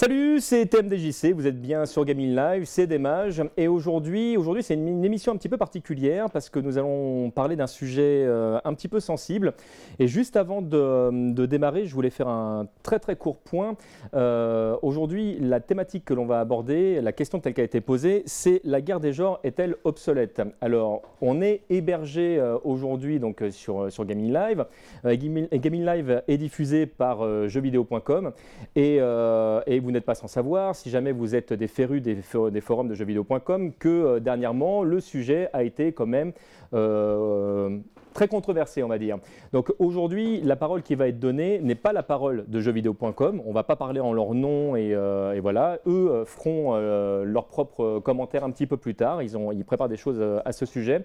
Salut, c'est TMDJC, vous êtes bien sur Gaming Live, c'est Démage. Et aujourd'hui, aujourd'hui c'est une, émission un petit peu particulière parce que nous allons parler d'un sujet euh, un petit peu sensible. Et juste avant de, démarrer, je voulais faire un très très court point. Euh, aujourd'hui, la thématique que l'on va aborder, la question telle qu'elle a été posée, c'est la guerre des genres est-elle obsolète? Alors, on est hébergé euh, aujourd'hui donc sur, sur Gaming Live. Gaming, Live est diffusé par jeuxvideo.com et, et vous vous n'êtes pas sans savoir, si jamais vous êtes des férus des, forums de jeuxvideo.com, que euh, dernièrement, le sujet a été quand même euh, très controversé, on va dire. Donc aujourd'hui, la parole qui va être donnée n'est pas la parole de jeuxvideo.com. On ne va pas parler en leur nom et, euh, voilà. Eux feront leurs propres commentaires un petit peu plus tard. Ils, ont, ils préparent des choses à ce sujet.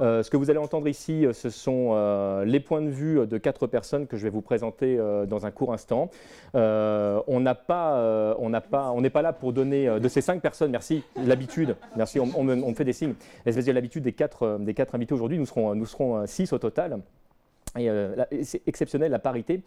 Ce que vous allez entendre ici, ce sont les points de vue de quatre personnes que je vais vous présenter dans un court instant. on n'a pas euh, on pas, on n'est pas là pour donner euh, de ces cinq personnes, merci, l'habitude, merci, on, me, fait des signes, l'habitude des quatre, euh, des quatre invités aujourd'hui, nous serons, nous serons six au total. Euh, c'est exceptionnel la parité.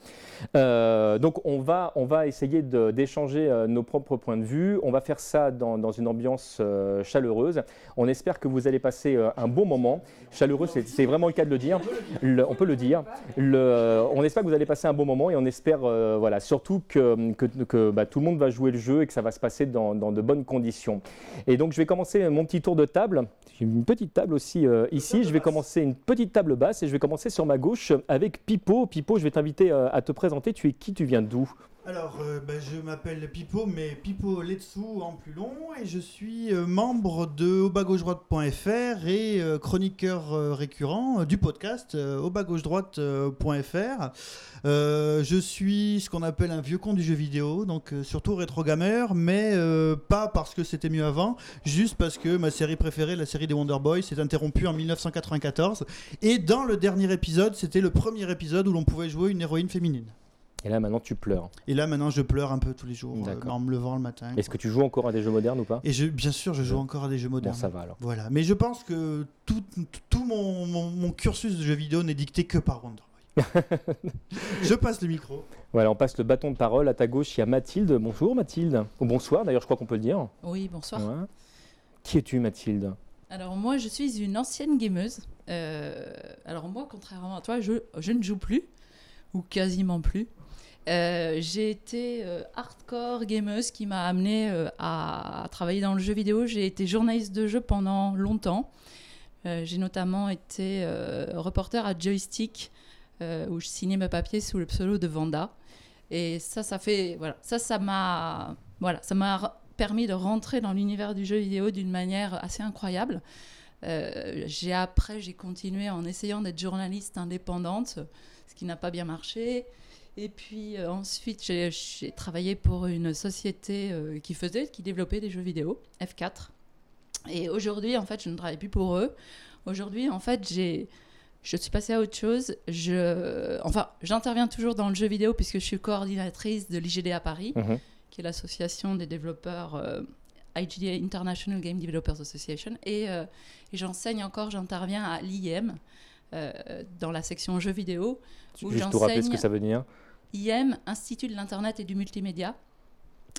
Euh, donc on va, on va essayer d'échanger euh, nos propres points de vue. On va faire ça dans, une ambiance chaleureuse. On espère que vous allez passer un bon moment. Chaleureux, c'est vraiment le cas de le dire. on peut le dire. On espère que vous allez passer un bon moment et on espère voilà, surtout que, bah, tout le monde va jouer le jeu et que ça va se passer dans, de bonnes conditions. Et donc je vais commencer mon petit tour de table. J'ai une petite table aussi ici. Je vais commencer une petite table basse et je vais commencer sur ma gauche avec Pipo. Pipo, je vais t'inviter euh, à te présenter. Tu es qui? Tu viens d'où? Alors, euh, ben, je m'appelle Pipo, mais Pipo Letsu en plus long, et je suis euh, membre de aubagaugedroite.fr et chroniqueur récurrent du podcast aubagaugedroite.fr. je suis ce qu'on appelle un vieux con du jeu vidéo, donc surtout rétro gamer, mais pas parce que c'était mieux avant, juste parce que ma série préférée, la série des Wonder Boys, s'est interrompue en 1994, et dans le dernier épisode, c'était le premier épisode où l'on pouvait jouer une héroïne féminine. Et là, maintenant, tu pleures. Et là, maintenant, je pleure un peu tous les jours, euh, en me levant le matin. Est-ce que tu joues encore à des jeux modernes ou pas? Et je, bien sûr, je joue encore à des jeux modernes. Bon, ça va alors. Voilà. Mais je pense que tout, tout mon, mon, cursus de jeux vidéo n'est dicté que par Wonder je passe le micro. Voilà, on passe le bâton de parole. À ta gauche, il y a Mathilde. Bonjour Mathilde. Ou bonsoir d'ailleurs, je crois qu'on peut le dire. Oui, bonsoir. Qui es-tu Mathilde? Alors moi, je suis une ancienne gameuse. Euh, alors moi, contrairement à toi, je, je ne joue plus, ou quasiment plus. Euh, j'ai été euh, hardcore gameuse qui m'a amené euh, à, travailler dans le jeu vidéo. J'ai été journaliste de jeu pendant longtemps. j'ai notamment été reporter à Joystick où je signais mes papiers sous le pseudo de Vanda. Et ça, ça fait voilà, ça, ça m'a voilà, ça m'a permis de rentrer dans l'univers du jeu vidéo d'une manière assez incroyable. j'ai après, j'ai continué en essayant d'être journaliste indépendante, ce qui n'a pas bien marché. Et puis euh, ensuite, j'ai travaillé pour une société euh, qui faisait, qui développait des jeux vidéo, F4. Et aujourd'hui, en fait, je ne travaille plus pour eux. Aujourd'hui, en fait, j'ai, je suis passée à autre chose. Je, enfin, j'interviens toujours dans le jeu vidéo puisque je suis coordinatrice de l'IGD à Paris, mhm. qui est l'association des développeurs euh, IGD International Game Developers Association. Et, et j'enseigne encore, j'interviens à l'IM. dans la section jeux vidéo. Juste pour rappeler ce que ça veut dire? IM, Institut de l'Internet et du Multimédia.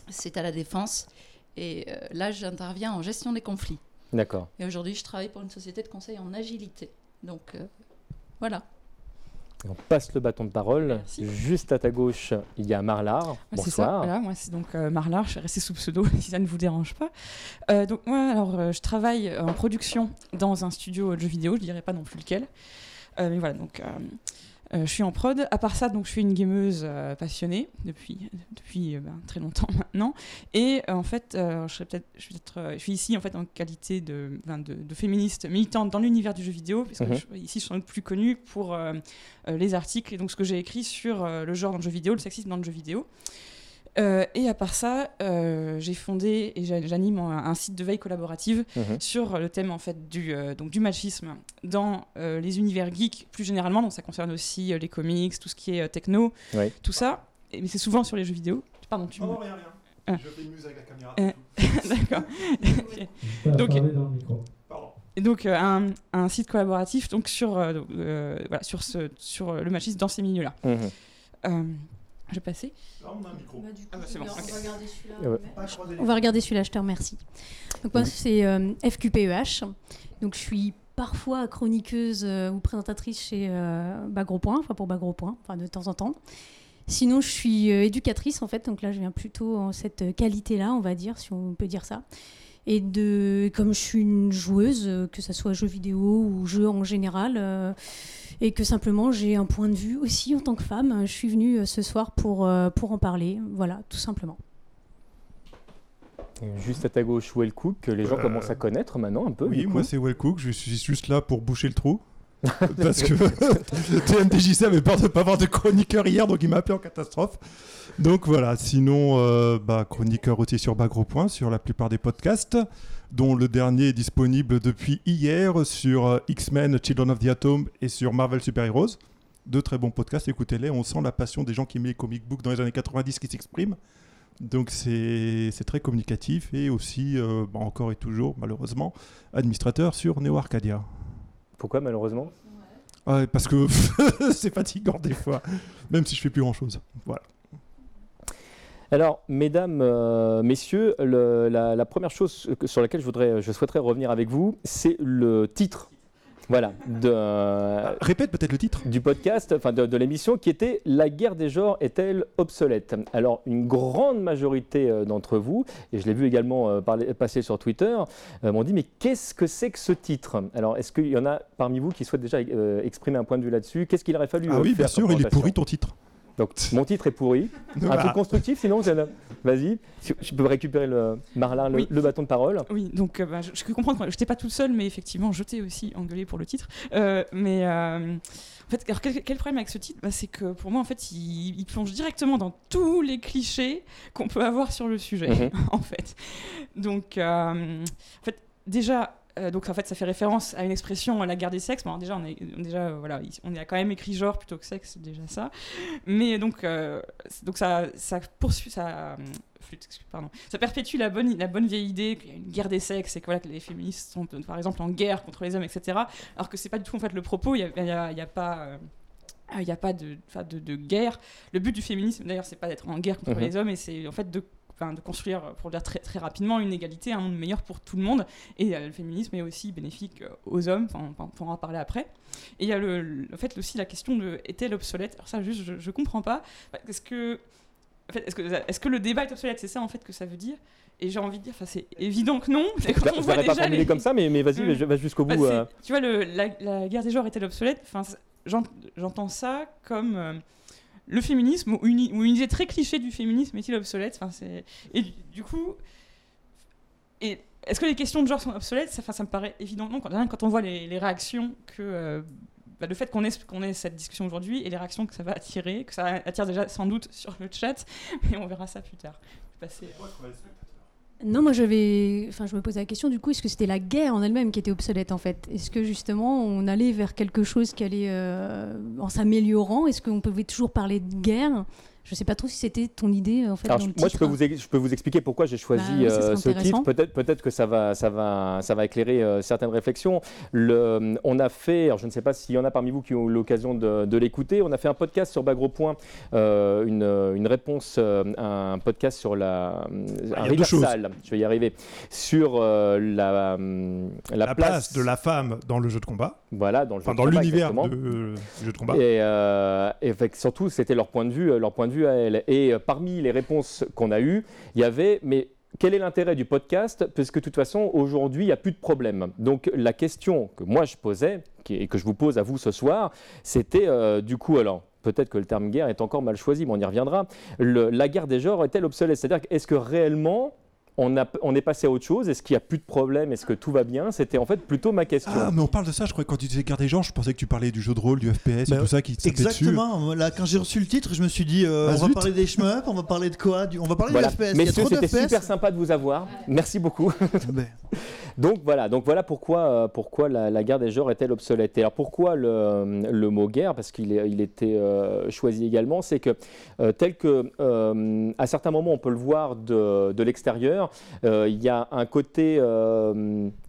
C'est à la Défense. Et euh, là, j'interviens en gestion des conflits. D'accord. Et aujourd'hui, je travaille pour une société de conseil en agilité. Donc, euh, voilà. On passe le bâton de parole. Juste à ta gauche, il y a Marlar. Bonsoir. Ça, moi, c'est donc euh, Marlar. Je suis restée sous pseudo, si ça ne vous dérange pas. donc, moi, alors, je travaille en production dans un studio de jeux vidéo. Je ne dirais pas non plus lequel. mais voilà, donc euh, je suis en prod. À part ça, donc, je suis une gameuse euh, passionnée depuis, depuis euh, ben, très longtemps maintenant. Et en fait, je, serais peut-être, je, je, suis ici en fait en qualité de, ben, de, féministe militante dans l'univers du jeu vidéo, parce que mhm. ici, je suis plus connue pour les articles et donc ce que j'ai écrit sur le genre dans le jeu vidéo, le sexisme dans le jeu vidéo. Euh, et à part ça, euh, j'ai fondé et j'anime un, site de veille collaborative mhm. sur le thème en fait du, euh, donc du machisme dans les univers geeks plus généralement. Donc ça concerne aussi les comics, tout ce qui est techno, tout ça. Et, mais c'est souvent sur les jeux vidéo. Pardon, tu. Oh, rien, rien. Ah. Je fais une musique avec la caméra. D'accord. donc, Et donc un, un, site collaboratif donc sur, voilà, sur, ce, sur le machisme dans ces milieux-là. Mhm. Je vais passer. Là, on a un micro. Bah, du coup, Ah bah, c'est bon, on ok. va regarder celui-là. Ouais. mais- Pas croiser les On va regarder celui-là, je te remercie. Donc moi, c'est euh, FQPEH. Donc je suis parfois chroniqueuse euh, ou présentatrice chez euh, Bagro Point, enfin pour Bagro Point, enfin de temps en temps. Sinon, je suis euh, éducatrice en fait, donc là je viens plutôt en cette qualité-là, on va dire, si on peut dire ça. Et de, comme je suis une joueuse, euh, que ce soit jeux vidéo ou jeux en général, euh, et que simplement j'ai un point de vue aussi en tant que femme, je suis venue euh, ce soir pour, euh, pour en parler, voilà, tout simplement. Juste à ta gauche, Well Cook, que les gens Euh, commencent à connaître maintenant un peu. Oui, moi c'est Wellcook, je suis juste là pour boucher le trou. Parce que TMDJC avait peur de ne pas avoir de chroniqueur hier, donc il m'a appelé en catastrophe. Donc voilà, sinon, euh, bah, chroniqueur aussi sur Bagro Point, sur la plupart des podcasts, dont le dernier est disponible depuis hier sur euh, X-Men, Children of the Atom et sur Marvel Super Heroes. Deux très bons podcasts, écoutez-les, on sent la passion des gens qui aimaient les comic books dans les années 90 qui s'expriment. Donc c'est très communicatif et aussi, euh, bah, encore et toujours, malheureusement, administrateur sur Neo Arcadia. Pourquoi malheureusement? Ouais, parce que c'est fatigant des fois, même si je fais plus grand chose. Voilà. Alors, mesdames, euh, messieurs, le- la, la première chose sur laquelle je, voudrais, je souhaiterais revenir avec vous, c'est le titre. Voilà, de, Répète peut-être le titre. du podcast, enfin de, de l'émission, qui était La guerre des genres est-elle obsolète? Alors, une grande majorité euh, d'entre vous, et je l'ai vu également euh, parler- passer sur Twitter, euh, m'ont dit Mais qu'est-ce que c'est que ce titre? Alors, est-ce qu'il y en a parmi vous qui souhaitent déjà exprimer un point de vue là-dessus? Qu'est-ce qu'il aurait fallu Ah oui, bien sûr, il est pourri ton titre. Donc, mon titre est pourri. Un Bah, truc constructif, sinon, vas-y. Si- Je peux récupérer le Marlin, le, Oui. le bâton de parole. Oui, donc euh, bah, je, je peux comprendre. Je n'étais pas toute seule, mais effectivement, je t'ai aussi engueulé pour le titre. Euh, mais euh, en fait, alors, quel, quel problème avec ce titre? Bah, C'est que pour moi, en fait, il, il plonge directement dans tous les clichés qu'on peut avoir sur le sujet, Mhm. en fait. Donc, euh, en fait, déjà. Euh, donc en fait, ça fait référence à une expression, la guerre des sexes. Bon, alors déjà, on est déjà euh, voilà, on a quand même écrit genre plutôt que sexe, déjà ça. Mais donc, euh, donc ça, ça poursuit, ça, pardon, ça perpétue la bonne, la bonne vieille idée qu'il y a une guerre des sexes et que, voilà, que les féministes sont par exemple en guerre contre les hommes, etc. Alors que c'est pas du tout en fait le propos. Il y a, pas. euh, il n'y a pas de, de guerre. Le but du féminisme, d'ailleurs, c'est pas d'être en guerre contre Mhm. les hommes, et c'est en fait de, enfin, de construire, pour le dire très, très rapidement, une égalité, un monde meilleur pour tout le monde. Et euh, le féminisme est aussi bénéfique euh, aux hommes, enfin, on pourra en parler après. Et il y a le, en fait aussi la question de est-elle obsolète? Alors ça, juste, je, je comprends pas. Est-ce que, en fait, est-ce que, est-ce que le débat est obsolète? C'est ça en fait que ça veut dire Et j'ai envie de dire, enfin, c'est évident que non. Je Quand on ne l'aurais pas formulé les- comme ça, mais, mais vas-y, Mm. va jusqu'au bah, bout. euh. Tu vois, le, la, la guerre des genres est-elle obsolète? Enfin, J'entends ça comme euh, le féminisme ou une, idée très cliché du féminisme est-il obsolète? Enfin, c'est- Et du, coup, et est-ce que les questions de genre sont obsolètes? Ça, ça me paraît évident non. Quand, on voit les, les réactions que. euh, bah, le fait qu'on ait, qu'on ait cette discussion aujourd'hui et les réactions que ça va attirer, que ça attire déjà sans doute sur le chat, mais on verra ça plus tard. Je vais passer- Non, moi je vais, enfin je me posais la question du coup, est-ce que c'était la guerre en elle-même qui était obsolète en fait? Est-ce que justement on allait vers quelque chose qui allait euh, en s'améliorant? Est-ce qu'on pouvait toujours parler de guerre? Je sais pas trop si c'était ton idée en fait. Alors, dans je- le moi, je peux, vous, ex- je peux vous expliquer pourquoi j'ai choisi Bah euh, ce titre. Peut-être peut que ça va, ça, va, ça va éclairer euh, certaines réflexions. Le, on a fait, alors je ne sais pas s'il y en a parmi vous qui ont eu l'occasion de, de l'écouter, on a fait un podcast sur Bagro Point, euh, une, une réponse, euh, un podcast sur la, Ah, un il y a deux choses. reversal, je vais y arriver, sur euh, la, la, La place de la femme dans le jeu de combat, voilà, dans, le jeu enfin de dans l'univers euh, du jeu de combat. Et, euh, et fait que surtout, c'était leur point de vue, leur point de vue à elle. Et euh, parmi les réponses qu'on a eues, il y avait, mais quel est l'intérêt du podcast? Puisque de toute façon, aujourd'hui, il n'y a plus de problème. Donc la question que moi je posais, et que je vous pose à vous ce soir, c'était euh, du coup, alors peut-être que le terme guerre est encore mal choisi, mais on y reviendra. La guerre des genres est-elle obsolète? C'est-à-dire, est-ce que réellement on, a, on est passé à autre chose Est-ce qu'il n'y a plus de problème? Est-ce que tout va bien? C'était en fait plutôt ma question. Ah, mais on parle de ça, je crois que quand tu disais garde des gens, je pensais que tu parlais du jeu de rôle, du FPS Bah, et tout ça qui te dessus. Exactement. Là, quand j'ai reçu le titre, je me suis dit, euh, Ah, on va parler des shmups, on va parler de quoi? Du- On va parler Voilà. des FPS. Messieurs, trop de c'était super sympa de vous avoir. Merci beaucoup. Donc voilà, donc voilà pourquoi, euh, la, guerre des genres est-elle obsolète. Et alors pourquoi le, mot guerre, parce qu'il était euh, choisi également, c'est que euh, tel que à certains moments on peut le voir de, de l'extérieur, il y a un côté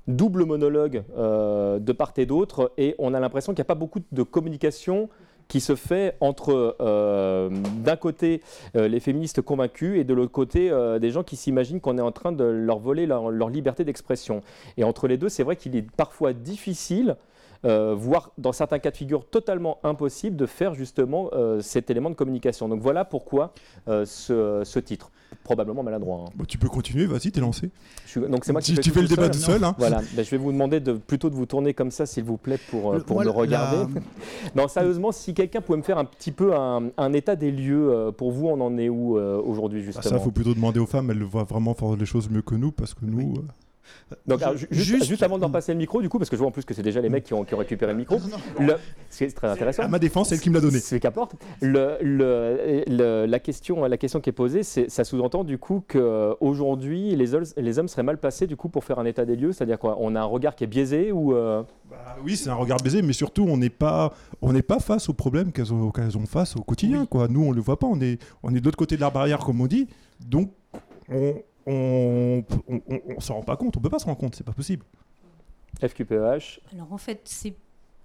double monologue de part et d'autre, et on a l'impression qu'il n'y a pas beaucoup de communication qui se fait entre, euh, d'un côté, euh, les féministes convaincus et de l'autre côté, euh, des gens qui s'imaginent qu'on est en train de leur voler leur, liberté d'expression. Et entre les deux, c'est vrai qu'il est parfois difficile voire dans certains cas de figure totalement impossible de faire justement cet élément de communication. Donc voilà pourquoi ce titre, probablement maladroit. hein. Bah, tu peux continuer, vas-y, t'es lancé. Je suis- donc c'est moi qui Si fais tu fais le débat tout seul, hein. Voilà, Ben, je vais vous demander de, plutôt de vous tourner comme ça, s'il vous plaît, pour, euh, Le- pour moi, me la- regarder. Non, sérieusement, si quelqu'un pouvait me faire un petit peu un, un état des lieux, euh, pour vous, on en est où euh, aujourd'hui, Ah, justement? ça, faut plutôt demander aux femmes, elles le voient vraiment faire les choses mieux que nous, parce que nous. euh, Donc, alors, juste, juste- juste avant de leur passer le micro, du coup, parce que je vois en plus que c'est déjà les mecs qui ont, qui ont récupéré le micro, le- c'est très intéressant. À ma défense, c'est elle qui me l'a donné. C'est qu'importe. Le, le- le- la, question, la question qui est posée, c'est, ça sous-entend du coup qu'aujourd'hui, les, hommes- les hommes seraient mal placés du coup pour faire un état des lieux, c'est-à-dire quoi On a un regard qui est biaisé ou euh, Bah oui, c'est un regard baisé, mais surtout, on n'est pas, on n'est pas face aux problèmes qu'elles ont, qu'elles ont face au quotidien. Oui. Quoi. Nous, on le voit pas. On est, on est de l'autre côté de la barrière, comme on dit. Donc, on, on, on, on- on s'en rend pas compte. On peut pas se rendre compte. C'est pas possible. FQPEH Alors en fait, c'est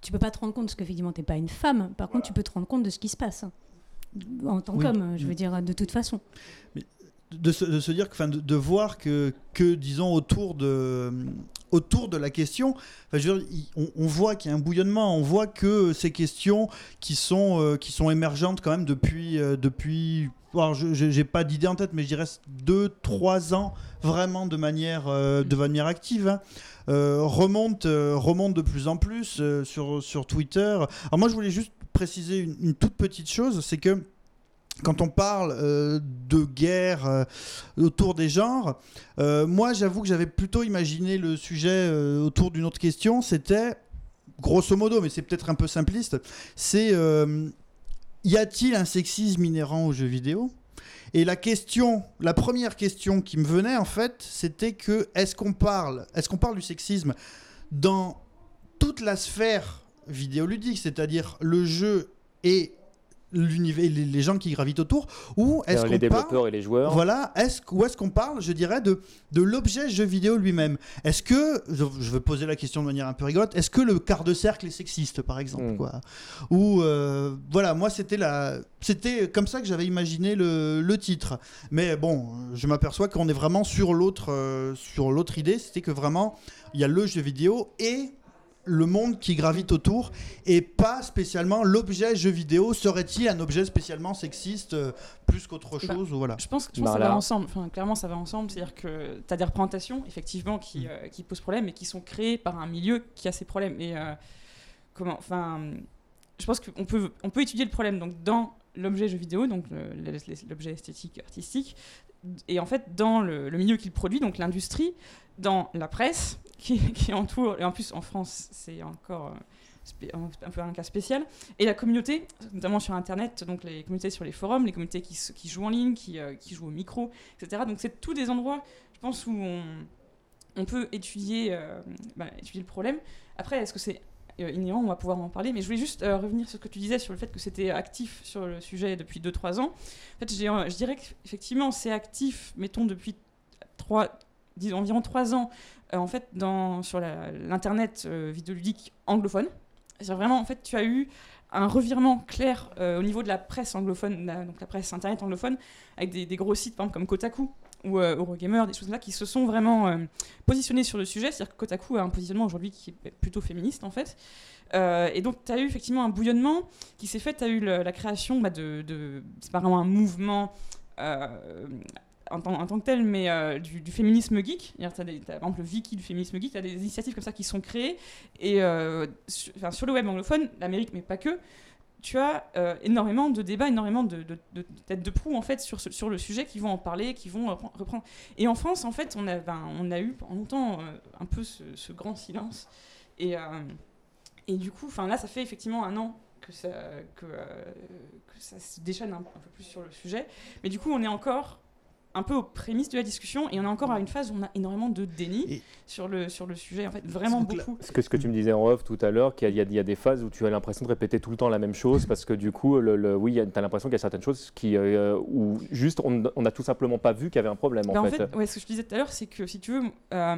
tu peux pas te rendre compte parce qu'effectivement t'es pas une femme. Par contre, tu peux te rendre compte de ce qui se passe en tant Oui. qu'homme. Je veux Mm. dire de toute façon. De se, dire enfin, de, de voir que, que disons autour de autour de la question, on, voit qu'il y a un bouillonnement, on voit que ces questions qui sont euh, qui sont émergentes quand même depuis euh, depuis alors, je j'ai pas d'idée en tête, mais je dirais deux, trois ans, vraiment de manière, euh, de manière active, hein, remonte, remonte de plus en plus sur, sur Twitter. Alors moi, je voulais juste préciser une toute petite chose, c'est que quand on parle euh, de guerre euh, autour des genres, euh, moi j'avoue que j'avais plutôt imaginé le sujet autour d'une autre question. C'était, grosso modo, mais c'est peut-être un peu simpliste, c'est y a-t-il un sexisme inhérent aux jeux vidéo? Et la question, la première question qui me venait en fait, c'était que est-ce qu'on parle, est-ce qu'on parle du sexisme dans toute la sphère vidéoludique, c'est-à-dire le jeu et l'univers, les, les gens qui gravitent autour, ou est-ce qu'on parle et les joueurs voilà, est-ce, est-ce qu'on parle, je dirais, de, de l'objet jeu vidéo lui-même? Est-ce que, je, je veux poser la question de manière un peu rigolote, est-ce que le quart de cercle est sexiste, par exemple Mm. quoi? Ou, euh, voilà, moi, c'était, la, c'était comme ça que j'avais imaginé le, le titre. Mais bon, je m'aperçois qu'on est vraiment sur l'autre, euh, sur l'autre idée, c'était que vraiment, il y a le jeu vidéo et le monde qui gravite autour et pas spécialement l'objet jeu vidéo serait-il un objet spécialement sexiste euh, plus qu'autre Bah, chose ou voilà Je pense, je pense que ça va ensemble. Enfin, clairement, ça va ensemble. C'est-à-dire que tu as des représentations, effectivement, qui, euh, qui posent problème et qui sont créées par un milieu qui a ces problèmes. Et euh, comment. Enfin, je pense qu'on peut, on peut étudier le problème donc, dans l'objet jeu vidéo, donc l'objet esthétique, artistique, et en fait dans le, milieu qu'il produit, donc l'industrie, dans la presse qui, qui entoure, et en plus en France, c'est encore. euh, un peu un cas spécial, et la communauté, notamment sur Internet, donc les communautés sur les forums, les communautés qui, jouent en ligne, qui, euh, jouent au micro, etc. Donc c'est tous des endroits, je pense, où on, peut euh, bah, étudier le problème. Après, est-ce que c'est euh, inhérent On va pouvoir en parler. Mais je voulais juste euh, revenir sur ce que tu disais sur le fait que c'était actif sur le sujet depuis 2-3 ans. En fait, euh, je dirais qu'effectivement, c'est actif, mettons, depuis 3, disons, environ 3 ans, en fait, sur l'Internet vidéoludique anglophone. C'est vraiment, en fait, tu as eu un revirement clair au niveau de la presse anglophone, donc la presse internet anglophone, avec des, gros sites, comme Kotaku ou euh, Eurogamer, des choses là qui se sont vraiment euh, positionnés sur le sujet. C'est-à-dire que Kotaku a un positionnement aujourd'hui qui est plutôt féministe en fait. Euh, et donc tu as eu effectivement un bouillonnement qui s'est fait. Tu as eu la création bah, de. c'est pas vraiment un mouvement. euh, en tant, que tel, mais euh, du, féminisme geek. Tu as, par exemple le Viki du féminisme geek, tu as des initiatives comme ça qui sont créées. Et sur le web anglophone, l'Amérique, mais pas que, tu as euh, énormément de débats, énormément de, de, de têtes de proue en fait sur, sur le sujet qui vont en parler, qui vont repren- reprendre. Et en France, en fait, on a, ben, on a eu pendant longtemps euh, un peu ce, grand silence. Et, euh, et du coup, là, ça fait effectivement un an que ça, que, ça se déchaîne un peu plus sur le sujet. Mais du coup, on est encore un peu aux prémices de la discussion et on est encore à une phase où on a énormément de déni Et- sur, le, sur le sujet, en fait, vraiment beaucoup. Ce que, ce que tu me disais en off tout à l'heure, qu'il y, a- y des phases où tu as l'impression de répéter tout le temps la même chose parce que du coup, le, le- oui, tu as l'impression qu'il y a certaines choses qui, euh, où juste on n'a tout simplement pas vu qu'il y avait un problème en Bah, en fait. fait, ouais, ce que je disais tout à l'heure, c'est que si tu veux, euh,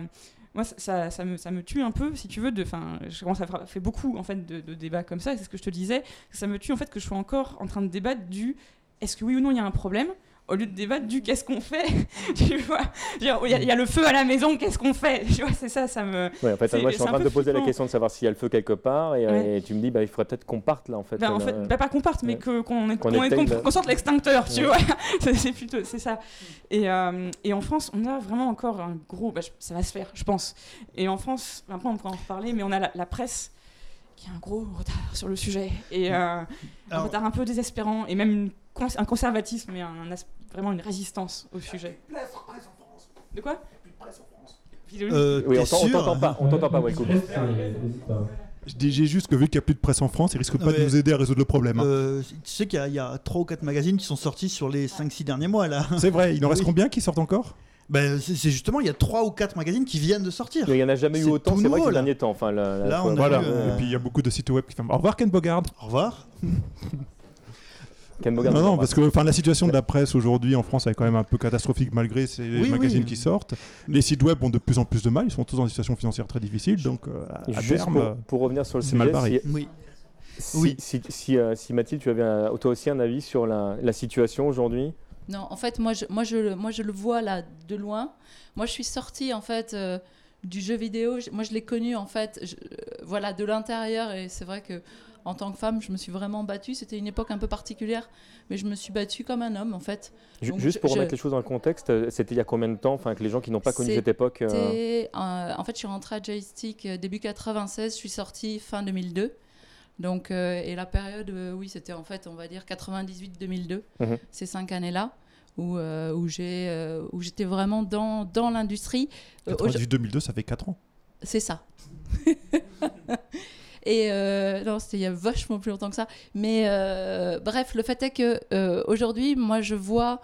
moi, ça, ça, ça me, ça me tue un peu, si tu veux. De, fin, je commence à faire fait beaucoup en fait de, de débats comme ça. et C'est ce que je te disais. Ça me tue en fait que je sois encore en train de débattre du est-ce que oui ou non il y a un problème au lieu de débattre du qu'est-ce qu'on fait, tu vois. Il y, a- il y a le feu à la maison, qu'est-ce qu'on fait Tu vois, c'est ça, ça me. Ouais, en fait, moi, je suis en train de poser la question de savoir s'il y a le feu quelque part, et, Ouais. et tu me dis, bah, il faudrait peut-être qu'on parte là, en fait. Bah, en fait, euh, bah, pas qu'on parte, mais Ouais. que- qu'on sorte l'extincteur, tu Ouais. vois. c'est plutôt, c'est ça. Et, euh, et en France, on a vraiment encore un gros, bah, je- ça va se faire, je pense. Et en France, après on pourra en reparler, mais on a la, la presse qui a un gros retard sur le sujet et euh, un retard un peu désespérant et même un conservatisme et un, as- vraiment une résistance au sujet. De quoi Philologie Euh, Oui, on t'entend pas, on t'entend pas, Wellcook. Je dis j'ai juste que vu qu'il n'y a plus de presse en France, ils risquent pas de nous aider à résoudre le problème. hein. Euh, tu sais qu'il y a- il y, a 3 ou 4 magazines qui sont sortis sur les 5-6 derniers mois là. C'est vrai, il en reste Oui. combien qui sortent encore? Ben, c'est justement, il y a 3 ou 4 magazines qui viennent de sortir. Mais il n'y en a jamais eu autant, c'est vrai, ces derniers temps. Enfin, la- la Là, fois- on a Voilà. eu, euh, Et puis il y a beaucoup de sites web qui ferment. Au revoir Ken Bogard. Au revoir. Bogart, Non, on non, parce que enfin, la situation de la presse aujourd'hui en France est quand même un peu catastrophique malgré ces Oui, magazines oui. qui sortent. Les sites web ont de plus en plus de mal, ils sont tous dans une situation financière très difficile, donc euh, à, terme, pour, pour revenir sur le sujet, mal barré. si, Oui. si, Oui. si, si, euh, si, Mathilde, tu avais un- toi aussi un avis sur la, la situation aujourd'hui? Non, en fait, moi je, moi, je, le- moi, je le vois là de loin. Moi, je suis sortie en fait euh, du jeu vidéo. Moi, je l'ai connu en fait, je- euh, voilà, de l'intérieur. Et c'est vrai que en tant que femme, je me suis vraiment battue. C'était une époque un peu particulière, mais je me suis battue comme un homme en fait. Donc, Juste pour je- remettre les choses dans le contexte, euh, c'était il y a combien de temps Enfin, que les gens qui n'ont pas connu cette époque. euh, euh, en fait, je suis rentrée à Joystick début 96. Je suis sortie fin 2002. Donc, euh, et la période, euh, oui, c'était en fait, on va dire 98-2002, Mhm. ces cinq années-là, où, euh, où, j'ai, euh, où j'étais vraiment dans, dans l'industrie. Euh, au- 98-2002, ça fait 4 ans. c'est ça. Et euh, non, c'était il y a vachement plus longtemps que ça. Mais euh, bref, le fait est que euh, aujourd'hui, moi, je vois,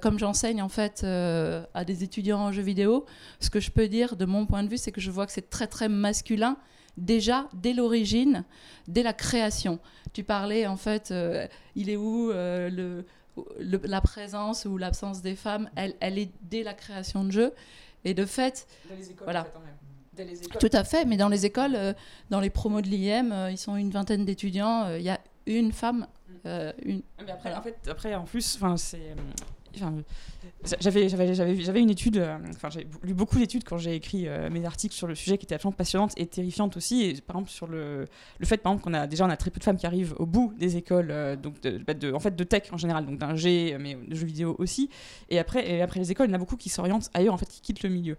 comme j'enseigne en fait à des étudiants en jeux vidéo, ce que je peux dire de mon point de vue, c'est que je vois que c'est très très masculin déjà dès l'origine, dès la création. Tu parlais en fait, il est où le, le- la présence ou l'absence des femmes elle, elle est dès la création de jeux. Et de fait, Dans les écoles, Voilà. en fait, les écoles. tout à fait, mais dans les écoles, euh, dans les promos de l'IM, euh, ils sont une vingtaine d'étudiants, euh, il y a une femme. euh, une... Ah, Mais après, Voilà. en fait, après, en plus, c'est. j'avais, j'avais, j'avais, j'avais une étude, enfin, j'ai lu beaucoup d'études quand j'ai écrit euh, mes articles sur le sujet qui étaient absolument passionnantes et terrifiantes aussi. Et par exemple, sur le, le fait, par exemple, qu'on a déjà on a très peu de femmes qui arrivent au bout des écoles, euh, donc de, bah, de- en fait, de tech en général, donc d'un G, mais de jeux vidéo aussi. Et après, et après les écoles, il y en a beaucoup qui s'orientent ailleurs, en fait, qui quittent le milieu.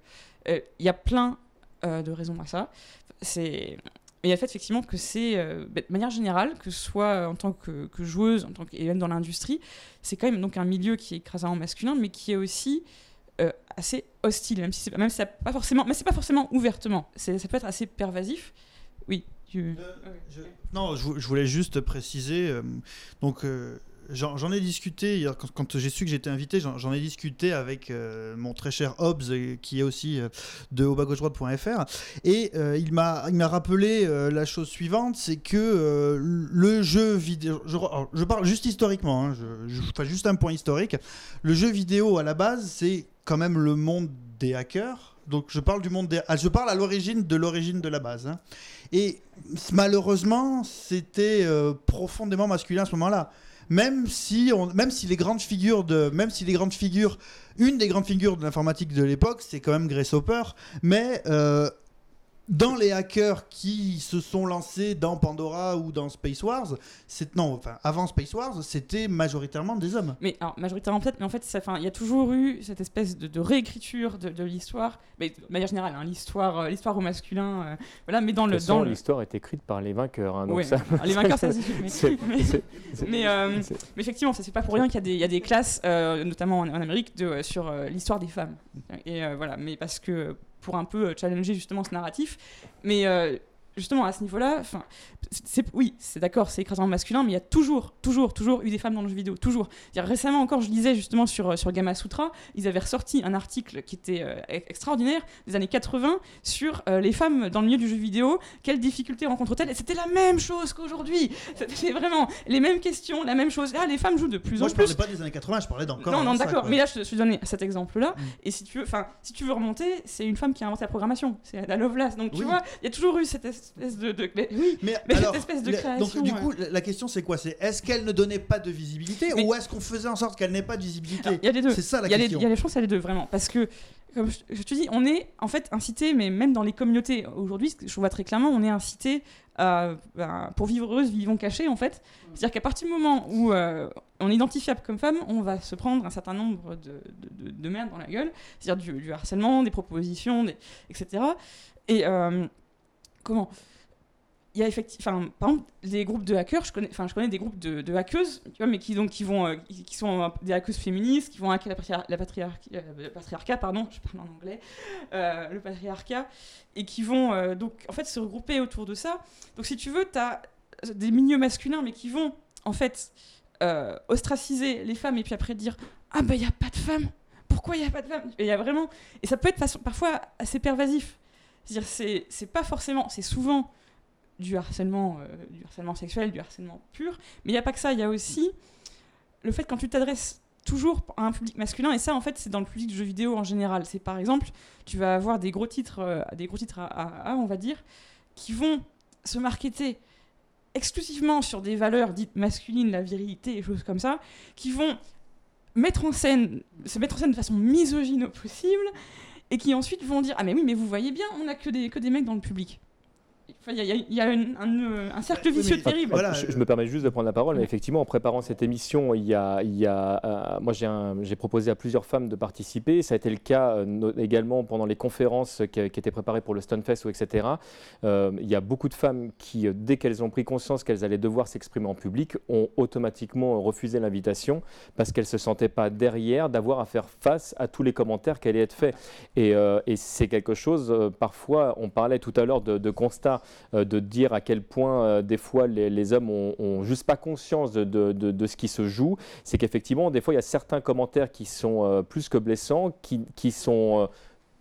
Euh, Il y a plein de raisons à ça. C'est mais il y a le fait effectivement que c'est, euh, bah, de manière générale, que ce soit en tant que, joueuse, en tant que, et dans l'industrie, c'est quand même donc un milieu qui est écrasamment masculin, mais qui est aussi euh, assez hostile, même si c'est même ça pas forcément, mais c'est pas forcément ouvertement. Ça peut être assez pervasif. Oui. Non, je, je voulais juste préciser. euh, donc, euh, j'en ai discuté quand, j'ai su que j'étais invité. J'en ai discuté avec euh, mon très cher Hobbs, euh, qui est aussi euh, de hautbasgauche-droite.fr. Et il m'a rappelé la chose suivante c'est que le jeu vidéo. Je, parle juste historiquement, hein, je, je fais juste un point historique. Le jeu vidéo, à la base, c'est quand même le monde des hackers. Donc, je parle du monde des. ah, je parle à l'origine de l'origine de la base. hein. Et malheureusement, c'était profondément masculin à ce moment-là. Même si, on, même si les grandes figures de, même si les grandes figures, une des grandes figures de l'informatique de l'époque, c'est quand même Grace Hopper. Mais euh, dans les hackers qui se sont lancés dans Pandora ou dans Space Wars, c'est non, enfin avant Space Wars, c'était majoritairement des hommes. Mais alors, majoritairement peut-être, mais en fait, il y a toujours eu cette espèce de, de réécriture de, de l'histoire, mais de manière générale, hein, l'histoire, euh, l'histoire au masculin, euh, voilà, mais dans De le, dans le, l'histoire est écrite par les vainqueurs. hein, donc Ouais, ça, alors, les vainqueurs, ça, c'est- mais- mais- euh, Mais effectivement, ça c'est pas pour rien qu'il y a des, il y a des classes, euh, notamment en, en Amérique, de, euh, sur euh, l'histoire des femmes. Et euh, voilà, mais parce que pour un peu euh, challenger justement ce narratif. Mais euh, justement, à ce niveau-là, oui, c'est d'accord, c'est écrasant masculin, mais il y a toujours, toujours, toujours eu des femmes dans le jeu vidéo, toujours. Récemment encore, je lisais justement sur, sur Gamma Sutra, ils avaient ressorti un article qui était euh, extraordinaire des années 80 sur euh, les femmes dans le milieu du jeu vidéo, quelles difficultés rencontrent-elles, et c'était la même chose qu'aujourd'hui. C'était vraiment les mêmes questions, la même chose. Ah, les femmes jouent de plus Moi, en je plus. parlais pas des années 80, je parlais d'encore. Non, non, d'accord. Mais là, je te suis donné cet exemple-là. Mm. Et si tu veux, enfin, si tu veux remonter, c'est une femme qui a inventé la programmation. C'est la Lovelace. Donc tu vois, il y a toujours eu cette espèce de, de- mais oui. Mais, Mais cette alors, espèce de création, donc du coup, la- la question c'est quoi? C'est est-ce qu'elle ne donnait pas de visibilité Mais- ou est-ce qu'on faisait en sorte qu'elle n'ait pas de visibilité? Alors, Il y a les deux. C'est ça la y a question. il y a les chances, il y a les deux vraiment, parce que comme je, te dis, on est en fait incité, mais même dans les communautés aujourd'hui, je vois très clairement, on est incité à, à- pour vivre heureuse, vivons cachés en fait. C'est-à-dire qu'à partir du moment où euh, on est identifiable comme femme, on va se prendre un certain nombre de, de, de- dans la gueule, c'est-à-dire du, du harcèlement, des propositions, des- etc. Et euh, comment il y a effectivement, par exemple, les groupes de hackers, je connais, enfin, je connais des groupes de, de hackeuses, tu vois, mais qui donc qui vont, euh, qui, sont des hackeuses féministes, qui vont hacker la, euh, le patriarcat, pardon, je parle en anglais, euh, le patriarcat, et qui vont donc en fait se regrouper autour de ça. Donc si tu veux, tu as des milieux masculins, mais qui vont en fait ostraciser les femmes et puis après dire ah bah il y a pas de femmes, pourquoi il y a pas de femmes? Et il y a vraiment, et ça peut être parfois assez pervasif. C'est-à-dire c'est pas forcément, c'est souvent du harcèlement, euh, du harcèlement sexuel, du harcèlement pur. Mais il n'y a pas que ça, il y a aussi le fait quand tu t'adresses toujours à un public masculin, et ça en fait c'est dans le public du jeu vidéo en général. C'est par exemple, tu vas avoir des gros titres, euh, des gros titres à, à- à, on va dire, qui vont se marketer exclusivement sur des valeurs dites masculines, la virilité et choses comme ça, qui vont mettre en scène, se mettre en scène de façon misogyne au possible, et qui ensuite vont dire ah mais oui mais vous voyez bien, on a que des que des mecs dans le public. Il y a, y un, un, euh, un cercle Oui, vicieux mais- terrible. Voilà, je, euh, je me permets juste de prendre la parole, mais effectivement, en préparant cette émission, il y a, il y a, euh, moi j'ai proposé à plusieurs femmes de participer. Ça a été le cas euh, également pendant les conférences qui, qui étaient préparées pour le Stunfest ou etc. Euh, il y a beaucoup de femmes qui, dès qu'elles ont pris conscience qu'elles allaient devoir s'exprimer en public, ont automatiquement refusé l'invitation parce qu'elles se sentaient pas derrière d'avoir à faire face à tous les commentaires qui allaient être faits. Et, euh, et c'est quelque chose, euh, parfois, on parlait tout à l'heure de, de constat, euh, de dire à quel point euh, des fois les, hommes ont, juste pas conscience de, ce qui se joue. C'est qu'effectivement, des fois, il y a certains commentaires qui sont euh, plus que blessants, qui, sont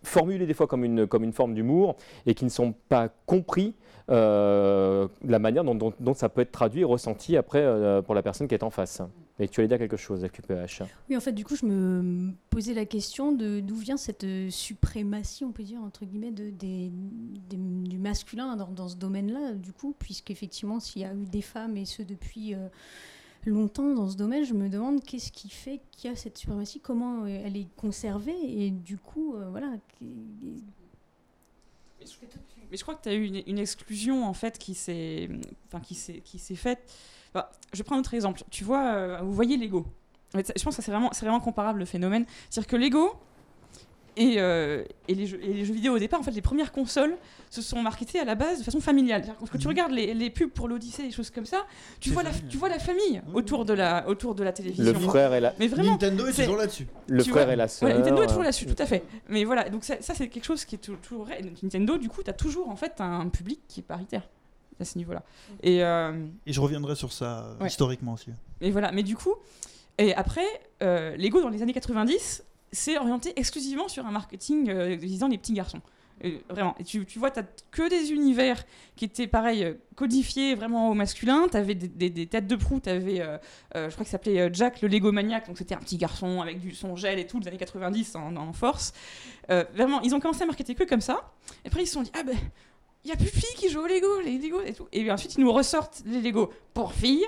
formulés des fois comme une forme d'humour et qui ne sont pas compris. Euh, la manière dont, ça peut être traduit et ressenti après euh, pour la personne qui est en face. Et tu allais dire quelque chose, FQPH. Oui, en fait, du coup, je me posais la question d'où vient cette euh, suprématie, on peut dire, entre guillemets, du masculin dans, ce domaine-là, du coup, puisqu'effectivement, s'il y a eu des femmes, et ce depuis longtemps dans ce domaine, je me demande qu'est-ce qui fait qu'il y a cette suprématie, comment elle est conservée, et du coup, voilà. qui- Mais je crois que tu as eu une, exclusion en fait qui s'est faite. Bah, je prendre un autre exemple. Tu vois, euh, vous voyez Lego. Je pense que c'est vraiment, c'est vraiment comparable le phénomène. C'est-à-dire que Lego et, euh, et, les jeux, et les jeux vidéo au départ, en fait, les premières consoles se sont marketées à la base de façon familiale. C'est-à-dire que Quand tu Mhm. regardes les, les pubs pour l'Odyssée, des choses comme ça, tu vois, la, tu vois la famille autour de la, autour de la télévision. Le frère et la, Mais vraiment, Nintendo est toujours là-dessus. le frère vois, et la sœur. Ouais, Nintendo est toujours là-dessus, tout à fait. Mais voilà, donc ça, ça, c'est quelque chose qui est tou- toujours. Nintendo, du coup, tu as toujours en fait un public qui est paritaire à ce niveau-là. Et, euh, Et je reviendrai sur ça euh, Ouais. historiquement aussi. et voilà, mais du coup, et après, euh, Lego dans les années 90, c'est orienté exclusivement sur un marketing euh, visant les petits garçons. Euh, vraiment. Et tu, tu vois, tu que des univers qui étaient pareil, euh, codifiés vraiment au masculin. Tu avais des, des- des têtes de proue. Tu avais, je crois qu'il s'appelait euh, Jack le Lego Maniac. Donc c'était un petit garçon avec du son gel et tout, des années 90 en, en force. Euh, vraiment, ils ont commencé à marketer que comme ça. Et après, ils se sont dit, ah ben, il n'y a plus de filles qui jouent au Lego, les Lego et tout. Et ensuite, ils nous ressortent les Lego pour filles,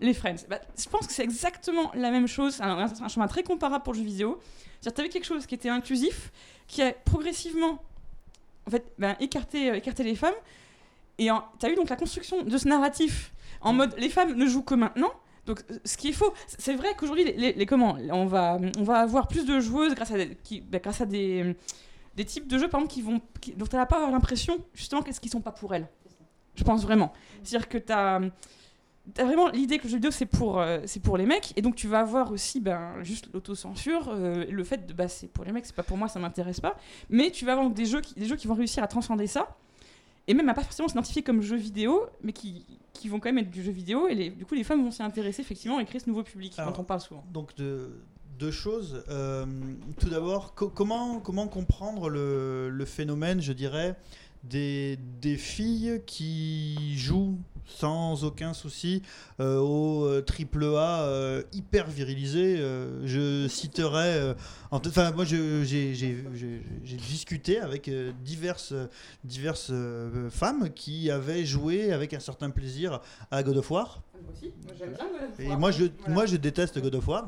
les Friends. Bah, je pense que c'est exactement la même chose. C'est un, un chemin très comparable pour le jeu vidéo. C'est-à-dire, tu avais quelque chose qui était inclusif, qui a progressivement en fait, ben, écarté, euh, écarté les femmes. Et tu as eu donc la construction de ce narratif en mode les femmes ne jouent que maintenant. Donc, ce qui est faux, c'est- vrai qu'aujourd'hui, les, comment, on va, on va avoir plus de joueuses grâce à des, ben, grâce à des, des types de jeux, par exemple, qui vont, qui, dont tu vas pas l'impression, justement, qu'est-ce qu'ils sont pas pour elles. Je pense vraiment. C'est-à-dire que tu as, vraiment l'idée que le jeu vidéo, c'est pour, euh, c'est pour les mecs, et donc tu vas avoir aussi ben, juste l'autocensure, euh, le fait de bah, c'est pour les mecs, c'est pas pour moi, ça m'intéresse pas. Mais tu vas avoir des jeux, qui, des jeux qui vont réussir à transcender ça. et même à pas forcément s'identifier comme jeu vidéo, mais qui, qui vont quand même être du jeu vidéo. Et les- du coup, les femmes vont s'y intéresser effectivement et créer ce nouveau public Alors, dont on parle souvent. Donc de- deux choses. Euh, tout d'abord, co- comment, comment comprendre le, le phénomène, je dirais, des, filles qui jouent sans aucun souci euh, au euh, triple A euh, hyper virilisé. Je citerai, enfin moi j'ai discuté avec diverses, diverses femmes qui avaient joué avec un certain plaisir à God of War. Et moi je, moi je déteste God of War.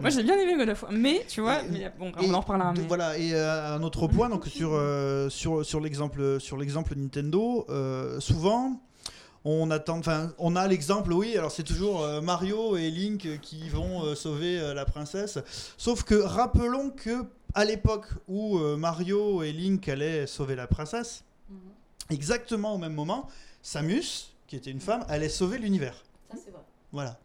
Moi j'ai bien aimé God of War, mais tu vois, Et- mais bon, Et on en reparlera. mais- Voilà, et euh, un autre point, donc sur, euh, sur, sur l'exemple sur l'exemple Nintendo, euh, souvent on attend, enfin on a l'exemple, oui, alors c'est toujours euh, Mario et Link qui vont euh, sauver euh, la princesse, sauf que rappelons que à l'époque où euh, Mario et Link allaient sauver la princesse, exactement au même moment, Samus, qui était une femme, allait sauver l'univers. Ça, c'est vrai. Voilà.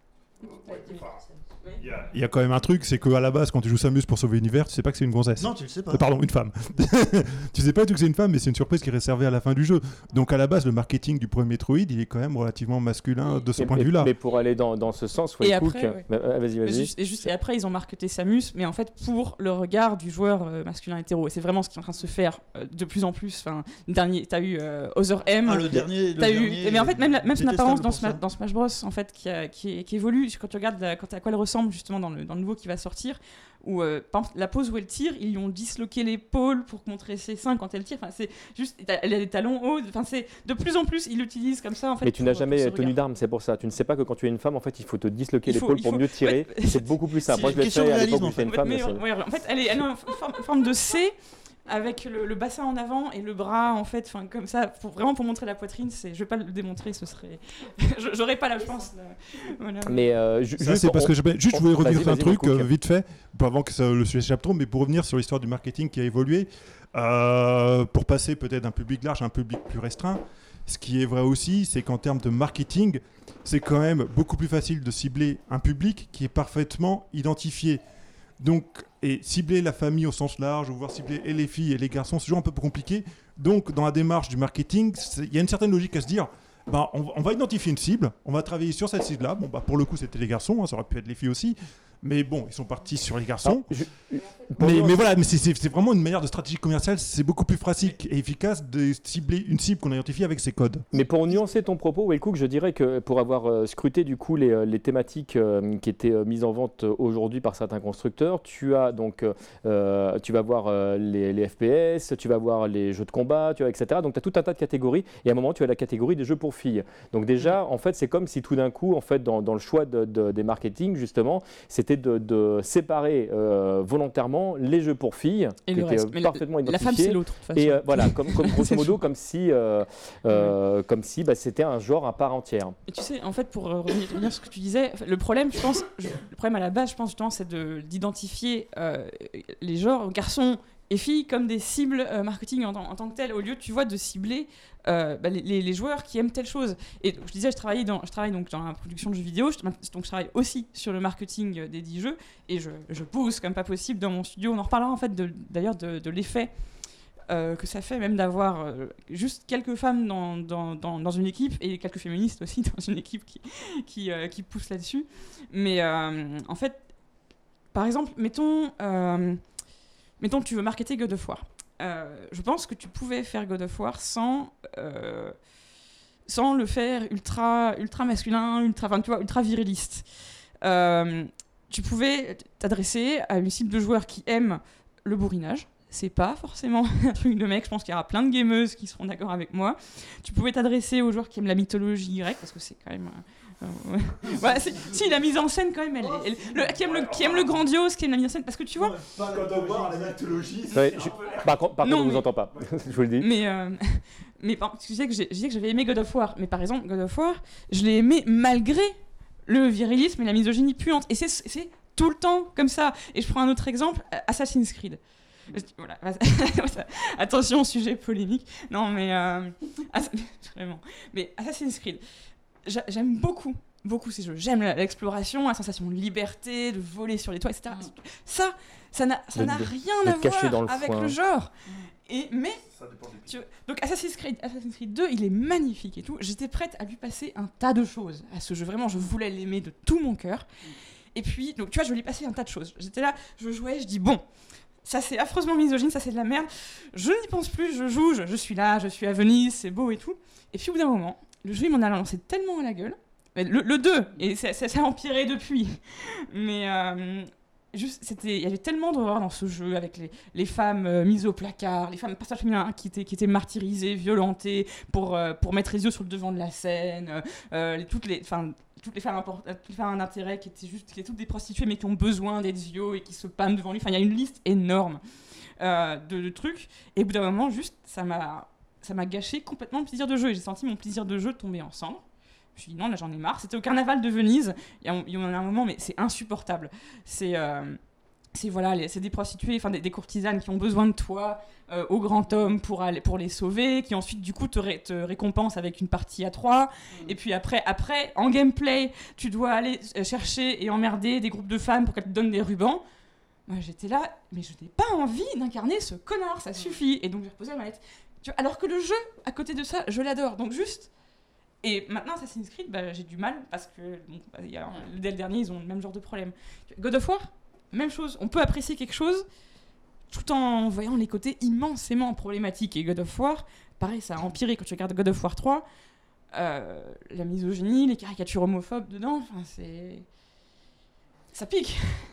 Il y a quand même un truc, c'est qu'à la base, quand tu joues Samus pour sauver l'univers, tu sais pas que c'est une gonzesse. Non, tu le sais pas. Euh, Pardon, une femme. tu sais pas du tout que c'est une femme, mais c'est une surprise qui est réservée à la fin du jeu. Donc à la base, le marketing du premier Metroid, il est quand même relativement masculin de ce point de vue-là. Mais pour aller dans, dans ce sens, Et Waycook, après, ouais. bah, euh, vas-y, vas-y. juste- et, juste, et après, ils ont marketé Samus, mais en fait, pour le regard du joueur euh, masculin hétéro. Et c'est vraiment ce qui est en train de se faire euh, de plus en plus. Enfin, dernier, t'as eu euh, Other M. Ah, le dernier. le T'as eu, dernier mais en fait, même, la- même son apparence dans, pour ça. Sma- dans Smash Bros, en fait, qui, a- qui, évolue, quand tu regardes la- quand, à quoi elle ressemble justement dans le, dans le nouveau qui va sortir, où euh, la pose où elle tire, ils lui ont disloqué l'épaule pour montrer ses seins quand elle tire. Enfin, c'est juste, elle a des talons hauts. Enfin, c'est de plus en plus, ils l'utilisent comme ça en fait. mais tu n'as jamais tenu d'armes, c'est pour ça. Tu ne sais pas que quand tu es une femme, en fait, il faut te disloquer l'épaule pour faut- mieux tirer. Ouais. C'est beaucoup plus simple. Moi, je l'ai fait à l'époque où j'étais une femme. mais, mais c'est- ouais, en fait, elle est, elle est en forme, forme de C avec le, le bassin en avant et le bras en fait, enfin comme ça, pour, vraiment pour montrer la poitrine. C'est, je vais pas le démontrer, ce serait, Je- j'aurais pas la chance. voilà. Mais euh, ju- Ça, juste, c'est parce on- que je, juste, je on- voulais revenir sur un truc euh, vite fait, pour- avant que ça- le sujet s'échappe trop, mais pour revenir sur l'histoire du marketing qui a évolué, euh, pour passer peut-être d'un public large à un public plus restreint. Ce qui est vrai aussi, c'est qu'en termes de marketing, c'est quand même beaucoup plus facile de cibler un public qui est parfaitement identifié. Donc, et cibler la famille au sens large, ou voir cibler et les filles et les garçons, c'est toujours un peu compliqué. Donc, dans la démarche du marketing, il y a une certaine logique à se dire, on, va- on va identifier une cible, on va travailler sur cette cible-là. Bon, bah, pour le coup, c'était les garçons, hein, ça aurait pu être les filles aussi. Mais bon, ils sont partis sur les garçons. Ah, je- Mais, voilà, mais c'est- vraiment une manière de stratégie commerciale, c'est beaucoup plus pratique et efficace de cibler une cible qu'on a identifiée avec ses codes. Mais pour nuancer ton propos, Waycook, je dirais que pour avoir euh, scruté du coup les, euh, les thématiques euh, qui étaient mises en vente aujourd'hui par certains constructeurs, tu as donc euh, tu vas voir les, les FPS, tu vas voir les jeux de combat, tu vois, etc. Donc tu as tout un tas de catégories et à un moment tu as la catégorie des jeux pour filles. Donc déjà, en fait, c'est comme si tout d'un coup, en fait, dans, dans le choix de- de- des marketing justement, c'était de, de séparer euh, volontairement les jeux pour filles Et qui étaient euh, Mais la- parfaitement La femme, identifiés. c'est l'autre. Et euh, voilà, comme, comme grosso modo, comme si, euh, euh, comme si bah, c'était un genre à part entière. Et tu sais, en fait, pour revenir, sur ce que tu disais, le problème, je pense, je- le problème à la base, je pense justement, c'est de- d'identifier les genres garçons et filles comme des cibles euh, marketing en, tant- que telles, au lieu, tu vois, de cibler euh, bah, les, joueurs qui aiment telle chose. Et je disais, je travaille dans, je travaille donc dans la production de jeux vidéo, donc je travaille aussi sur le marketing euh, des dix jeux, et je, je pousse comme pas possible dans mon studio. On en reparlera en fait d'ailleurs de, l'effet que ça fait même d'avoir juste quelques femmes dans, dans, dans, une équipe et quelques féministes aussi dans une équipe qui, qui, qui poussent là-dessus. Mais en fait, par exemple, mettons, mettons tu veux marketer God of War. Euh, je pense que tu pouvais faire God of War sans, euh, sans le faire ultra, ultra masculin, ultra, ultra viriliste. Euh, tu pouvais t'adresser à une cible de joueurs qui aiment le bourrinage. C'est pas forcément un truc de mec. Je pense qu'il y aura plein de gameuses qui seront d'accord avec moi. Tu pouvais t'adresser aux joueurs qui aiment la mythologie grecque, parce que c'est quand même. C'est- si, la mise en scène, quand même, elle, est- elle- le- qui, aime le, qui aime le grandiose, qui aime la mise en scène, parce que tu vois, Ouais, je- par contre, par Non, contre, on mais- vous entend pas. je vous le dis. Mais, euh, mais par- tu sais que j'ai- je que j'avais aimé God of War. Mais par exemple, God of War, je l'ai aimé malgré le virilisme et la misogynie puante. Et c'est- c'est tout le temps comme ça. Et je prends un autre exemple, euh, Assassin's Creed. Voilà. Attention, sujet polémique. Non, mais. euh, Ass- Vraiment. Mais Assassin's Creed, j'aime beaucoup. Beaucoup ces jeux. J'aime l'exploration, la sensation de liberté, de voler sur les toits, etc. Ça, ça n'a ça n'a rien à voir dans le avec foin. le genre. Et, mais, tu vois, donc Assassin's Creed, Assassin's Creed 2, il est magnifique et tout. J'étais prête à lui passer un tas de choses à ce jeu. Vraiment, je voulais l'aimer de tout mon cœur. Et puis, donc tu vois, je lui ai passé un tas de choses. J'étais là, je jouais, je dis bon, ça c'est affreusement misogyne, ça c'est de la merde. Je n'y pense plus, je joue, je, je suis là, je suis à Venise, c'est beau et tout. Et puis au bout d'un moment, le jeu il m'en a lancé tellement à la gueule. Le, le 2, et ça, ça- ça a empiré depuis. Mais euh, juste, il y avait tellement d'horreur dans ce jeu avec les, femmes euh, mises au placard, les femmes passages féminins qui étaient, qui étaient martyrisées, violentées pour, euh, pour mettre les yeux sur le devant de la scène, euh, toutes les, femmes toutes les femmes qui étaient juste, toutes des prostituées mais qui ont besoin d'être yeux et qui se pâment devant lui. Enfin, il y a une liste énorme de, de trucs. Et au bout d'un moment, juste, ça m'a, ça m'a gâché complètement le plaisir de jeu. Et j'ai senti mon plaisir de jeu tomber en cendres. Je me suis dit non, là j'en ai marre. C'était au carnaval de Venise. Il y y a un moment, mais c'est insupportable. C'est euh, c'est voilà, c'est des prostituées, enfin des, des courtisanes qui ont besoin de toi euh, au grand homme pour aller pour les sauver, qui ensuite du coup te, ré- te récompensent avec une partie à trois. Et puis après, après en gameplay, tu dois aller euh, chercher et emmerder des groupes de femmes pour qu'elles te donnent des rubans. Moi j'étais là, mais je n'ai pas envie d'incarner ce connard, ça suffit. Et donc j'ai reposé la manette. Tu vois, alors que le jeu, à côté de ça, je l'adore. Donc juste. Et maintenant, Assassin's Creed, bah, j'ai du mal parce que bon, bah, y a- dès le dernier, ils ont le même genre de problème. God of War, même chose. On peut apprécier quelque chose tout en voyant les côtés immensément problématiques. Et God of War, pareil, ça a empiré quand tu regardes God of War 3. euh, la misogynie, les caricatures homophobes dedans, enfin, c'est. Ça pique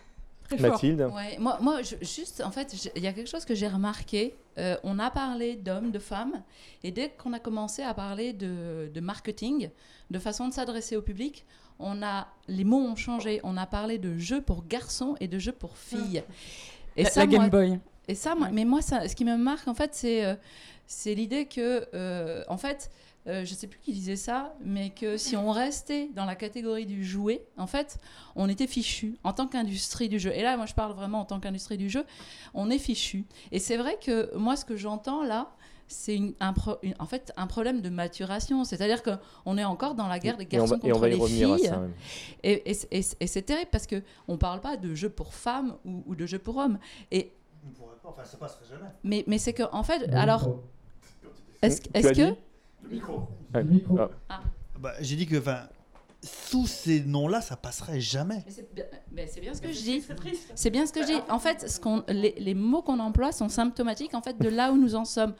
Très fort. Mathilde Ouais, moi, moi je- juste, en fait, il y a quelque chose que j'ai remarqué. Euh, on a parlé d'hommes, de femmes, et dès qu'on a commencé à parler de, de marketing, de façon de s'adresser au public, on a, les mots ont changé. On a parlé de jeux pour garçons et de jeux pour filles. Et la, ça, la Game moi, Boy. et ça, moi- mais moi, ça, ce qui me marque, en fait, c'est euh, c'est l'idée que, euh, en fait, euh, je sais plus qui disait ça, mais que si on restait dans la catégorie du jouet, en fait, on était fichu en tant qu'industrie du jeu. Et là, moi, je parle vraiment en tant qu'industrie du jeu, on est fichu. Et c'est vrai que moi, ce que j'entends là, c'est une- un, pro- une- en fait un problème de maturation. C'est-à-dire qu'on est encore dans la guerre des garçons va, contre les filles. Et, et- et- et c'est terrible parce qu'on ne parle pas de jeux pour femmes ou, ou de jeux pour hommes. Et, On pourrait pas, enfin, ça passerait jamais. mais mais c'est que, en fait, alors, est-ce Tu que. dit Ouais. Ah, Bah, j'ai dit que, sous ces noms-là, ça passerait jamais. Mais c'est bien, ce que je dis. C'est triste. C'est bien ce que je dis. En fait, ce qu'on, les, les mots qu'on emploie sont symptomatiques en fait de là où nous en sommes.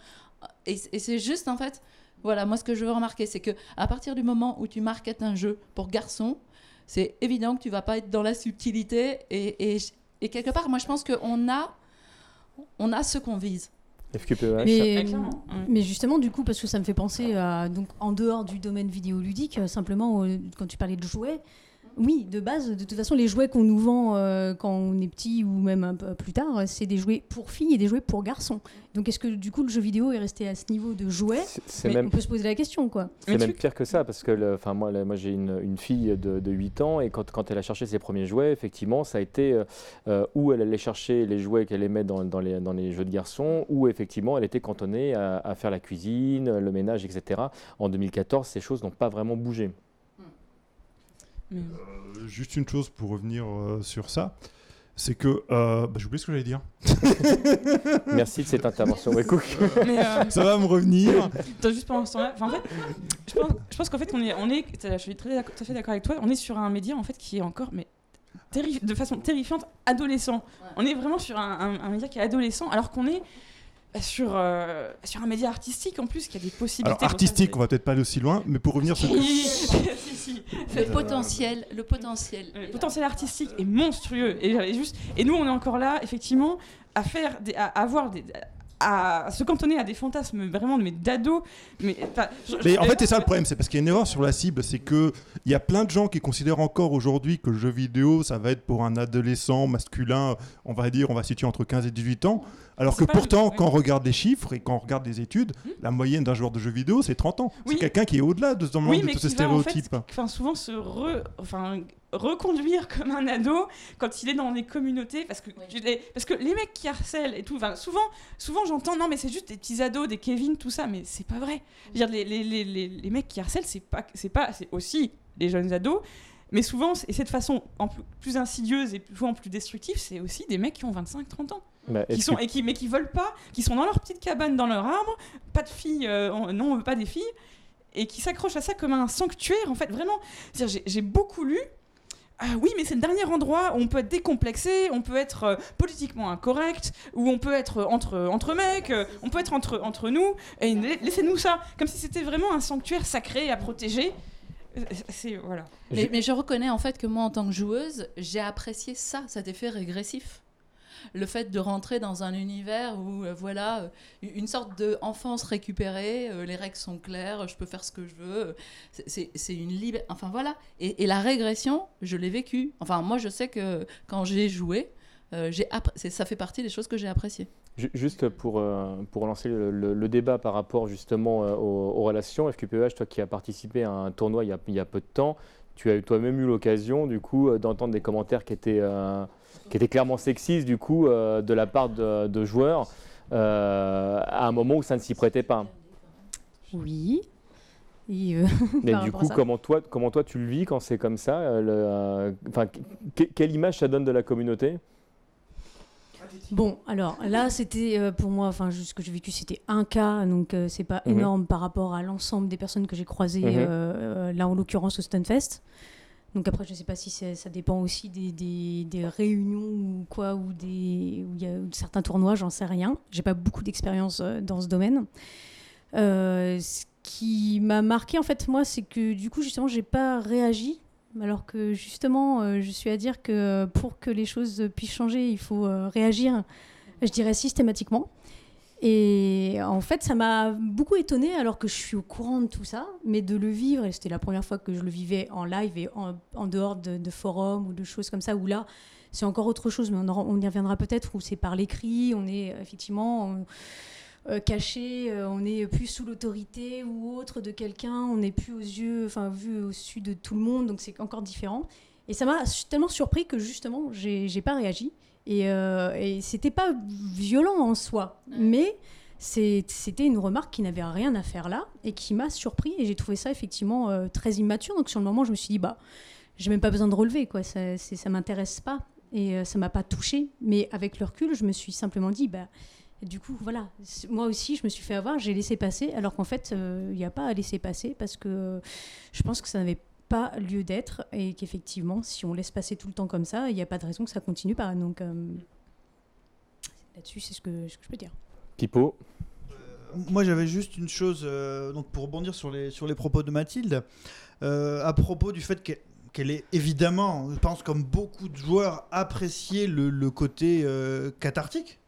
Et, c'est juste en fait, voilà, moi ce que je veux remarquer, c'est que à partir du moment où tu marketes un jeu pour garçons, c'est évident que tu vas pas être dans la subtilité et, et, et quelque part, moi je pense qu'on a, on a ce qu'on vise. FQPEH. Mais. Ouais. mais justement, du coup, parce que ça me fait penser à, donc, en dehors du domaine vidéoludique, euh, simplement, euh, quand tu parlais de jouets, oui, de base, de toute façon, les jouets qu'on nous vend euh, quand on est petit ou même un peu plus tard, c'est des jouets pour filles et des jouets pour garçons. Donc, est-ce que du coup, le jeu vidéo est resté à ce niveau de Mais même On peut se poser la question, quoi. C'est même pire que ça, parce que le- enfin, moi, moi j'ai une, une fille de, de 8 ans, et quand, quand elle a cherché ses premiers jouets, effectivement, ça a été euh, euh, où elle allait chercher les jouets qu'elle aimait dans, dans les, dans les jeux de garçons, ou effectivement, elle était cantonnée à, à faire la cuisine, le ménage, etc. En 2014, ces choses n'ont pas vraiment bougé. Euh, juste une chose pour revenir euh, sur ça, c'est que euh, bah, j'ai oublié ce que j'allais dire. Merci de cette intervention, Waycook. Mais euh, Ça va me revenir. Attends, juste pendant ce temps-là, enfin, en fait, je pense, pense qu'en fait, on est, on est, je suis très, tout à fait d'accord avec toi, on est sur un média en fait qui est encore, mais de façon terrifiante, adolescent. On est vraiment sur un, un- un média qui est adolescent, alors qu'on est sur, euh, sur un média artistique en plus qui a des possibilités. Alors artistique, on va peut-être pas aller aussi loin, mais pour revenir sur Oui, si, si. Le potentiel, le potentiel. Le potentiel artistique est monstrueux et, et juste et nous on est encore là effectivement à faire des, à avoir des à se cantonner à des fantasmes vraiment mais d'ados mais je- Mais en fait, c'est ça le problème, c'est parce qu'il y a une erreur sur la cible, c'est que il y a plein de gens qui considèrent encore aujourd'hui que le jeu vidéo, ça va être pour un adolescent masculin, on va dire, on va situer entre 15 et 18 ans, alors que pourtant, quand on regarde les chiffres et quand on regarde les études, la moyenne d'un joueur de jeu vidéo, c'est 30 ans. Oui. C'est quelqu'un qui est au-delà de, ce- oui de tous ces va en fait stéréotypes. souvent se re, enfin reconduire comme un ado quand il est dans des communautés parce que Oui. les- parce que les mecs qui harcèlent et tout souvent souvent j'entends non mais c'est juste des petits ados des Kevin tout ça mais c'est pas vrai dire les, les, les, les, les mecs qui harcèlent c'est pas c'est pas c'est aussi des jeunes ados mais souvent et c'est de façon en plus, plus insidieuse et souvent plus destructive c'est aussi des mecs qui ont 25 30 ans Bah, qui sont que- et qui mais qui veulent pas, qui sont dans leur petite cabane dans leur arbre, pas de filles, euh, on- non on veut pas des filles, et qui s'accrochent à ça comme un sanctuaire en fait vraiment. J'ai beaucoup lu. Ah oui, mais c'est le dernier endroit où on peut être décomplexé, on peut être euh, politiquement incorrect, où on peut être entre, entre mecs, euh, on peut être entre, entre nous, et la- laissez-nous ça, comme si c'était vraiment un sanctuaire sacré à protéger. Euh, C'est voilà. Mais je reconnais en fait que moi, en tant que joueuse, j'ai apprécié ça, cet effet régressif. Le fait de rentrer dans un univers où, euh, voilà, euh, une sorte d'enfance récupérée, euh, les règles sont claires, je peux faire ce que je veux, c'est- une liberté. Enfin voilà. Et, la régression, je l'ai vécue. Enfin, moi, je sais que quand j'ai joué, ça fait partie des choses que j'ai appréciées. Ju- Juste pour, euh, pour lancer le, débat par rapport justement aux, relations, FQPEH, toi qui as participé à un tournoi il y a, il y a peu de temps, tu as toi-même eu l'occasion du coup d'entendre des commentaires qui étaient, qui étaient clairement sexistes du coup euh, de la part de, de joueurs euh, à un moment où ça ne s'y prêtait pas. Oui. Et, euh, Mais du coup, comment toi, comment toi tu le vis quand c'est comme ça euh, le, euh, enfin, que- Quelle image ça donne de la communauté? Bon, alors là, c'était pour moi, enfin, ce que j'ai vécu, c'était un cas, donc c'est pas Mhm. énorme par rapport à l'ensemble des personnes que j'ai croisées, Mhm. là en l'occurrence au Stunfest. Donc après, je sais pas si ça dépend aussi des, réunions ou quoi, ou des y a certains tournois, j'en sais rien. J'ai pas beaucoup d'expérience euh, dans ce domaine. Euh, ce qui m'a marqué en fait, moi, c'est que du coup, justement, j'ai pas réagi. Alors que justement, euh, je suis à dire que pour que les choses puissent changer, il faut réagir, je dirais systématiquement. Et en fait, ça m'a beaucoup étonnée alors que je suis au courant de tout ça, mais de le vivre, et c'était la première fois que je le vivais en live et en, dehors de, forums ou de choses comme ça, où là, c'est encore autre chose, mais on, y reviendra peut-être, où c'est par l'écrit, on est effectivement euh, caché, euh, on est plus sous l'autorité ou autre de quelqu'un, on n'est plus aux yeux, enfin vu au-dessus de tout le monde, donc c'est encore différent. Et ça m'a tellement surpris que justement, j'ai pas réagi. Et, euh, et c'était pas violent en soi, mais c'était une remarque qui n'avait rien à faire là et qui m'a surpris. Et j'ai trouvé ça effectivement euh, très immature. Donc sur le moment, je me suis dit, bah, j'ai même pas besoin de relever, quoi. Ça, ça m'intéresse pas et euh, ça m'a pas touché. Mais avec le recul, je me suis simplement dit, bah, du coup, voilà, moi aussi, je me suis fait avoir, j'ai laissé passer, alors qu'en fait, euh, il n'y a pas à laisser passer parce que je pense que ça n'avait pas lieu d'être et qu'effectivement, si on laisse passer tout le temps comme ça, il n'y a pas de raison que ça continue pas. Donc euh, là-dessus, c'est ce que, ce que je peux dire. Pipo Moi, j'avais juste une chose, euh, donc pour rebondir sur les, sur les propos de Mathilde, euh, à propos du fait qu'elle qu'elle est évidemment, je pense comme beaucoup de joueurs, apprécié le, le côté euh, cathartique.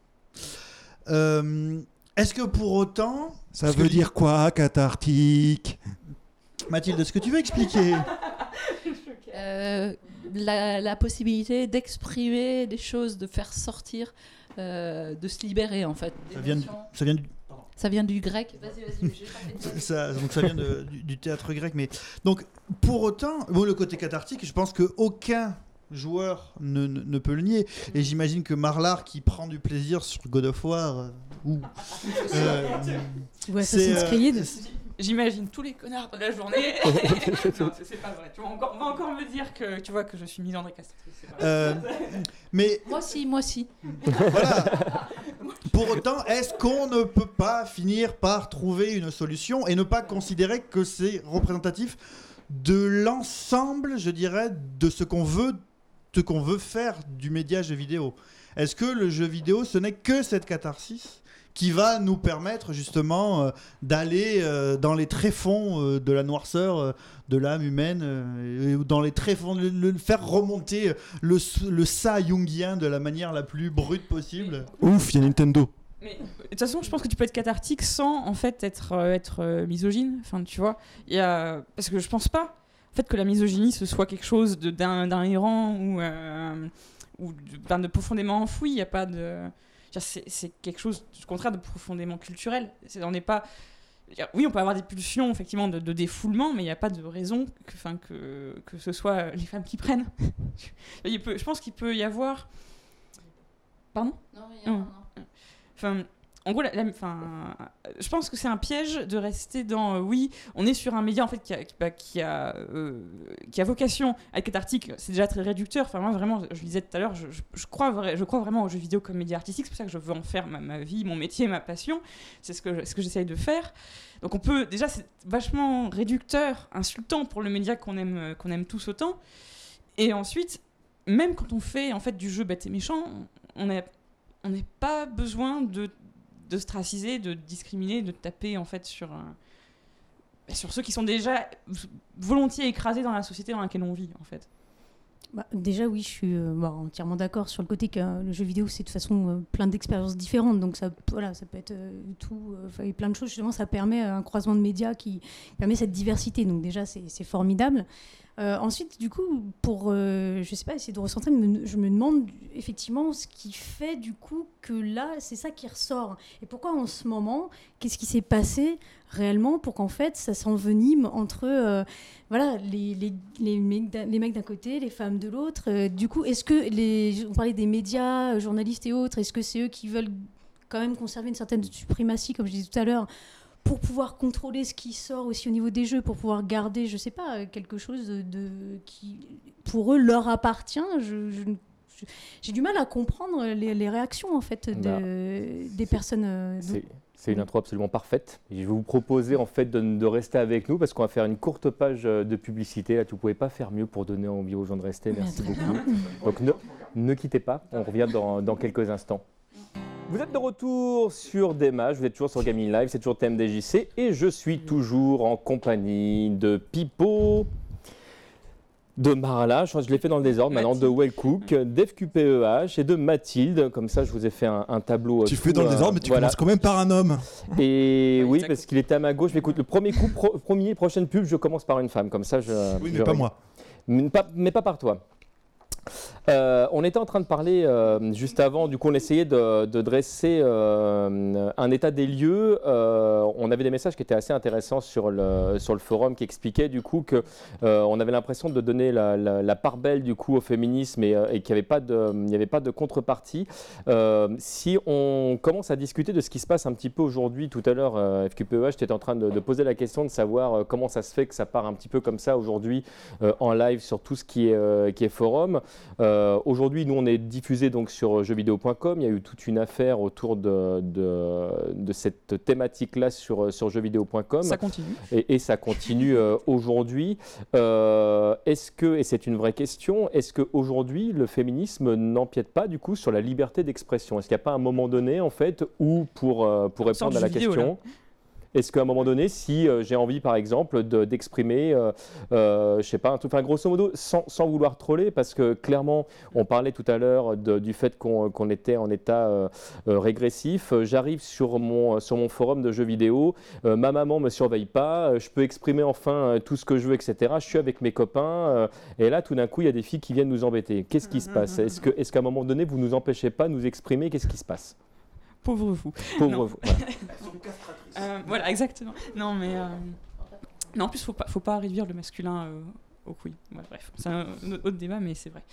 Euh, Est-ce que pour autant, Ça veut que- dire quoi, cathartique? Mathilde, est-ce que tu veux expliquer? Euh, la, la possibilité d'exprimer des choses, de faire sortir, euh, de se libérer en fait. Ça vient, du, ça vient du, Ça vient du grec. Vas-y, vas-y. j'ai pas fait de- ça, donc ça vient de- du, du théâtre grec, mais donc pour autant, bon, le côté cathartique, je pense que aucun joueur ne, ne- ne peut le nier. Et j'imagine que Marlar qui prend du plaisir sur God of War euh, ou euh, vois c'est, Assassin's euh, Creed J'imagine tous les connards de la journée. non, c'est- pas vrai. Tu vas encore, on va encore me dire que tu vois que je suis misandre castratrice. euh, mais Moi aussi, moi aussi. voilà. Pour autant, est-ce qu'on ne peut pas finir par trouver une solution et ne pas considérer que c'est représentatif de l'ensemble, je dirais, de ce qu'on veut, ce qu'on veut faire du média jeu vidéo? Est-ce que le jeu vidéo, ce n'est que cette catharsis? Qui va nous permettre justement euh, d'aller euh, dans les tréfonds euh, de la noirceur euh, de l'âme humaine, euh, et dans les tréfonds, le, le- faire remonter le, le ça jungien de la manière la plus brute possible. Ouf, il y a Nintendo. Mais de toute façon, je pense que tu peux être cathartique sans en fait être, euh, être euh, misogyne. Enfin, tu vois, y a... parce que je pense pas en fait que la misogynie ce soit quelque chose d'un d'inhérent ou euh, ou de, ben, de profondément enfoui. Il y a pas de c'est quelque chose du contraire de profondément culturel. C'est- On n'est pas oui, on peut avoir des pulsions effectivement de, de défoulement, mais il n'y a pas de raison que, que, que ce soit euh, les femmes qui prennent. il peut, je pense qu'il peut y avoir. Pardon? Non, il y a-. Enfin, en gros, je pense que c'est un piège de rester dans. euh, oui, on est sur un média en fait qui a, qui, bah, a, euh, a vocation à être cathartique. C'est déjà très réducteur. Enfin, moi, vraiment, je le disais tout à l'heure, je, crois, je crois vraiment aux jeux vidéo comme média artistique. C'est pour ça que je veux en faire ma, vie, mon métier, ma passion. C'est ce que, ce que j'essaye de faire. Donc, on peut. Déjà, c'est vachement réducteur, insultant pour le média qu'on aime, euh, qu'on aime tous autant. Et ensuite, même quand on fait en fait du jeu bête et méchant, on n'a on n'est pas besoin de d'ostraciser, de discriminer, de taper en fait sur un- sur ceux qui sont déjà volontiers écrasés dans la société dans laquelle on vit en fait. Bah, déjà, oui, je suis euh, bah, entièrement d'accord sur le côté que euh, le jeu vidéo, c'est de toute façon euh, plein d'expériences différentes. Donc, ça, voilà, ça peut être euh, tout, euh, et plein de choses. Justement, ça permet euh, un croisement de médias qui permet cette diversité. Donc, déjà, c'est formidable. Euh, ensuite, du coup, pour, euh, je sais pas, essayer de recentrer, je me demande effectivement ce qui fait du coup que là, c'est ça qui ressort. Et pourquoi en ce moment, qu'est-ce qui s'est passé réellement pour qu'en fait, ça s'envenime entre euh, voilà, les, les, les, mecs d'un- côté, les femmes de l'autre. Euh, du coup, est-ce que les, on parlait des médias, journalistes et autres, est-ce que c'est eux qui veulent quand même conserver une certaine suprématie, comme je disais tout à l'heure, pour pouvoir contrôler ce qui sort aussi au niveau des jeux, pour pouvoir garder, je sais pas, euh, quelque chose de, qui, pour eux, leur appartient je, ne- j'ai du mal à comprendre les, les réactions en fait de, Bah, des personnes. euh, C'est une intro absolument parfaite. Et je vais vous proposer en fait de, de rester avec nous parce qu'on va faire une courte page euh, de publicité. Là, tu ne pouvais pas faire mieux pour donner envie aux gens de rester. Merci Très beaucoup. Donc ne, ne quittez pas, on revient dans, dans quelques instants. Vous êtes de retour sur Démage, vous êtes toujours sur Gaming Live, c'est toujours TMDJC et je suis toujours en compagnie de Pipo, de Marla, je crois que je l'ai fait dans le désordre maintenant, de Wellcook, d'FQPEH et de Mathilde. Comme ça, je vous ai fait un, un tableau. euh, Tu tout, fais dans le euh, désordre, mais tu voilà. commences quand même par un homme. Et oui, parce qu'il était à ma gauche. Mais écoute, le premier coup, pro- premier, prochaine pub, je commence par une femme. Comme ça, je. Oui, je mais pas règle. moi. Mais pas, mais pas par toi. Euh, on était en train de parler euh, juste avant, du coup on essayait de, dresser euh, un état des lieux. On avait des messages qui étaient assez intéressants sur le, sur le forum qui expliquaient du coup que on avait l'impression de donner la, la- part belle du coup au féminisme et, qu'il n'y avait pas de, contrepartie. Si on commence à discuter de ce qui se passe un petit peu aujourd'hui, tout à l'heure, FQPEH, tu étais en train de, poser la question de savoir comment ça se fait que ça part un petit peu comme ça aujourd'hui en live sur tout ce qui est, qui est forum. Euh, aujourd'hui, nous, on est diffusé donc sur jeuxvideo.com. Il y a eu toute une affaire autour de, de, de cette thématique-là sur, sur jeuxvideo.com. Ça continue. Et, et ça continue euh, aujourd'hui. Euh, est-ce que, et c'est une vraie question, est-ce qu'aujourd'hui le féminisme n'empiète pas du coup sur la liberté d'expression? Est-ce qu'il n'y a pas un moment donné en fait où pour, pour répondre à la vidéo, question est-ce qu'à un moment donné, si euh, j'ai envie, par exemple, de- d'exprimer, euh, euh, je sais pas, un truc, enfin, grosso modo, sans, sans vouloir troller, parce que clairement, on parlait tout à l'heure de- du fait qu'on qu'on était en état euh, euh, régressif. Euh, J'arrive sur mon, sur mon forum de jeux vidéo, euh, ma maman me surveille pas, euh, je peux exprimer enfin euh, tout ce que je veux, etc. Je suis avec mes copains, euh, et là, tout d'un coup, il y a des filles qui viennent nous embêter. Qu'est-ce qui se passe? Est-ce que- est-ce qu'à un moment donné, vous nous empêchez pas de nous exprimer? Qu'est-ce qui se passe? Pauvre vous. Pauvre Non. vous. Voilà. Euh, voilà, exactement. Non, mais. euh, Non, en plus, faut pas, faut pas réduire le masculin euh, au couilles. Ouais, bref, c'est un autre débat, mais c'est vrai.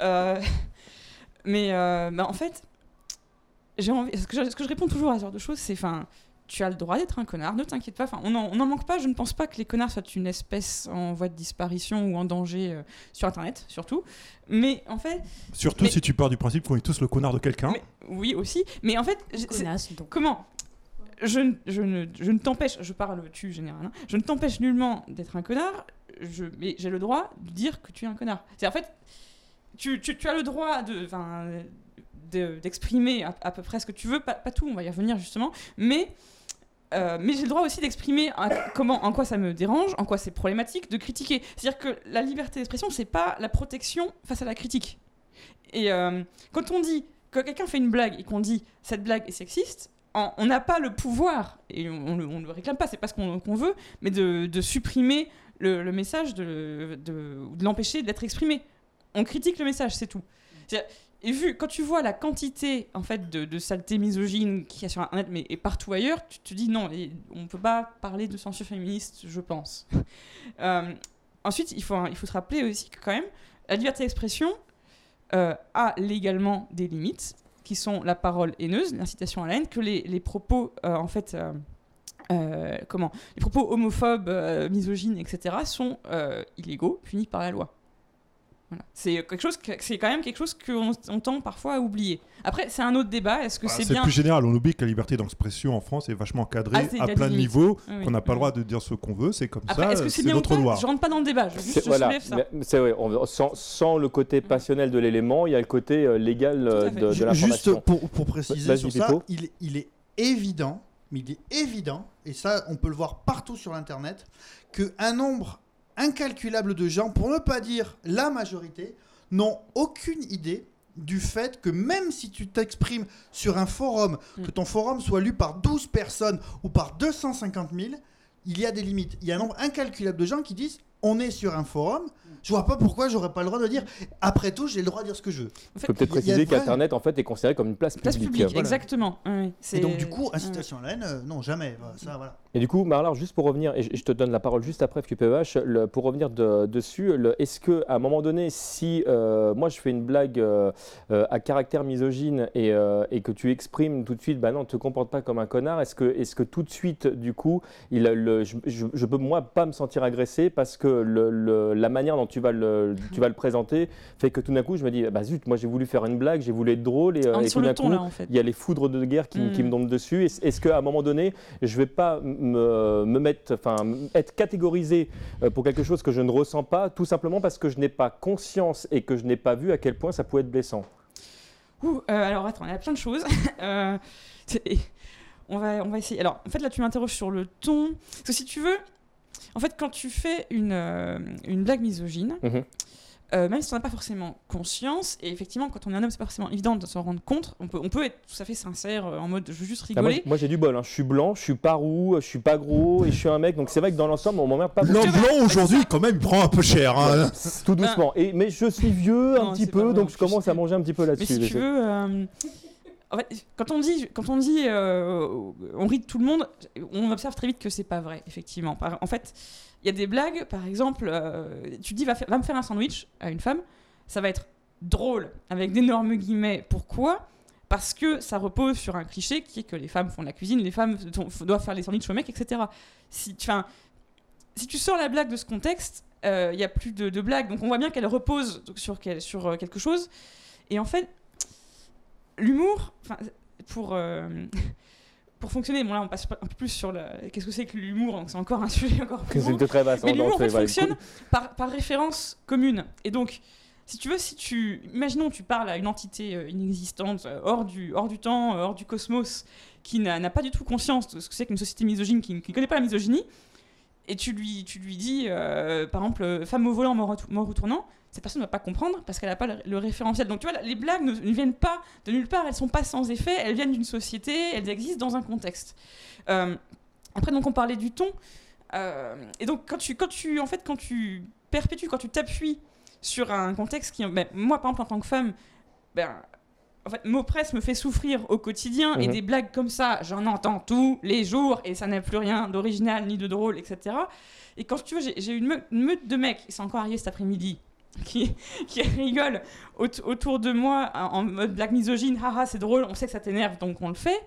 Euh, Mais euh, bah, en fait, j'ai envie. Ce que, je, ce que je réponds toujours à ce genre de choses, c'est. Enfin, tu as le droit d'être un connard, ne t'inquiète pas. Enfin, on n'en on en manque pas. Je ne pense pas que les connards soient une espèce en voie de disparition ou en danger euh, sur Internet, surtout. Mais en fait, Surtout Mais- si tu pars du principe qu'on est tous le connard de quelqu'un. oui aussi. Mais en fait, Connasse, donc. Comment je, ne- je ne, je ne t'empêche, je parle tu général, hein, je ne t'empêche nullement d'être un connard, je, mais j'ai le droit de dire que tu es un connard. C'est en fait, tu, tu, tu as le droit de, d'exprimer à, peu près ce que tu veux, pas, tout, on va y revenir justement, mais, euh, mais j'ai le droit aussi d'exprimer comment, en quoi ça me dérange, en quoi c'est problématique, de critiquer. C'est-à-dire que la liberté d'expression, c'est pas la protection face à la critique. Et euh, quand on dit que quelqu'un fait une blague et qu'on dit cette blague est sexiste, on n'a pas le pouvoir, et on ne le, réclame pas, c'est pas ce qu'on veut, mais de, supprimer le, message, de, de, de l'empêcher d'être exprimé. On critique le message, c'est tout. Et vu, quand tu vois la quantité en fait de, de saleté misogyne qu'il y a sur Internet, mais et partout ailleurs, tu te dis non, on ne peut pas parler de censure féministe, je pense. Euh, ensuite, il faut, il faut se rappeler aussi que quand même, la liberté d'expression euh, a légalement des limites qui sont la parole haineuse, l'incitation à la haine, que les, les propos, euh, en fait, comment, les propos homophobes, misogynes, etc., sont illégaux, punis par la loi. Voilà. C'est quelque chose, que- c'est quand même quelque chose qu'on on tend parfois à oublier. Après, c'est un autre débat. Est-ce que Voilà, c'est c'est bien plus général. On oublie que la liberté d'expression en France est vachement encadrée Ah, à plein de niveaux. Oui, qu'on n'a pas le Oui. droit de dire ce qu'on veut. C'est comme Après, ça. est-ce que c'est c'est bien ou notre pas loi. Je rentre pas dans le débat. Je, juste, C'est- je voilà, ça. mais c'est vrai, on- sans, sans le côté passionnel de l'élément, il y a le côté euh, légal euh, de, de l'information. Juste pour, pour préciser Vas-y, sur ça, il, il est évident, mais il est évident, et ça on peut le voir partout sur Internet, qu'un nombre incalculable de gens, pour ne pas dire la majorité, n'ont aucune idée du fait que même si tu t'exprimes sur un forum, Mm. que ton forum soit lu par 12 personnes ou par 250 000, il y a des limites. Il y a un nombre incalculable de gens qui disent on est sur un forum, je vois pas pourquoi j'aurais pas le droit de dire après tout j'ai le droit de dire ce que je veux. En Il fait, faut peut-être préciser vrai- qu'Internet en fait est considéré comme une place place publique. publique, Voilà. exactement. Oui, oui. Et donc du coup, incitation à la haine, euh, non jamais. Ça, voilà. Et du coup, Marlar, juste pour revenir, et je, te donne la parole juste après FQPEH, le- pour revenir de- dessus, est-ce que à un moment donné, si euh, moi je fais une blague euh, euh, à caractère misogyne et, euh, et que tu exprimes tout de suite, bah non, te comporte pas comme un connard, est-ce que, est-ce que tout de suite, du coup, il, le, je, je, je peux moi pas me sentir agressé parce que le, le- la manière dont tu vas, le, tu vas le présenter fait que tout d'un coup, je me dis, bah zut, moi j'ai voulu faire une blague, j'ai voulu être drôle et, est tout d'un coup, là en fait. il y a les foudres de guerre qui, qui Mm. me tombent dessus. Est-ce est-ce qu'à un moment donné, je vais pas me, me mettre, enfin, être catégorisé euh, pour quelque chose que je ne ressens pas, tout simplement parce que je n'ai pas conscience et que je n'ai pas vu à quel point ça pouvait être blessant Ouh, euh, alors attends, il y a plein de choses. Euh, on, va, on va essayer. Alors, en fait, là, tu m'interroges sur le ton. Parce que si tu veux, en fait, quand tu fais une, euh, une blague misogyne, Mhm. Euh, même si n'en as pas forcément conscience, et effectivement, quand on est un homme, c'est pas forcément évident de s'en rendre compte, on peut, on peut être tout à fait sincère, euh, en mode je veux juste Ah, moi, rigoler. moi, j'ai du bol, hein. je suis blanc, je suis pas roux, je suis pas gros et je suis un mec, donc c'est vrai que dans l'ensemble on m'emmerde pas Blanc, beaucoup. blanc aujourd'hui, quand même, il prend un peu cher. hein. Tout doucement. Et, mais je suis vieux un Non, petit peu, donc je commence à manger un petit peu Mais là-dessus. si je tu veux, euh, en fait, quand on dit, quand on dit, euh, on rit de tout le monde, on observe très vite que c'est pas vrai, effectivement. En fait, il y a des blagues, par exemple, euh, tu dis va, me faire un sandwich à une femme, ça va être drôle avec d'énormes guillemets. Pourquoi? Parce que ça repose sur un cliché qui est que les femmes font la cuisine, les femmes doivent faire les sandwichs aux mecs, etc. Si, si tu sors la blague de ce contexte, euh, il y a plus de, de blagues, donc on voit bien qu'elle repose sur, euh, quelque chose. Et en fait, l'humour, pour, euh, pour fonctionner, bon là on passe un peu plus sur le, qu'est-ce que c'est que l'humour, donc c'est encore un sujet encore plus très. Mais hein, l'humour en fait, fonctionne par, par référence commune. Et donc, si tu veux, si tu. Imaginons tu parles à une entité euh, inexistante, euh, hors, du, hors du temps, euh, hors du cosmos, qui n'a n'a pas du tout conscience de ce que c'est qu'une société misogyne, qui ne connaît pas la misogynie, et tu lui, tu lui dis, euh, par exemple, euh, femme au volant, mort au, tou- mort au tournant, cette personne ne va pas comprendre parce qu'elle n'a pas le, référentiel. Donc tu vois, les blagues ne, ne viennent pas de nulle part, elles sont pas sans effet, elles viennent d'une société, elles existent dans un contexte. Euh, après, donc on parlait du ton. Et donc quand tu, quand tu, en fait, quand tu perpétues, quand tu t'appuies sur un contexte qui, ben, moi par exemple en tant que femme, ben, en fait, m'oppresse, me fait souffrir au quotidien, et Mhm. des blagues comme ça, j'en entends tous les jours, et ça n'a plus rien d'original ni de drôle, etc. Et quand tu vois, j'ai j'ai une, meute- une meute de mecs, et c'est encore arrivé cet après-midi, qui, qui rigolent aut- autour de moi en, mode blague misogyne, haha, c'est drôle, on sait que ça t'énerve, donc on le fait.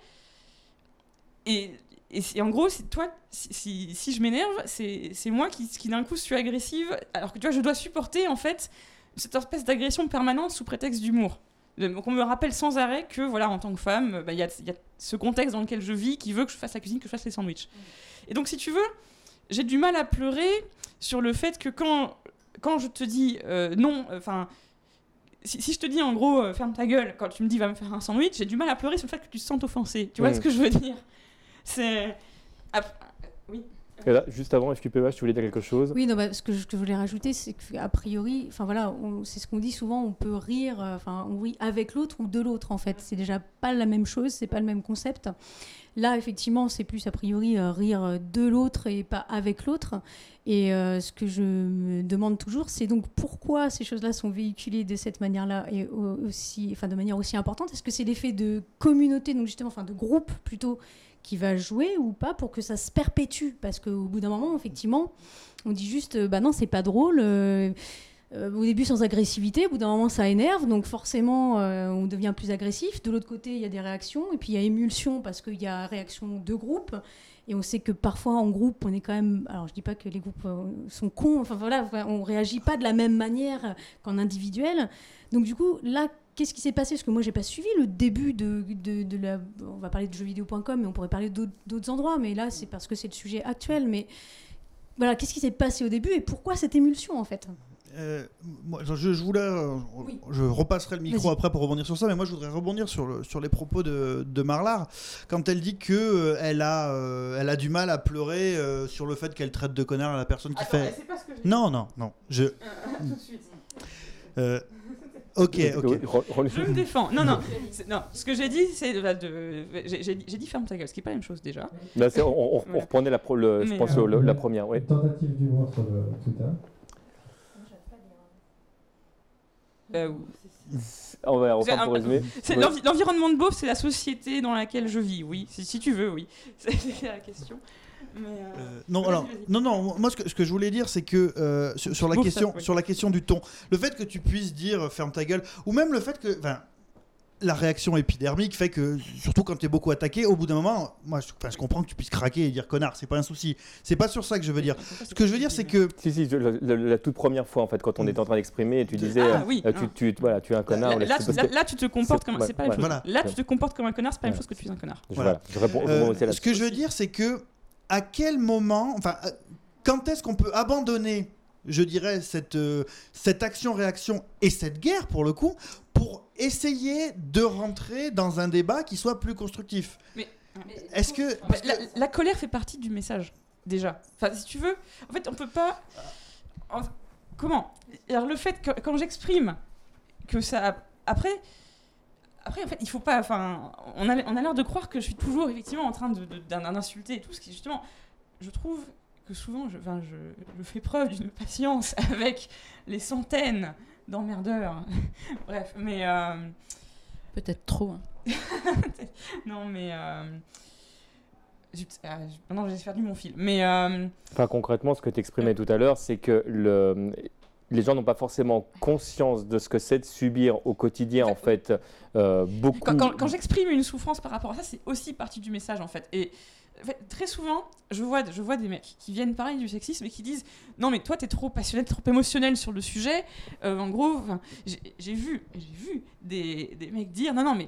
Et, en gros, toi, si, si, si je m'énerve, c'est c'est moi qui, qui d'un coup suis agressive, alors que tu vois, je dois supporter en fait cette espèce d'agression permanente sous prétexte d'humour. Euh, Donc on me rappelle sans arrêt que voilà, en tant que femme, euh, bah, il y, a, il y a ce contexte dans lequel je vis qui veut que je fasse la cuisine, que je fasse les sandwichs. Et donc si tu veux, j'ai du mal à pleurer sur le fait que quand, quand je te dis euh, non, enfin. si, si je te dis en gros euh, ferme ta gueule quand tu me dis va me faire un sandwich, j'ai du mal à pleurer sur le fait que tu te sens offensé. Tu vois Mm. ce que je veux dire? C'est. Juste avant FQPEH, tu voulais dire quelque chose? Oui, non, bah, ce que je, voulais rajouter, c'est qu'a priori, voilà, c'est ce qu'on dit souvent, on peut rire, euh, enfin on rit avec l'autre ou de l'autre en fait. C'est déjà pas la même chose, c'est pas le même concept. Là, effectivement, c'est plus a priori euh, rire de l'autre et pas avec l'autre. Et euh, ce que je me demande toujours, c'est donc pourquoi ces choses-là sont véhiculées de cette manière-là et au- aussi, enfin de manière aussi importante? Est-ce que c'est l'effet de communauté, donc justement, enfin de groupe plutôt, qui va jouer ou pas pour que ça se perpétue Parce qu'au bout d'un moment, effectivement, on dit juste, euh, bah non, c'est pas drôle. euh, euh, au début sans agressivité, au bout d'un moment ça énerve, donc forcément on devient plus agressif. De l'autre côté, il y a des réactions, et puis il y a émulsion parce qu'il y a réaction de groupe. Et on sait que parfois en groupe, on est quand même. Alors je dis pas que les groupes sont cons, enfin voilà, on réagit pas de la même manière qu'en individuel. Donc du coup, là, qu'est-ce qui s'est passé Parce que moi, j'ai pas suivi le début de, de, de la. On va parler de jeuxvideo.com, mais on pourrait parler d'autres endroits. Mais là, c'est parce que c'est le sujet actuel. Mais voilà, qu'est-ce qui s'est passé au début et pourquoi cette émulsion en fait Euh, moi, je, je voulais, euh, Oui. je repasserai le micro après pour rebondir sur ça, mais moi je voudrais rebondir sur, le, sur les propos de, de Marlar quand elle dit que euh, elle a, euh, elle a du mal à pleurer euh, sur le fait qu'elle traite de connard la personne qui fait. c'est pas ce que j'ai Non, non, non. Je. tout de suite. Ok, ok. Je me défends. Non, non. c'est- non. Ce que j'ai dit, c'est de, de- j'ai dit ferme ta gueule, ce qui est pas la même chose déjà. Là, c'est- on, on- on reprenait la, pro- le- je pense euh, le- la première. Ouais. Tentative d'humour sur le Twitter. Euh, On va reprendre pour résumer. L'environnement de Beauf, c'est la société dans laquelle je vis, oui. Si, si tu veux, oui. C'est c'est la question. Mais, euh, Euh, non, alors, non, non, moi ce que, ce que je voulais dire, c'est que euh, sur, sur la question, ça, oui. sur la question du ton, le fait que tu puisses dire ferme ta gueule, ou même le fait que, enfin, la réaction épidermique fait que, surtout quand tu es beaucoup attaqué, au bout d'un moment, moi je, comprends que tu puisses craquer et dire connard, c'est pas un souci. C'est pas sur ça que je veux dire. Ce que je veux dire, c'est que Si, si, je- la, toute première fois, en fait, quand on était en train d'exprimer, tu disais, Ah, oui, euh, ah. tu, tu, voilà, tu es un connard. Là, là, tu- parce là- là, tu te comportes comme. C'est pas la même chose. voilà. Là, tu te comportes comme un connard, c'est pas la même chose que tu es un connard. Voilà. je réponds, Euh, ce que je veux dire, c'est que à quel moment, enfin, euh, quand est-ce qu'on peut abandonner, je dirais, cette, euh, cette action-réaction et cette guerre pour le coup, pour essayer de rentrer dans un débat qui soit plus constructif? Mais- Est-ce que, la, la colère fait partie du message, déjà. Enfin, si tu veux, en fait, on peut pas. en- Comment? Alors, le fait que quand j'exprime que ça. Après. Après, en fait, il faut pas. Enfin, on a, on a l'air de croire que je suis toujours effectivement en train de, de- d'insulter et tout, ce qui justement, je trouve que souvent, je, enfin, je, je fais preuve d'une patience avec les centaines d'emmerdeurs. Bref, mais. euh, Peut-être trop. hein. non, mais. euh, ah, j'ai perdu mon fil. Mais. euh, Enfin, concrètement, ce que tu exprimais tout à l'heure, c'est que le, les gens n'ont pas forcément conscience de ce que c'est de subir au quotidien, en fait, euh, beaucoup. quand quand- j'exprime une souffrance par rapport à ça, c'est aussi partie du message en fait. Et très souvent, je vois, je vois des mecs qui viennent parler du sexisme et qui disent Non, mais toi, t'es trop passionné, trop émotionnel sur le sujet. Euh, en gros, j'ai vu, j'ai vu des, des mecs dire Non, non, mais.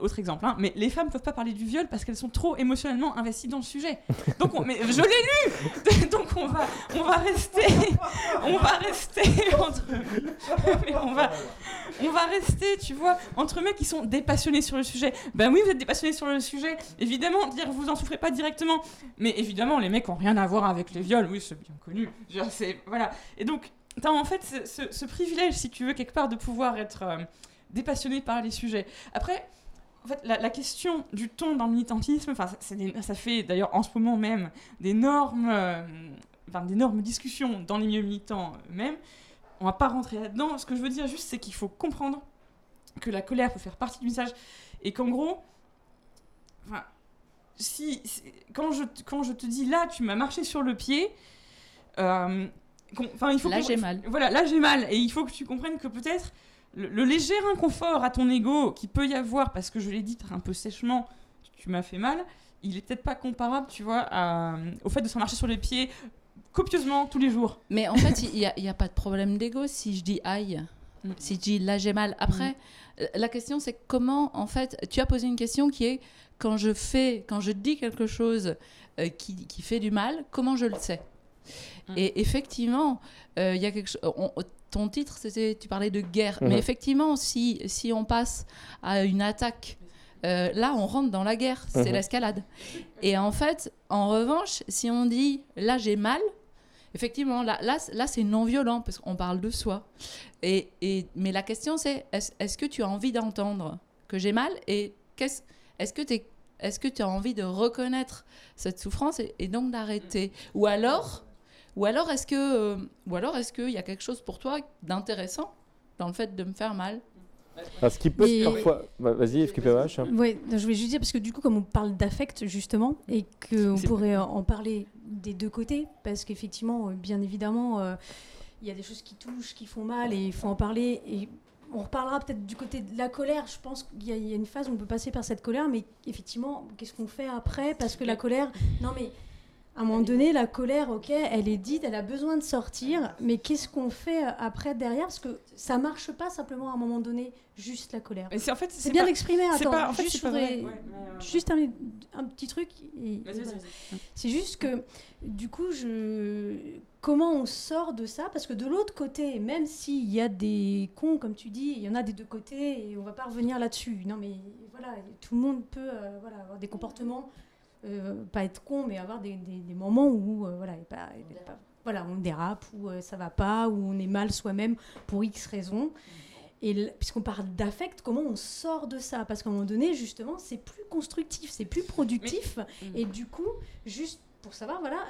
Autre exemple, hein, mais les femmes peuvent pas parler du viol parce qu'elles sont trop émotionnellement investies dans le sujet. Donc, on- mais je l'ai lu. Donc, on va, on va rester, on va rester entre, on va, on va rester, tu vois, entre mecs qui sont dépassionnés sur le sujet. Ben oui, vous êtes dépassionnés sur le sujet. Évidemment, dire vous en souffrez pas directement. Mais évidemment, les mecs ont rien à voir avec les viols. Oui, c'est bien connu. C'est- voilà. Et donc, t'as en fait ce privilège, si tu veux, quelque part, de pouvoir être euh, dépassionné par les sujets. Après. En fait, la, la question du ton dans le militantisme, des- ça fait d'ailleurs en ce moment même d'énormes, euh, d'énormes discussions dans les milieux militants eux-mêmes. On va pas rentrer là-dedans. Ce que je veux dire juste, c'est qu'il faut comprendre que la colère peut faire partie du message et qu'en gros, enfin, si, quand, je, quand je te dis là, tu m'as marché sur le pied, euh, enfin, il faut Là, j'ai mal. Voilà, là j'ai mal et il faut que tu comprennes que peut-être le, le léger inconfort à ton ego qui peut y avoir parce que je l'ai dit un peu sèchement, tu m'as fait mal, il est peut-être pas comparable, tu vois, à- au fait de se marcher sur les pieds copieusement tous les jours. Mais en fait, il n'y a, il y a pas de problème d'ego si je dis aïe, Mm. si je dis là j'ai mal. Après, euh, la question c'est comment, en fait, tu as posé une question qui est quand je fais, quand je dis quelque chose euh, qui, qui fait du mal, comment je le sais? Mm. Et effectivement, euh, il y a quelque chose. on- Ton titre, c'était, tu parlais de guerre, mais effectivement, si, si on passe à une attaque, euh, là, on rentre dans la guerre, c'est Mhm. l'escalade. Et en fait, en revanche, si on dit là j'ai mal, effectivement, là, là, là c'est non violent parce qu'on parle de soi. Et, et, mais la question c'est est-ce que tu as envie d'entendre que j'ai mal et qu'est-ce, est-ce que tu est-ce que tu as envie de reconnaître cette souffrance et, et donc d'arrêter? Ou alors, ou alors est-ce que, euh, ou alors est-ce qu'il y a quelque chose pour toi d'intéressant dans le fait de me faire mal? Parce qu'il peut Mais- parfois. Bah, Vas-y, FQPH. Ouais, je voulais juste dire parce que du coup, comme on parle d'affect justement, et qu'on pourrait en parler des deux côtés, parce qu'effectivement, euh, bien évidemment, euh, il y a des choses qui touchent, qui font mal, et il faut en parler. Et on reparlera peut-être du côté de la colère. Je pense qu'il y, y a une phase où on peut passer par cette colère, mais effectivement, qu'est-ce qu'on fait après? Parce que la colère, non mais à un moment donné, la colère, ok, elle est dite, elle a besoin de sortir, mais qu'est-ce qu'on fait après derrière? Parce que ça marche pas simplement à un moment donné, juste la colère. Mais c'est en fait, C'est bien d'exprimer. Attends, pas, en fait, juste, pas vrai. Euh, juste un, un petit truc. voilà. C'est juste que, du coup, je... comment on sort de ça? Parce que de l'autre côté, même s'il y a des cons, comme tu dis, il y en a des deux côtés, et on va pas revenir là-dessus. Non, mais voilà, tout le monde peut euh, voilà, avoir des comportements, euh, pas être con, mais avoir des, des- des moments où euh, voilà, pas- pas- voilà, on dérape, où euh, ça va pas, où on est mal soi-même pour X raisons. Et puisqu'on parle d'affect, comment on sort de ça? Parce qu'à un moment donné, justement, c'est plus constructif, c'est plus productif. Et du coup, juste pour savoir, voilà,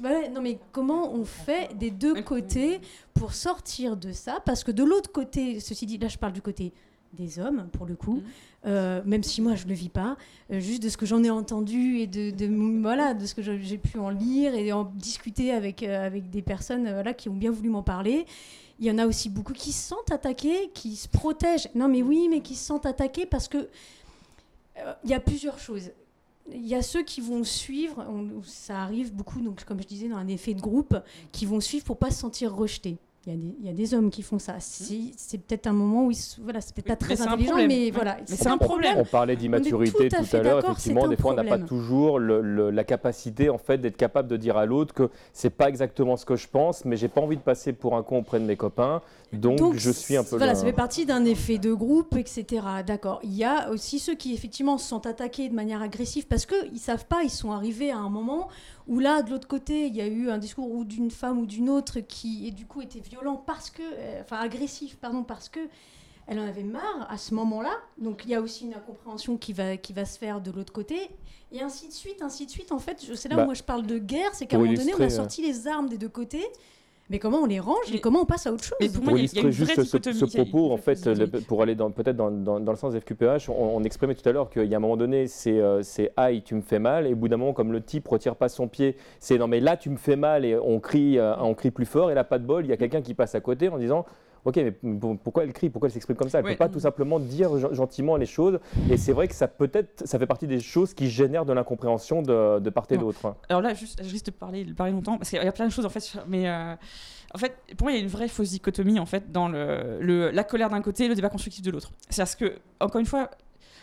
voilà, non mais comment on fait des deux Mais- côtés pour sortir de ça? Parce que de l'autre côté, ceci dit, là je parle du côté des hommes pour le coup, Mhm. euh, même si moi je le vis pas, euh, juste de ce que j'en ai entendu et de, de- voilà de ce que j'ai pu en lire et en discuter avec euh, avec des personnes voilà qui ont bien voulu m'en parler. Il y en a aussi beaucoup qui se sentent attaqués, qui se protègent. Non mais oui, mais qui se sentent attaqués parce que il y a plusieurs choses. Il y a ceux qui vont suivre, on- ça arrive beaucoup, donc comme je disais, dans un effet de groupe, qui vont suivre pour pas se sentir rejetés. Il y, a des, il y a des hommes qui font ça. Si, c'est peut-être un moment où ils, voilà, c'est peut-être pas mais très intelligent, mais voilà, Mais c'est un problème. On parlait d'immaturité tout à tout fait à l'heure. Effectivement, des fois, on n'a pas toujours le- le- la capacité en fait d'être capable de dire à l'autre que c'est pas exactement ce que je pense, mais j'ai pas envie de passer pour un con auprès de mes copains, donc, je suis un peu Voilà, le- ça fait partie d'un effet de groupe, etc. D'accord. Il y a aussi ceux qui effectivement se sont attaqués de manière agressive parce qu'ils savent pas, ils sont arrivés à un moment où là, de l'autre côté, il y a eu un discours ou d'une femme ou d'une autre qui, et du coup, était violent parce que, euh, enfin agressif, pardon, parce que elle en avait marre à ce moment-là. Donc il y a aussi une incompréhension qui va, qui va se faire de l'autre côté. Et ainsi de suite, ainsi de suite. En fait, c'est là Bah, où moi je parle de guerre, c'est qu'à un moment donné, on a euh, sorti les armes des deux côtés. Mais comment on les range et comment on passe à autre chose Mais pour moi, illustrer juste ce, propos, en fait, le- pour aller peut-être dans, dans- dans le sens FQPH, on, on exprimait tout à l'heure qu'il y a un moment donné, c'est euh, c'est aïe, tu me fais mal, et au bout d'un moment, comme le type retire pas son pied, c'est non mais là tu me fais mal, et on crie, euh, on crie plus fort, et là pas de bol, il y a quelqu'un qui passe à côté en disant. Ok, mais pourquoi elle crie? Pourquoi elle s'exprime comme ça? Elle ne peut pas tout simplement dire gen- gentiment les choses. Et c'est vrai que ça peut-être, ça fait partie des choses qui génèrent de l'incompréhension de, de part et d'autre. hein. Alors là, juste, je risque de parler, de parler longtemps, parce qu'il y a plein de choses en fait. Mais euh, en fait, pour moi, il y a une vraie fausse dichotomie en fait dans le, le- la colère d'un côté et le débat constructif de l'autre. C'est parce que, encore une fois,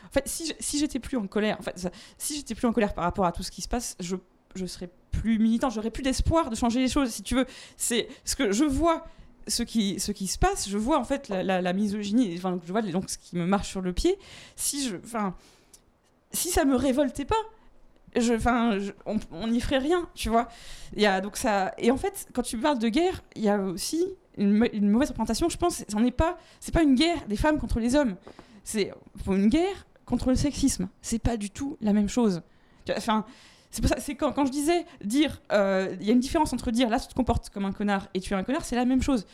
en fait, si, j'étais plus en colère, en fait, ça- si j'étais plus en colère par rapport à tout ce qui se passe, je je serais plus militant, j'aurais plus d'espoir de changer les choses. Si tu veux, c'est ce que je vois. Ce qui, ce qui se passe, je vois en fait la, misogynie, enfin, je vois donc ce qui me marche sur le pied. Si je, enfin, si ça me révoltait pas, je, on n'y ferait rien, tu vois. Y a donc ça, et en fait, quand tu parles de guerre, il y a aussi une, mau- une mauvaise représentation. Je pense, c'en est pas, pas une guerre des femmes contre les hommes, c'est une guerre contre le sexisme. C'est pas du tout la même chose. Enfin, c'est pour ça, c'est quand, quand je disais dire, euh, il y a une différence entre dire là tu te comportes comme un connard et tu es un connard, c'est la même chose.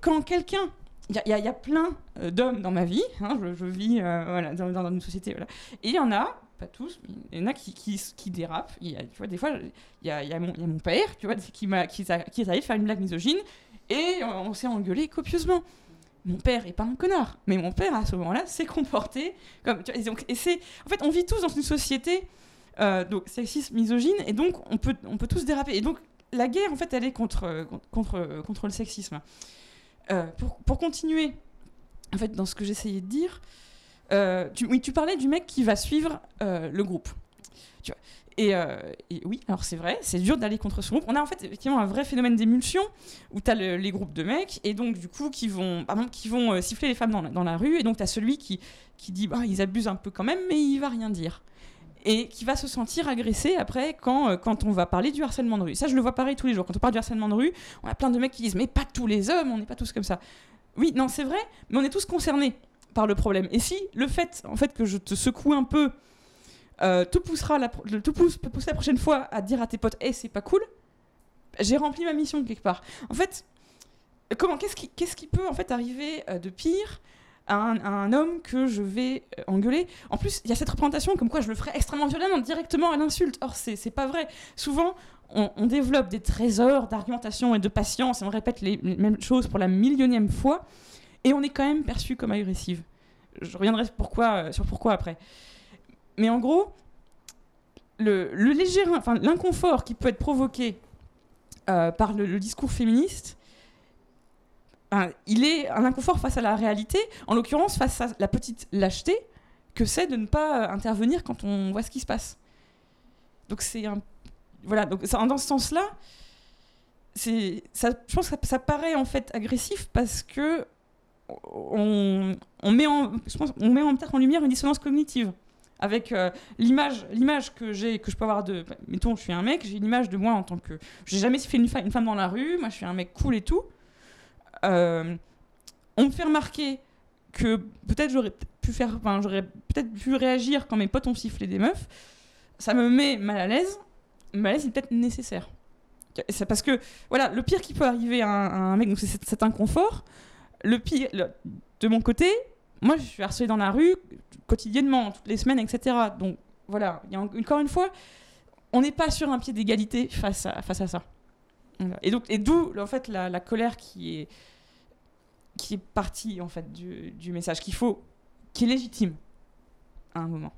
Quand quelqu'un il y, y y a plein euh, d'hommes dans ma vie, hein, je, je vis euh, voilà, dans, dans une société, et il y en a, pas tous, mais il y en a qui, qui, qui dérapent. Y a, tu vois, des fois, il y a, y a mon, a mon père, tu vois, qui, m'a, qui, qui est allé faire une blague misogyne, et on, s'est engueulé copieusement. Mon père est pas un connard, mais mon père à ce moment-là s'est comporté comme. tu vois, et en fait, on vit tous dans une société euh, donc sexiste, misogyne, et donc on peut, on peut tous déraper. Et donc la guerre, en fait, elle est contre, contre, contre le sexisme. Euh, pour, continuer, en fait, dans ce que j'essayais de dire, euh, tu, oui, tu parlais du mec qui va suivre le groupe. Et, oui, alors c'est vrai, c'est dur d'aller contre ce groupe. On a en fait effectivement un vrai phénomène d'émulsion où tu as les groupes de mecs et donc du coup qui vont, qui vont siffler les femmes dans la, dans la rue et donc tu as celui qui, qui dit bah, ils abusent un peu quand même mais il va rien dire et qui va se sentir agressé après quand, euh, quand on va parler du harcèlement de rue. Ça, je le vois pareil tous les jours. Quand on parle du harcèlement de rue, on a plein de mecs qui disent Mais pas tous les hommes, on n'est pas tous comme ça. Oui, non, c'est vrai, mais on est tous concernés par le problème. Et si le fait, en fait, que je te secoue un peu, euh, te poussera la, te pousse, la prochaine fois à dire à tes potes Eh, c'est pas cool, j'ai rempli ma mission quelque part. En fait, comment, qu'est-ce qui, qu'est-ce qui peut en fait arriver euh, de pire à un, homme que je vais euh, engueuler En plus, il y a cette représentation comme quoi je le ferais extrêmement violemment, directement à l'insulte. Or, c'est, pas vrai. Souvent, on, développe des trésors d'argumentation et de patience et on répète les, mêmes choses pour la millionième fois et on est quand même perçu comme agressive. Je reviendrai euh, sur pourquoi après. Mais en gros, le, léger, enfin l'inconfort qui peut être provoqué euh, par le discours féministe, il est un inconfort face à la réalité, en l'occurrence face à la petite lâcheté que c'est de ne pas euh, intervenir quand on voit ce qui se passe. Donc c'est un voilà donc dans ce sens-là, ça je pense que ça, paraît en fait agressif parce que on, met en je pense on met en lumière une dissonance cognitive avec euh, l'image que j'ai que je peux avoir de mettons je suis un mec j'ai une image de moi en tant que j'ai jamais fait une, fa- une femme dans la rue moi je suis un mec cool et tout Euh, on me fait remarquer que peut-être j'aurais pu faire enfin j'aurais peut-être pu réagir quand mes potes ont sifflé des meufs. Ça me met mal à l'aise mal à l'aise est peut-être nécessaire. C'est parce que voilà le pire qui peut arriver à un, mec donc c'est cet, inconfort. Le pire de mon côté moi je suis harcelée dans la rue quotidiennement toutes les semaines etc donc voilà il y a en- encore une fois on n'est pas sur un pied d'égalité face à, ça. Et donc et d'où en fait la colère qui est qui est partie en fait du, message qu'il faut qui est légitime à un moment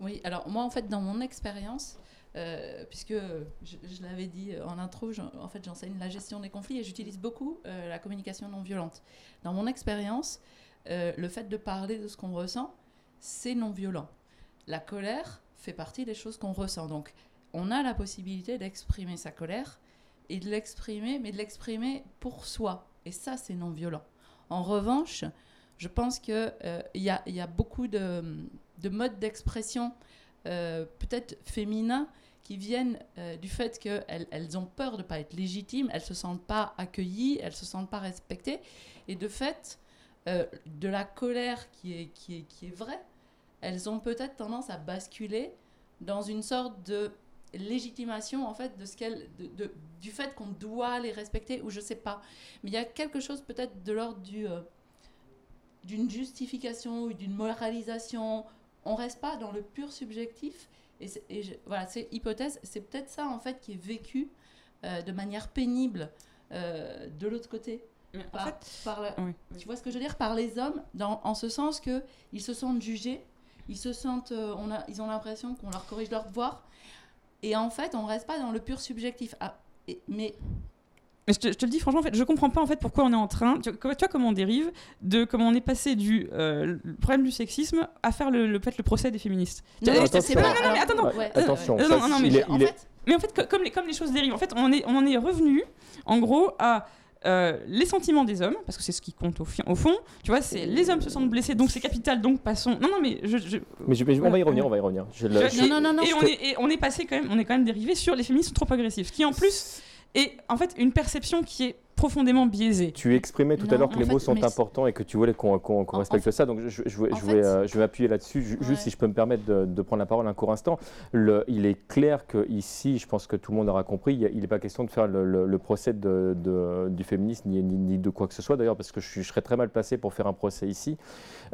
Oui, alors moi, en fait, dans mon expérience, euh, puisque je, l'avais dit en intro, en fait, j'enseigne la gestion des conflits et j'utilise beaucoup euh, la communication non violente. Dans mon expérience, euh, le fait de parler de ce qu'on ressent, c'est non violent. La colère fait partie des choses qu'on ressent. Donc, on a la possibilité d'exprimer sa colère et de l'exprimer, mais de l'exprimer pour soi. Et ça, c'est non violent. En revanche, je pense qu'il il y, a, beaucoup de, de modes d'expression, euh, peut-être féminins, qui viennent euh, du fait qu'elles elles ont peur de ne pas être légitimes, elles ne se sentent pas accueillies, elles ne se sentent pas respectées. Et de fait, euh, de la colère qui est vraie, elles ont peut-être tendance à basculer dans une sorte de légitimation en fait de ce qu'elles de, de- du fait qu'on doit les respecter ou je sais pas. Mais il y a quelque chose peut-être de l'ordre du euh, d'une justification ou d'une moralisation. On reste pas dans le pur subjectif et, c'est- et je- voilà c'est hypothèse. C'est peut-être ça en fait qui est vécu euh, de manière pénible euh, de l'autre côté. En par, fait par la- oui. tu vois ce que je veux dire? Par les hommes dans, en ce sens que ils se sentent jugés ils se sentent euh, on a ils ont l'impression qu'on leur corrige leur devoir et en fait on reste pas dans le pur subjectif Ah, et- mais Mais je te, je te le dis franchement, en fait, je comprends pas en fait pourquoi on est en train. Tu, tu vois comment on dérive de comment on est passé du euh, le problème du sexisme à faire le, le, peut-être le procès des féministes. non, non, attention. non, pas- non, non, mais attends, non. ouais. Attention, Euh, non, non, mais il est- en il est- fait Mais en fait, co- comme les, comme les choses dérivent, en fait, on, est, on en est revenu, en gros, à euh, les sentiments des hommes, parce que c'est ce qui compte au, fond. Tu vois, c'est les hommes se sentent blessés, donc c'est capital, donc passons. Non, non, mais je. je- Mais je- mais je- on va y revenir, on va y revenir. Je le- je- je- Non, non, non, non, et, on te- est, et on est passé quand même, on est quand même dérivé sur les féministes sont trop agressifs, ce qui en plus est en fait une perception qui est profondément biaisée. Tu exprimais tout à l'heure que les fait, mots sont importants et que tu voulais qu'on En- respecte ça. Donc je, je- je fait- euh, je vais m'appuyer là-dessus. Ouais. Juste si je peux me permettre de, de prendre la parole un court instant. Le- il est clair que ici, je pense que tout le monde aura compris, il n'est pas question de faire le, le- le procès de- de- du féminisme ni, ni- ni de quoi que ce soit d'ailleurs, parce que je serais très mal placé pour faire un procès ici.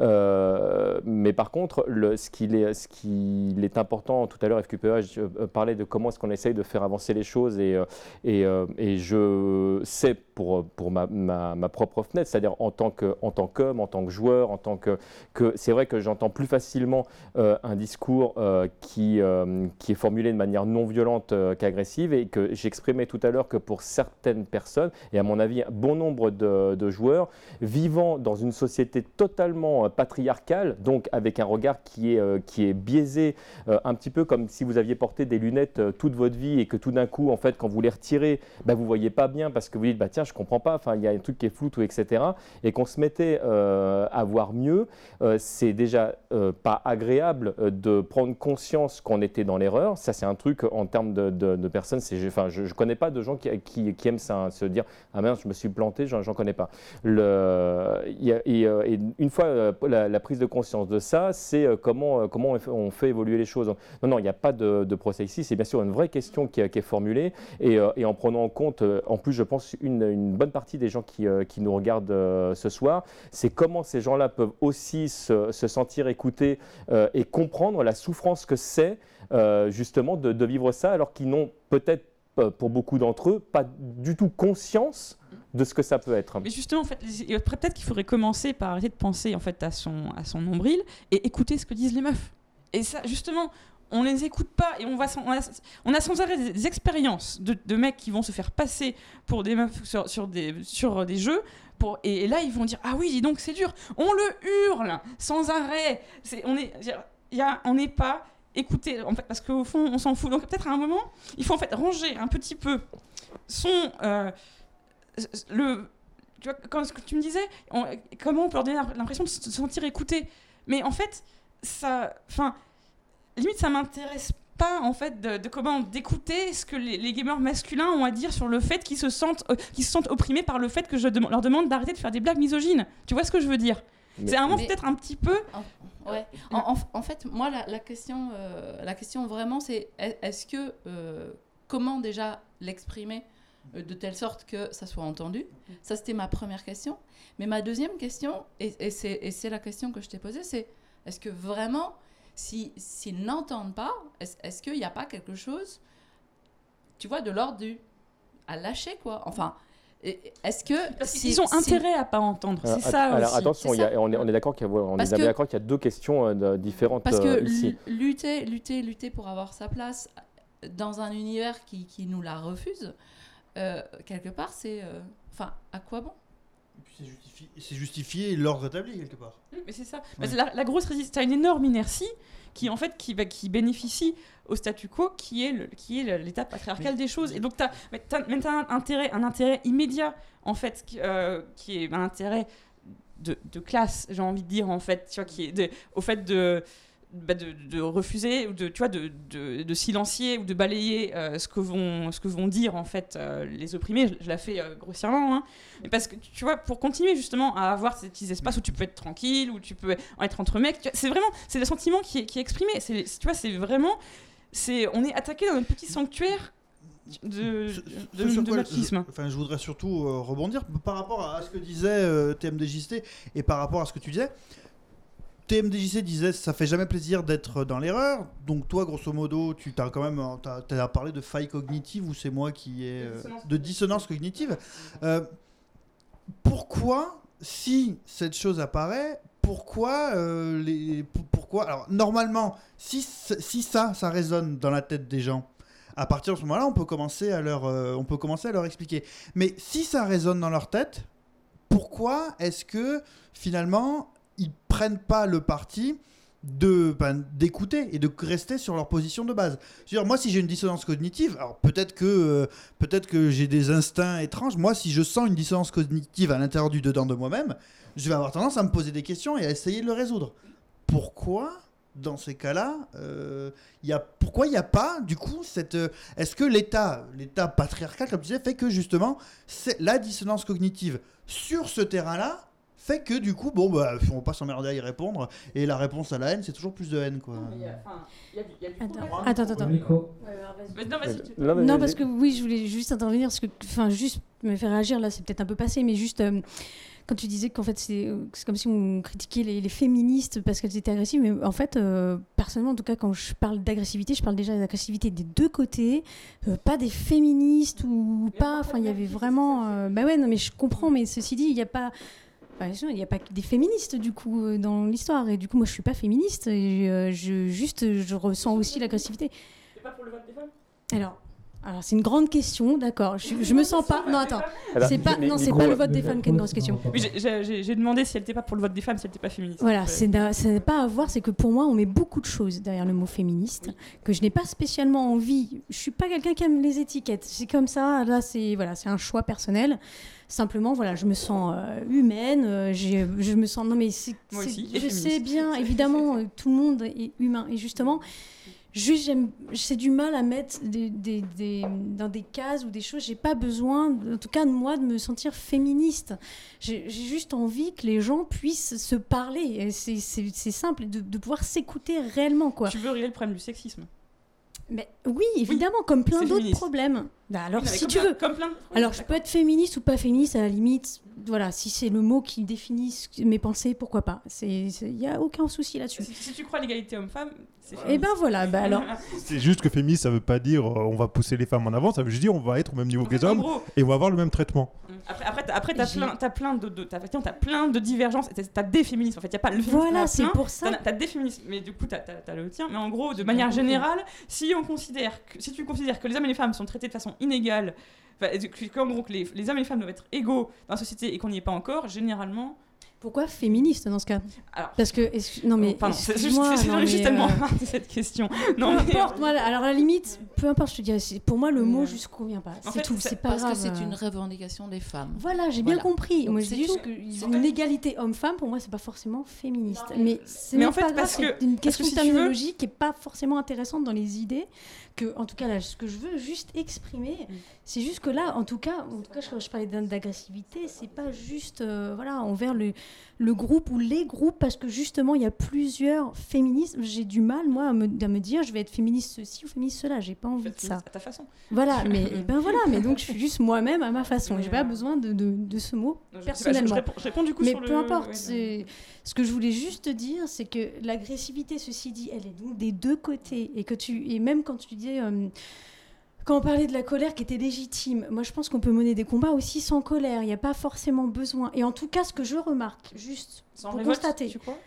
Euh, mais par contre, ce qu'il est, important, tout à l'heure, FQPH euh, parlait de comment est-ce qu'on essaye de faire avancer les choses et, euh, euh, je sais pour, ma, propre fenêtre, c'est-à-dire en tant qu'homme, en tant que joueur, en tant que, que c'est vrai que j'entends plus facilement euh, un discours euh, qui, euh, qui est formulé de manière non violente euh, qu'agressive et que j'exprimais tout à l'heure que pour certaines personnes, et à mon avis bon nombre de joueurs, vivant dans une société totalement euh, patriarcale, donc avec un regard qui est, euh, qui est biaisé, euh, un petit peu comme si vous aviez porté des lunettes toute votre vie et que tout d'un coup, en fait, quand vous les retirez, bah, vous voyez pas bien parce que vous dites, bah, tiens, je comprends pas, il y a un truc qui est flou, tout, etc. Et qu'on se mettait à voir mieux, c'est déjà pas agréable de prendre conscience qu'on était dans l'erreur. Ça, c'est un truc en termes de, de- de personnes, enfin, je, je connais pas de gens qui, qui, qui aiment ça, hein, se dire, ah merde, je me suis planté, j'en, connais pas. Le, et, une fois la, prise de conscience de ça, c'est euh, comment, euh, on fait, évoluer les choses. Non, non, il n'y a pas de, procès ici, c'est bien sûr une vraie question qui, est- formulée et, euh, et en prenant en compte, en plus, je pense, une, bonne partie des gens qui, nous regardent ce soir, c'est comment ces gens-là peuvent aussi se, se sentir écoutés et comprendre la souffrance que c'est justement de, de vivre ça, alors qu'ils n'ont peut-être, pour beaucoup d'entre eux, pas du tout conscience de ce que ça peut être. Mais justement, en fait, peut-être qu'il faudrait commencer par arrêter de penser en fait à son, à son nombril et écouter ce que disent les meufs. Et ça, justement, on les écoute pas et on va, on a, sans arrêt des, expériences de, mecs qui vont se faire passer pour des meufs sur, sur des, sur des jeux. Et, là, ils vont dire ah oui, dis donc c'est dur. On le hurle sans arrêt. On n'est pas écouté en fait parce qu'au fond, on s'en fout. Donc peut-être à un moment, il faut en fait ranger un petit peu son euh, le tu vois, quand ce que tu me disais, comment on peut leur donner l'impression de se sentir écouté. Mais en fait, ça, enfin, limite, ça m'intéresse pas en fait de, comment d'écouter ce que les, gamers masculins ont à dire sur le fait qu'ils se sentent, euh, qu'ils se sentent opprimés par le fait que je leur demande d'arrêter de faire des blagues misogynes. Tu vois ce que je veux dire? C'est un moment Mais- peut-être un petit peu. Ouais. En, en- en fait, moi, la, la question, euh, la question vraiment, c'est est- est-ce que euh, comment déjà l'exprimer euh, de telle sorte que ça soit entendu? Ça, c'était ma première question. Mais ma deuxième question, et, et c'est et c'est la question que je t'ai posée, c'est est-ce que vraiment, si s'ils n'entendent pas, est-ce est-ce qu'il n'y a pas quelque chose, tu vois, de l'ordre du à lâcher quoi? Enfin, est-ce que Parce qu'ils ont intérêt à pas entendre. Alors, C'est ça alors, aussi. attention, C'est il y a- ça. on est, on est d'accord qu'il y a, y deux questions euh, différentes Parce que euh, ici. lu- lutter, lutter, lutter pour avoir sa place dans un univers qui, qui nous la refuse, euh, quelque part, c'est. euh, Enfin, à quoi bon? C'est justifié, c'est justifié l'ordre établi quelque part. Mais c'est ça. Ouais. Que la, la grosse résistance, t'as une énorme inertie qui en fait qui, va- qui bénéficie au statu quo, qui est le- qui est l'état patriarcal Mais- des choses. Et donc t'as, mais t'as un intérêt, un intérêt immédiat en fait, qui, euh, qui est un intérêt de, de classe, j'ai envie de dire en fait, tu vois, qui est de- au fait de bah, de, de refuser ou de tu vois de, de, de silencier ou de balayer euh, ce que vont ce que vont dire en fait euh, les opprimés je, je la fais euh, grossièrement hein. Mais parce que tu vois pour continuer justement à avoir ces petits espaces où tu peux être tranquille où tu peux être entre mecs c'est vraiment c'est le sentiment qui est, qui est exprimé c'est tu vois c'est vraiment c'est on est attaqué dans notre petit sanctuaire de, Ce- de, ce de sur quoi machisme je, enfin, je voudrais surtout euh, rebondir par rapport à ce que disait euh, TMDJC et par rapport à ce que tu disais. TMDJC disait ça fait jamais plaisir d'être dans l'erreur. Donc toi, grosso modo, tu as quand même t'as, t'as parlé de faille cognitive ou c'est moi qui ai euh, de dissonance cognitive. Euh, pourquoi, si cette chose apparaît, pourquoi euh, les pour- pourquoi alors normalement si si ça ça résonne dans la tête des gens à partir de ce moment-là on peut commencer à leur on peut commencer à leur expliquer mais si ça résonne dans leur tête pourquoi est-ce que finalement ils prennent pas le parti de ben, d'écouter et de rester sur leur position de base. Dire, moi, si j'ai une dissonance cognitive, alors peut-être que euh, peut-être que j'ai des instincts étranges. Moi, si je sens une dissonance cognitive à l'intérieur du dedans de moi-même, je vais avoir tendance à me poser des questions et à essayer de le résoudre. Pourquoi dans ces cas-là, euh, y a, pourquoi il n'y a pas, du coup, cette. euh, Est-ce que l'État, l'État patriarcal, comme tu disais, fait que justement, la dissonance cognitive sur ce terrain-là fait que du coup, bon, bah, on va pas s'emmerder à y répondre, et la réponse à la haine, c'est toujours plus de haine, quoi. Attends, attends, attends. Non, parce que oui, je voulais juste intervenir, parce que, enfin, juste me faire réagir, là, c'est peut-être un peu passé, mais juste, euh, quand tu disais qu'en fait, c'est comme si on critiquait les, les féministes parce qu'elles étaient agressives, mais en fait, euh, personnellement, en tout cas, quand je parle d'agressivité, je parle déjà d'agressivité des deux côtés, euh, pas des féministes ou pas, enfin, il y avait vraiment... euh, bah ouais, non, mais je comprends, mais ceci dit, il n'y a pas... Bah, il n'y a pas que des féministes du coup euh, dans l'histoire et du coup moi je suis pas féministe et euh, je juste je ressens aussi l'agressivité. C'est pas pour le vote des femmes? Alors, alors c'est une grande question, d'accord. Je, je me sens pas. Non, attends. Alors, C'est pas. Non, c'est pas le vote des femmes qui est une grosse question. Oui, j'ai- demandé si elle n'était pas pour le vote des femmes, si elle n'était pas féministe. Voilà, Ouais. c'est da- c'est pas à voir, c'est que pour moi, on met beaucoup de choses derrière le mot féministe, que je n'ai pas spécialement envie. Je suis pas quelqu'un qui aime les étiquettes. C'est comme ça. Là, c'est voilà, c'est un choix personnel. Simplement, voilà, je me sens euh, humaine. euh, je me sens. Non, mais c'est. Moi c'est- aussi, et Je sais bien, évidemment, euh, tout le monde est humain. Et justement. Juste, j'aime, j'ai du mal à mettre des, des- des- dans des cases ou des choses. J'ai pas besoin, en tout cas de moi, de me sentir féministe. J'ai j'ai juste envie que les gens puissent se parler. Et C'est simple, de, de pouvoir s'écouter réellement, quoi. Tu veux régler le problème du sexisme? Mais oui, évidemment, comme plein d'autres problèmes. Bah alors, Oui, si tu plein- veux. Comme plein. Alors, je peux être féministe ou pas féministe, à la limite, voilà, si c'est le mot qui définit mes pensées, pourquoi pas. Il n'y a aucun souci là-dessus. Si, si tu crois à l'égalité homme-femme, c'est Et féministe. ben voilà, bah alors. C'est juste que féministe, ça veut pas dire euh, on va pousser les femmes en avant, ça veut juste dire on va être au même niveau que les hommes gros, et on va avoir le même traitement. Après, après, t'as- après, t'as plein, t'as plein de, de- t'as, t'as plein de divergences. T'as, t'as des féministes. En fait, y a pas le féminisme. Voilà, c'est plein. pour ça. T'as, t'as des féministes, mais du coup, t'as, t'as- le tien. Mais en gros, de manière générale, si on considère, que, si tu considères que les hommes et les femmes sont traités de façon inégale, enfin, et que- qu'en gros que les, les hommes et les femmes doivent être égaux dans la société et qu'on n'y est pas encore, généralement. Pourquoi féministe dans ce cas Alors, Parce que. Non mais. pardon, c'est juste, juste mais, tellement euh, marre de cette question. Peu Non, mais, importe, moi, alors à la limite, peu importe, je te dirais, c'est- pour moi le mot Ouais. juste convient pas. En C'est fait, tout, c'est c'est pas Parce grave. que c'est euh. une revendication des femmes. Voilà, j'ai bien compris. Donc, Moi, c'est juste qu'une égalité homme-femme, pour moi, c'est pas forcément féministe. Mais c'est Mais même en fait, pas grave, parce que- c'est une question si de terminologie qui est pas forcément intéressante dans les idées. Que, en tout cas, là, ce que je veux juste exprimer, Mm. c'est juste que là, en tout cas, en tout cas, je, je parlais d'agressivité, c'est pas juste, euh, voilà, envers le, le groupe ou les groupes, parce que justement, il y a plusieurs féministes. J'ai du mal, moi, à me, à me dire, je vais être féministe ceci ou féministe cela. J'ai pas envie de ça. à ta façon. Voilà, mais et ben voilà, mais donc je suis juste moi-même à ma façon. J'ai pas besoin de, de, de ce mot je- personnellement. Je, réponds, je réponds du coup mais sur le. peu importe. ouais, c'est- Ce que je voulais juste dire, c'est que l'agressivité, ceci dit, elle est donc des deux côtés. Et que tu et même quand tu dis. Euh, quand on parlait de la colère qui était légitime, moi je pense qu'on peut mener des combats aussi sans colère. Il n'y a pas forcément besoin. Et en tout cas, ce que je remarque, juste Sans pour révolte, constater. Tu crois?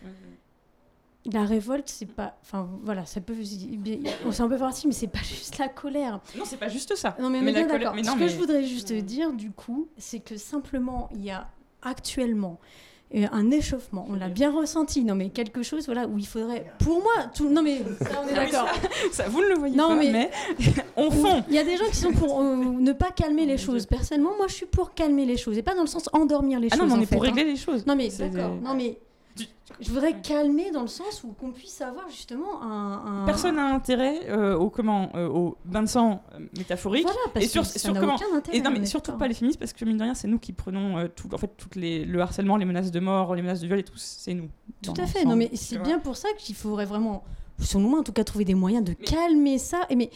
La révolte, c'est pas. Enfin voilà, ça peut. On s'en peut partie, mais c'est pas juste la colère. Non, c'est pas juste ça. Non, mais, Mais d'accord. mais Ce que je voudrais juste Mm. dire, du coup, c'est que simplement, il y a actuellement un échauffement. On l'a bien ressenti. Non, mais quelque chose, voilà, où il faudrait. Pour moi, tout. Non, mais ça, on est Ah d'accord. Ça, vous ne le voyez Non, pas, mais, mais- on fond. Il y a des gens qui sont pour euh, ne pas calmer les choses. Personnellement, moi, je suis pour calmer les choses et pas dans le sens endormir les Ah choses. non, mais on est pour hein. régler les choses. Non, mais d'accord. des- Non, mais. Je voudrais calmer dans le sens où qu'on puisse avoir justement un. un- Personne n'a intérêt euh, au comment euh, au bain de sang métaphorique. Voilà, parce Et sur- que ça sur comment- aucun intérêt. Et non, on mais surtout pas les féministes, parce que mine de rien, c'est nous qui prenons euh, tout, en fait, toutes les, le harcèlement, les menaces de mort, les menaces de viol et tout, c'est nous. Tout à fait. Non, mais c'est bien pour ça qu'il faudrait vraiment, selon moi en tout cas, trouver des moyens de calmer ça. Et mais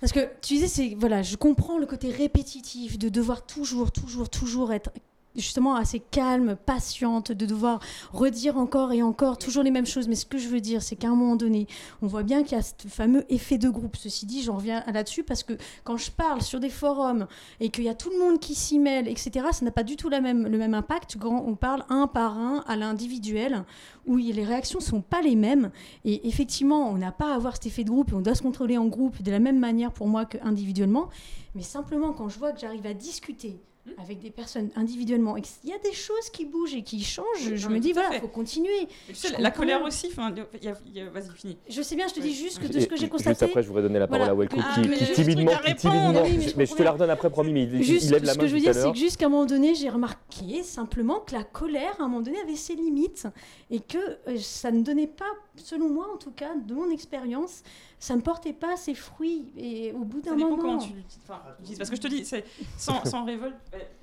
parce que tu disais, c'est voilà, je comprends le côté répétitif de devoir toujours, toujours, toujours être justement assez calme, patiente, de devoir redire encore et encore toujours les mêmes choses. Mais ce que je veux dire, c'est qu'à un moment donné, on voit bien qu'il y a ce fameux effet de groupe. Ceci dit, j'en reviens là-dessus parce que quand je parle sur des forums et qu'il y a tout le monde qui s'y mêle, etc., ça n'a pas du tout le même impact quand on parle un par un à l'individuel, où les réactions sont pas les mêmes. Et effectivement, on n'a pas à avoir cet effet de groupe et on doit se contrôler en groupe de la même manière pour moi qu'individuellement. Mais simplement, quand je vois que j'arrive à discuter avec des personnes individuellement. Et qu'il y a des choses qui bougent et qui changent, Oui, je non, me dis, voilà, il faut continuer. Sais, la, colère aussi, il il vas-y, finis. Je sais bien, je te dis juste que de Et ce que j'ai Juste constaté. après, je voudrais donner la parole Voilà. à Welco Ah, qui, mais qui j'ai timidement, juste qui timidement- Oui, mais je mais je te la redonne après, promis, mais il, il Juste, lève la ce main que je veux dire, c'est que jusqu'à un moment donné, j'ai remarqué simplement que la colère, à un moment donné, avait ses limites. Et que euh, ça ne donnait pas, selon moi en tout cas, de mon expérience, ça ne portait pas ses fruits. Et au bout d'un moment. comment tu l'utilises. Parce que je te dis, c'est sans, sans révolte.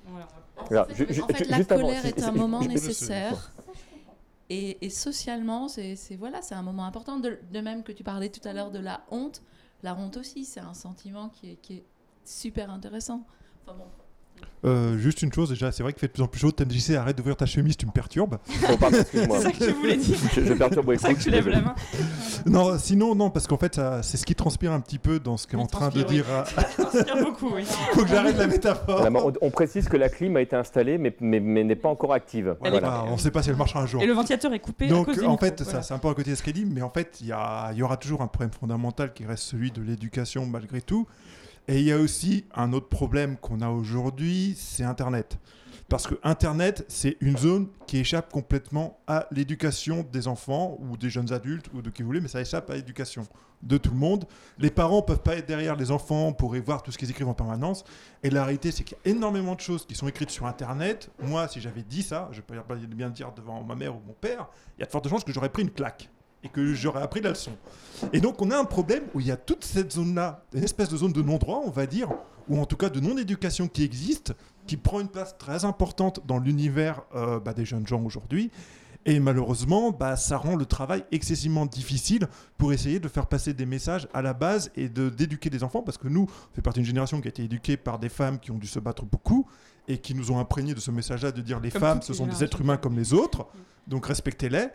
En fait, en la avant, colère est un moment nécessaire. Et, et socialement, c'est c'est- voilà, c'est un moment important. De, de même que tu parlais tout à l'heure de la honte, la honte aussi, c'est un sentiment qui est, qui est super intéressant. Enfin bon, Euh, juste une chose, déjà, c'est vrai qu'il fait de plus en plus chaud. TMJC, arrête d'ouvrir ta chemise, tu me perturbes. Oh. C'est ça que tu voulais dire. Je, je perturbe C'est ça que tu lèves la main. Non, sinon, non, parce qu'en fait, ça- c'est ce qui transpire un petit peu dans ce qu'est en train de transpire, oui. dire. Ça inspire beaucoup, oui. Faut que j'arrête la métaphore. On, on précise que la clim a été installée, mais, mais, mais n'est pas encore active. Voilà. Voilà, on ne sait pas si elle marchera un jour. Et le ventilateur est coupé à Donc, cause en fait, voilà. c'est un peu à côté de ce qu'elle dit, mais en fait, il y, a- il y aura toujours un problème fondamental qui reste celui de l'éducation malgré tout. Et il y a aussi un autre problème qu'on a aujourd'hui, c'est Internet. Parce que Internet, c'est une zone qui échappe complètement à l'éducation des enfants ou des jeunes adultes ou de qui vous voulez, mais ça échappe à l'éducation de tout le monde. Les parents peuvent pas être derrière les enfants pour y voir tout ce qu'ils écrivent en permanence. Et la réalité, c'est qu'il y a énormément de choses qui sont écrites sur Internet. Moi, si j'avais dit ça, je peux pas bien le dire devant ma mère ou mon père, il y a de fortes chances que j'aurais pris une claque et que j'aurais appris la leçon. Et donc, on a un problème où il y a toute cette zone-là, une espèce de zone de non-droit, on va dire, ou en tout cas de non-éducation qui existe, qui prend une place très importante dans l'univers euh, bah, des jeunes gens aujourd'hui. Et malheureusement, bah, ça rend le travail excessivement difficile pour essayer de faire passer des messages à la base et de d'éduquer des enfants, parce que nous, on fait partie d'une génération qui a été éduquée par des femmes qui ont dû se battre beaucoup et qui nous ont imprégné de ce message-là de dire les Comme femmes, ce les sont des êtres humains comme les autres, donc respectez-les.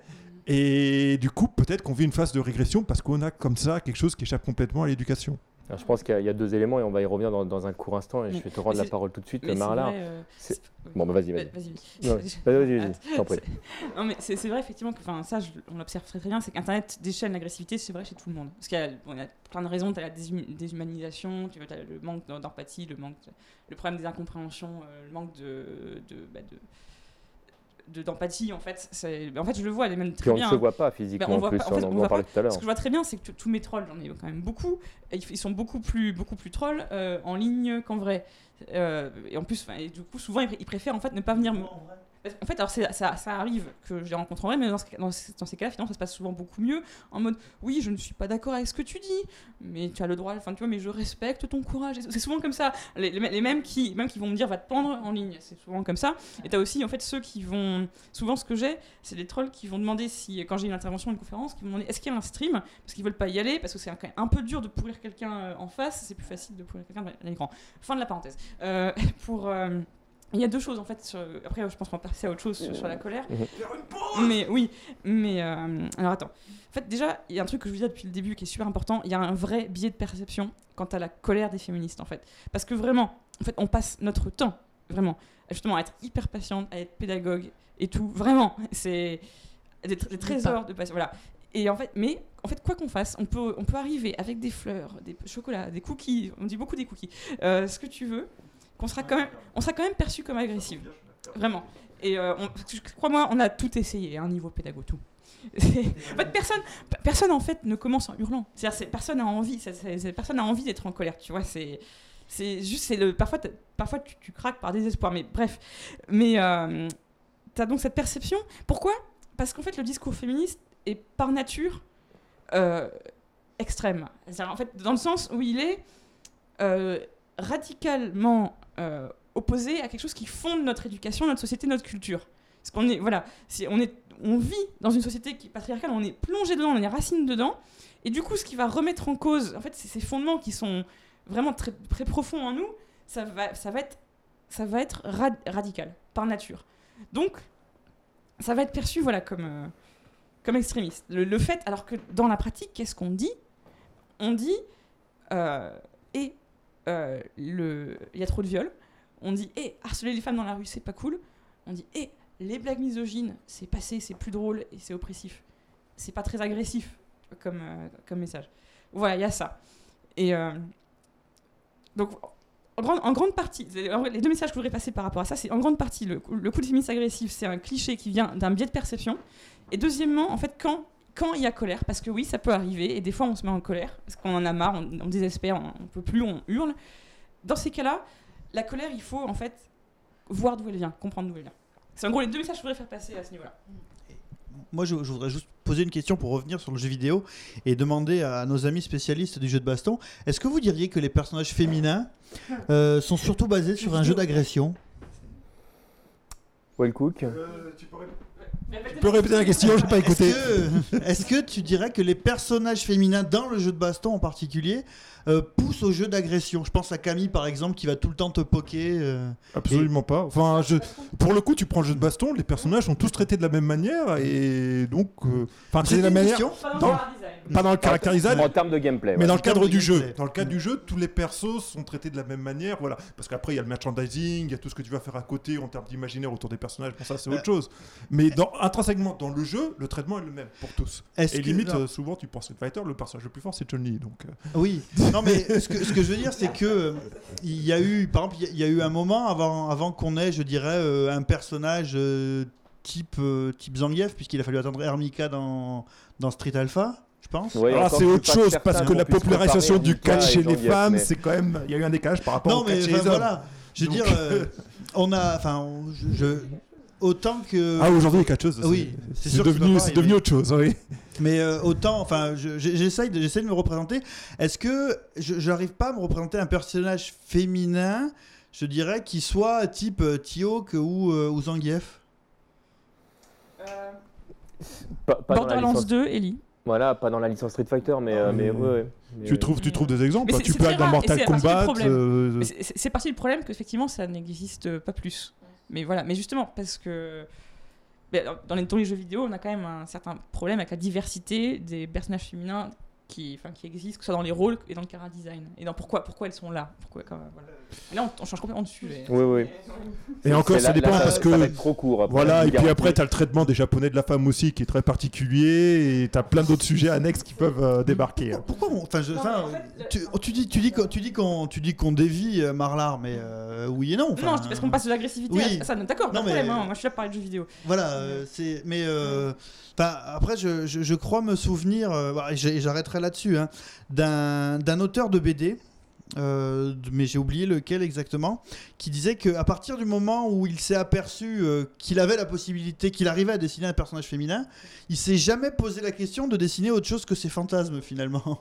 Et du coup, peut-être qu'on vit une phase de régression parce qu'on a comme ça quelque chose qui échappe complètement à l'éducation. Alors, je pense qu'il y, a- il y a deux éléments et on va y revenir dans, dans un court instant et je vais te rendre la parole tout de suite, Marla. euh, Bon, bah, vas-y, vas-y. Vas-y. Non, Vas-y, vas-y, vas-y, je t'en prie. Non, mais c'est vrai effectivement que, enfin, ça, je- on l'observe très très bien, c'est qu'Internet déchaîne l'agressivité, c'est vrai chez tout le monde. Parce qu'il y, a- bon, il y a plein de raisons, tu as la déshum- déshumanisation, tu as le manque d'em- d'empathie, le manque, de- le problème des incompréhensions, euh, le manque de, de, bah, de- de- d'empathie en fait. C'est- En fait, je le vois, les mêmes Puis très on ne bien. se hein. voit pas physiquement on en voit plus, pas- en on fait, en on on en voit parlait tout à l'heure. Ce que je vois très bien, c'est que tous mes trolls, j'en ai quand même beaucoup, ils sont beaucoup plus, beaucoup plus trolls euh, en ligne qu'en vrai. Euh, et en plus, enfin, et du coup, souvent, ils, pr- ils préfèrent en fait ne pas venir me. Parce- En fait, alors ça, arrive que je les rencontre en vrai, mais dans, ce- dans ces- cas-là, finalement, ça se passe souvent beaucoup mieux. En mode, oui, je ne suis pas d'accord avec ce que tu dis, mais tu as le droit, enfin, tu vois, mais je respecte ton courage. C'est souvent comme ça. Les, mêmes qui, qui vont me dire, va te pendre en ligne, c'est souvent comme ça. Et tu as aussi, en fait, ceux qui vont. Souvent, ce que j'ai, c'est des trolls qui vont demander si, quand j'ai une intervention, une conférence, qui vont demander est-ce qu'il y a un stream? Parce qu'ils veulent pas y aller, parce que c'est quand même un peu dur de pourrir quelqu'un euh, en face, c'est plus facile de pourrir quelqu'un à l'écran. Fin de la parenthèse. Euh, pour. euh, il y a deux choses en fait. sur- Après, je pense qu'on va passer à autre chose sur, sur la colère. Mais oui, mais euh, alors attends. En fait, déjà, il y a un truc que je vous disais depuis le début qui est super important. Il y a un vrai biais de perception quant à la colère des féministes en fait. Parce que vraiment, en fait, on passe notre temps vraiment justement à être hyper patiente, à être pédagogue et tout. Vraiment, c'est des, tr- des trésors de patience. Voilà. Et en fait, mais en fait, quoi qu'on fasse, on peut, on peut arriver avec des fleurs, des chocolats, des cookies. On dit beaucoup des cookies. euh, ce que tu veux, qu'on sera quand même, on sera quand même perçu comme agressive. Vraiment. Et euh, crois-moi, on a tout essayé, un niveau pédago, tout. Personne, pe- personne en fait ne commence en hurlant. C'est-à-dire, c'est- personne n'a envie, c'est- personne n'a envie d'être en colère. Tu vois, c'est, c'est juste, c'est le, parfois, parfois tu, tu craques par désespoir. Mais bref, mais euh, t'as donc cette perception. Pourquoi? Parce qu'en fait, le discours féministe est par nature euh, extrême. En fait, dans le sens où il est euh, radicalement euh, opposé à quelque chose qui fonde notre éducation, notre société, notre culture. Qu'on est, voilà, on, est, on vit dans une société qui patriarcale, on est plongé dedans, on est racine dedans. Et du coup, ce qui va remettre en cause, en fait, ces fondements qui sont vraiment très, profonds en nous, ça va, ça va être, ça va être rad- radical, par nature. Donc, ça va être perçu, voilà, comme, euh, comme extrémiste. Le, fait, alors que dans la pratique, qu'est-ce qu'on dit? On dit, euh, euh, il y a trop de viols. On dit, et harceler les femmes dans la rue, c'est pas cool. On dit, et les blagues misogynes, c'est passé, c'est plus drôle et c'est oppressif. C'est pas très agressif comme, euh, message. Voilà, il y a ça. Et euh, donc, en grande, partie, les deux messages que je voudrais passer par rapport à ça, c'est en grande partie le, le coup de féministe agressif, c'est un cliché qui vient d'un biais de perception. Et deuxièmement, en fait, quand quand il y a colère, parce que oui, ça peut arriver, et des fois on se met en colère, parce qu'on en a marre, on, on désespère, on, on peut plus, on hurle. Dans ces cas-là, la colère, il faut en fait voir d'où elle vient, comprendre d'où elle vient. C'est en gros les deux messages que je voudrais faire passer à ce niveau-là. Moi, je, je voudrais juste poser une question pour revenir sur le jeu vidéo et demander à nos amis spécialistes du jeu de baston est-ce que vous diriez que les personnages féminins euh, sont surtout basés sur un jeu d'agression? Well Cook. tu peux répéter la question, j'ai pas écouté. Est-ce que, tu dirais que les personnages féminins dans le jeu de baston en particulier euh, poussent au jeu d'agression? Je pense à Camille par exemple qui va tout le temps te poker. euh. Absolument pas. Enfin, je... pour le coup, tu prends le jeu de baston, les personnages sont tous traités de la même manière et donc, euh, enfin, traités de la manière, question Dans- pas dans le caractère design, En termes de gameplay. mais ouais. dans le cadre du jeu. Dans le cadre du jeu, tous les persos sont traités de la même manière, voilà. Parce qu'après, il y a le merchandising, il y a tout ce que tu vas faire à côté en termes d'imaginaire autour des personnages. Bon, ça, c'est Bah. autre chose. Mais dans, intrinsèquement, dans le jeu, le traitement est le même pour tous. Et que- limite, euh, souvent, tu penses Street Fighter, le personnage le plus fort, c'est Chun-Li. Donc, euh, Oui, non mais ce que, ce que je veux dire c'est que euh, il y a eu, par exemple, il y a- il y, a eu un moment avant, avant qu'on ait, je dirais, euh, un personnage euh, type, type Zangief, puisqu'il a fallu attendre Hermika dans, dans Street Alpha, Ouais, Alors, c'est autre chose parce que la popularisation du catch chez les femmes, mais- c'est quand même, il y a eu un décalage par rapport Non au catch mais chez enfin, les hommes. voilà, je veux Donc, dire, euh, on a, enfin, je, je- autant que. Ah, aujourd'hui, les catcheuses, Oui, c'est- devenu, c'est devenu autre chose, oui. Mais euh, autant, enfin, je- je- j'essaye de, j'essaye de me représenter. Est-ce que je n'arrive pas à me représenter un personnage féminin, je dirais, qui soit type euh, Tiouk ou, euh, ou Zangief? Borderlands licence, 2, Ellie. Voilà, pas dans la licence Street Fighter, mais, euh, mais Mmh. ouais, ouais. Mais, Tu euh, trouves, tu trouves des exemples hein. Tu c'est peux aller dans Mortal du Kombat. problème. euh, c'est- parti le problème qu'effectivement ça n'existe pas plus. Mais voilà, mais justement parce que dans, les, dans les jeux vidéo, on a quand même un certain problème avec la diversité des personnages féminins qui, enfin, qui existent, que ce soit dans les rôles et dans le cara design. Et dans pourquoi, pourquoi elles sont là. Pourquoi, quand même, voilà. Et là, on, on change complètement de sujet. Oui, oui. Et encore, ça là- dépend là, parce ça que. va être trop court. après, Voilà, et puis après, tu as le traitement des japonais de la femme aussi qui est très particulier, et tu as plein d'autres sujets annexes qui peuvent euh, débarquer. Pourquoi on- Enfin, je- Non, en fait, le- tu, tu dis, tu dis, tu dis qu'on, tu dis qu'on dévie euh, Marlar, mais euh, oui et non. non, je dis parce qu'on passe de l'agressivité oui. à ça. D'accord, pas Non, de mais- problème. hein. Moi, je suis là pour parler de jeux vidéo. Voilà, euh, c'est. Mais euh, enfin, après, je, je- je crois me souvenir, euh, bah, et j'arrêterai là-dessus, hein, d'un auteur de BD. euh, mais j'ai oublié lequel exactement, qui disait qu'à partir du moment où il s'est aperçu euh, qu'il avait la possibilité, qu'il arrivait à dessiner un personnage féminin, il s'est jamais posé la question de dessiner autre chose que ses fantasmes finalement.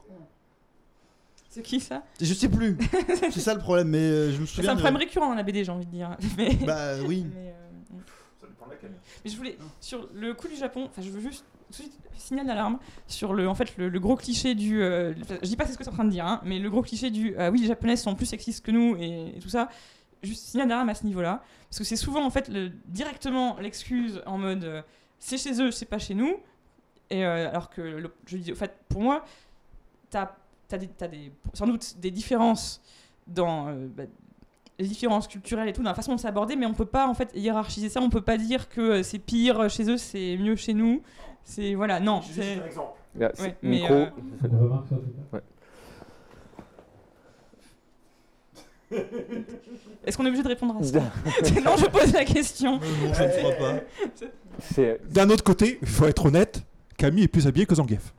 C'est qui ça? Je sais plus. c'est ça le problème, mais euh, je me C'est souviens. un de- problème récurrent dans la BD, j'ai envie de dire. Mais... Bah oui. Mais, mais je voulais, sur le coup du Japon, je veux juste tout de suite signaler d'alarme sur le, en fait, le, gros cliché du. euh, je dis pas c'est ce que tu es en train de dire, hein, mais le gros cliché du. euh, oui, les japonaises sont plus sexistes que nous et, tout ça. Juste signal d'alarme à ce niveau-là. Parce que c'est souvent, en fait, directement l'excuse en mode euh, c'est chez eux, c'est pas chez nous. Et euh, alors que jeu vidéo. En fait, pour moi, t'as as sans doute des différences dans. euh, bah, les différences culturelles et tout, dans la façon de s'aborder, mais on peut pas en fait hiérarchiser ça, on peut pas dire que euh, c'est pire chez eux, c'est mieux chez nous. C'est voilà, non. c'est- Ouais, mais, micro. euh, Est-ce qu'on est obligé de répondre à ça Non, je pose la question. Non, je ne crois pas. C'est- D'un autre côté, il faut être honnête, Camille est plus habillée que Zangief.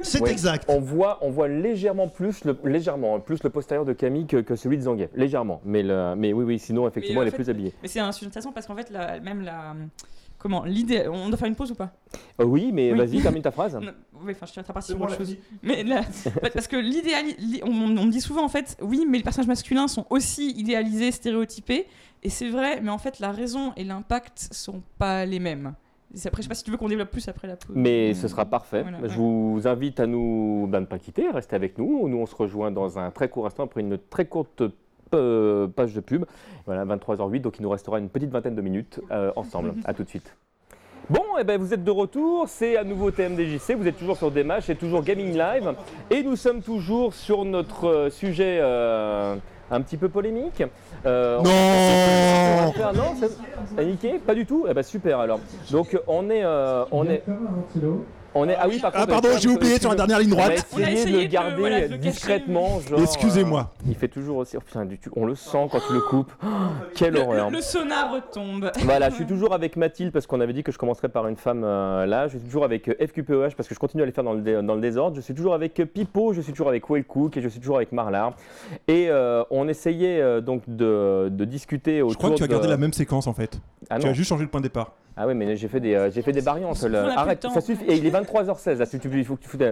C'est Ouais. exact. On voit, on voit légèrement plus le, légèrement plus le postérieur de Camille que, que celui de Zangief. Légèrement. Mais, le- mais oui, oui, sinon, effectivement, Mais, elle est plus habillée. Mais c'est un sujet intéressant parce qu'en fait, la- même la. Comment L'idée. On doit faire une pause ou pas? Euh, oui, mais Oui. vas-y, termine ta phrase. Oui, enfin, je tiens à partir sur autre chose. Mais là, parce que l'idéal, li- on, on me dit souvent en fait, oui, mais les personnages masculins sont aussi idéalisés, stéréotypés, et c'est vrai, mais en fait, la raison et l'impact sont pas les mêmes. Après, je sais pas si tu veux qu'on développe plus après la pause. Mais ce sera parfait. Voilà, Je ouais. vous invite à nous bah, ne pas quitter, rester avec nous. Nous, on se rejoint dans un très court instant après une très courte page de pub. Voilà, 23h08, donc il nous restera une petite vingtaine de minutes euh, ensemble. à tout de suite. Bon, eh ben, vous êtes de retour, c'est à nouveau TMDJC, vous êtes toujours sur Demash, c'est toujours Gaming Live, et nous sommes toujours sur notre euh, sujet euh, un petit peu polémique. Euh, on- Non. on non, c'est- c'est niqué Pas du tout. Eh ben super alors. Donc on est, euh, on est, on est. Ah oui, par Ah contre. pardon, euh, j'ai oublié tu sur la dernière ligne droite. On a essayer de essayé le de- garder voilà, de le cacher, discrètement. genre, Excusez-moi. euh, il fait toujours aussi. oh, putain, du- tu- on le sent quand tu le coupes. Oh, quelle Le, horreur. le- le sonar retombe. Voilà, je suis toujours avec Mathilde parce qu'on avait dit que je commencerais par une femme euh, là. Je suis toujours avec euh, FQPEH parce que je continue à les faire dans le, dé- dans le désordre. Je suis toujours avec euh, Pipo, je suis toujours avec Wellcook et je suis toujours avec Marlar. Et euh, on essayait euh, donc de, de discuter autour Je crois que tu as de- gardé la même séquence en fait. Ah Tu non. as juste changé le point de départ. Ah oui, mais j'ai fait des, euh, j'ai fait des variantes. Là. Arrête, ça suffit. Et il est 23h16. Là, si tu- il faut que tu foutes.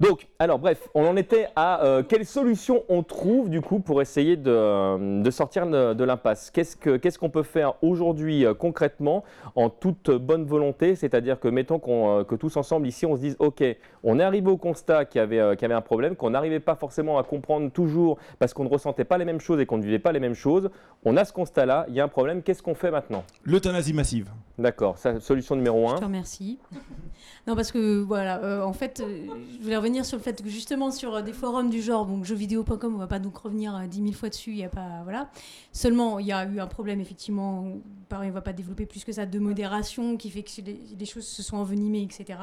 Donc, alors, bref, on en était à euh, quelle solution on trouve du coup pour essayer de, euh, de sortir de, de l'impasse? Qu'est-ce que qu'est-ce qu'on peut faire aujourd'hui euh, concrètement en toute bonne volonté? C'est-à-dire que mettons qu'on, euh, que tous ensemble ici, on se dise, ok, on est arrivé au constat qu'il y avait, euh, qu'il y avait un problème, qu'on n'arrivait pas forcément à comprendre toujours parce qu'on ne ressentait pas les mêmes choses et qu'on ne vivait pas les mêmes choses. On a ce constat-là, il y a un problème. Qu'est-ce qu'on fait maintenant? L'euthanasie massive. D'accord. Ça, solution numéro un. Je te remercie. Non, parce que voilà, euh, en fait, euh, je voulais revenir sur le fait que justement sur euh, des forums du genre, donc jeuxvideo.com, on va pas donc revenir euh, 10 000 fois dessus, il y a pas, voilà. Seulement, il y a eu un problème effectivement, pareil, on va pas développer plus que ça, de modération qui fait que les, les choses se sont envenimées, etc.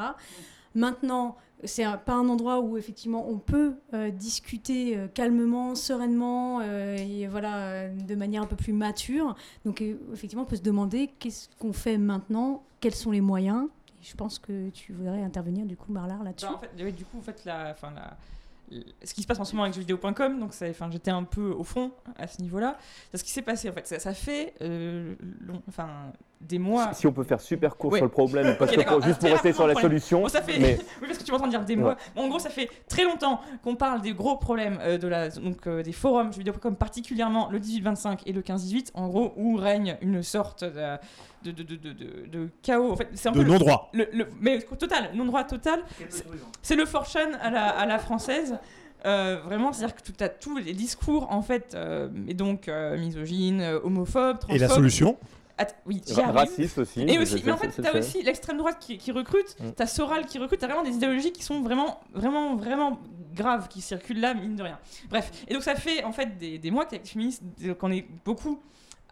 Maintenant, c'est pas un endroit où effectivement on peut euh, discuter euh, calmement, sereinement, euh, et voilà, de manière un peu plus mature. Donc effectivement, on peut se demander qu'est-ce qu'on fait maintenant, quels sont les moyens. Je pense que tu voudrais intervenir du coup, Marlar, là-dessus. Bah, en fait, du coup, en fait, la, enfin, la, ce qui se passe en ce moment avec jeuxvideo.com. Donc, j'étais un peu au fond à ce niveau-là. Ce qui s'est passé en fait. Ça, ça fait enfin, des mois. Si on peut faire super court Ouais. sur le problème, parce que pour- juste pour rester sur la solution. Bon, ça fait... Mais Oui, parce que tu m'entends dire des mois. Bon, en gros, ça fait très longtemps qu'on parle des gros problèmes euh, de la, donc, euh, des forums jeuxvideo.com, particulièrement le 18-25 et le 15-18, en gros, où règne une sorte de, de, de, de, de- de- de chaos. En fait, c'est un De peu non-droit. le, le- mais total, non-droit total. C'est- C'est le fortune à la, à la française. Euh, vraiment, c'est-à-dire que tu as tous les discours, en fait, euh, et donc euh, misogynes, euh, homophobes, Et la solution Att- oui, raciste aussi. Et aussi, mais en fait, t'as aussi l'extrême droite qui, qui recrute, Mm. t'as Soral qui recrute, t'as vraiment des idéologies qui sont vraiment, vraiment, vraiment graves qui circulent là, mine de rien. Bref, et donc ça fait en fait des, des mois que les féministes, euh, qu'on est beaucoup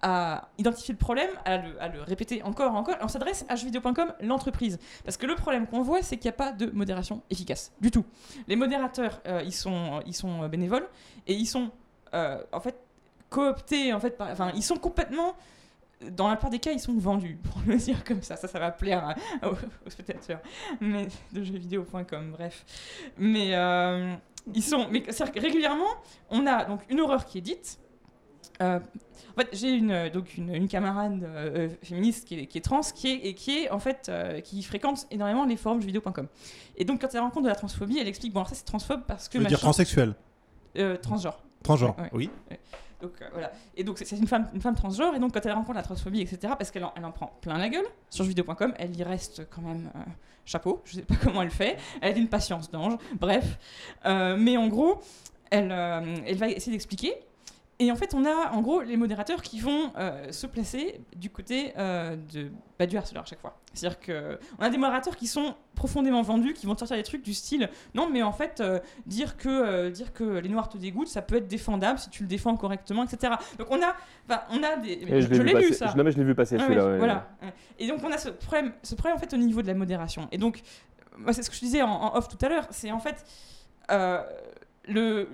à identifier le problème, à le, à le répéter encore encore. Et on s'adresse à jeuxvideo.com, l'entreprise. Parce que le problème qu'on voit, c'est qu'il n'y a pas de modération efficace, du tout. Les modérateurs, euh, ils, sont, ils sont bénévoles et ils sont euh, en fait cooptés, en fait, par- enfin, ils sont complètement dans la plupart des cas, ils sont vendus, pour le dire comme ça. Ça, ça va plaire à- aux, aux spectateurs mais, de jeuxvideo.com, bref. Mais euh, ils sont. Mais c'est-à-dire que régulièrement, on a donc une horreur qui est dite. Euh, en fait, j'ai une, donc une, une camarade euh, euh, féministe qui est, qui est trans, qui est, et qui est en fait euh, qui fréquente énormément les forums jeuxvideo.com. Et donc, quand elle rencontre de la transphobie, elle explique bon, alors ça c'est transphobe parce que Tu veux dire transsexuel euh, transgenre. Transgenre Ouais, ouais. Oui. Euh. Et donc c'est une femme, transgenre, et donc quand elle rencontre la transphobie, etc., parce qu'elle en, prend plein la gueule sur jeuxvideo.com, elle y reste quand même euh, chapeau. Je sais pas comment elle fait. Elle a une patience d'ange. Bref. Euh, mais en gros, elle va essayer d'expliquer. Et en fait, on a en gros les modérateurs qui vont euh, se placer du côté euh, de, bah, du harceleur à chaque fois. C'est-à-dire que on a des modérateurs qui sont profondément vendus, qui vont sortir des trucs du style non, mais en fait, euh, dire, que, dire que les noirs te dégoûtent, ça peut être défendable si tu le défends correctement, etc. Donc on a, on a des. Et je l'ai vu, l'ai passer. lu ça. Je- Non, mais je l'ai vu passer Ah celui-là. ouais. Voilà. Et donc on a ce problème, ce problème en fait au niveau de la modération. Et donc, c'est ce que je disais en, en off tout à l'heure, c'est en fait le.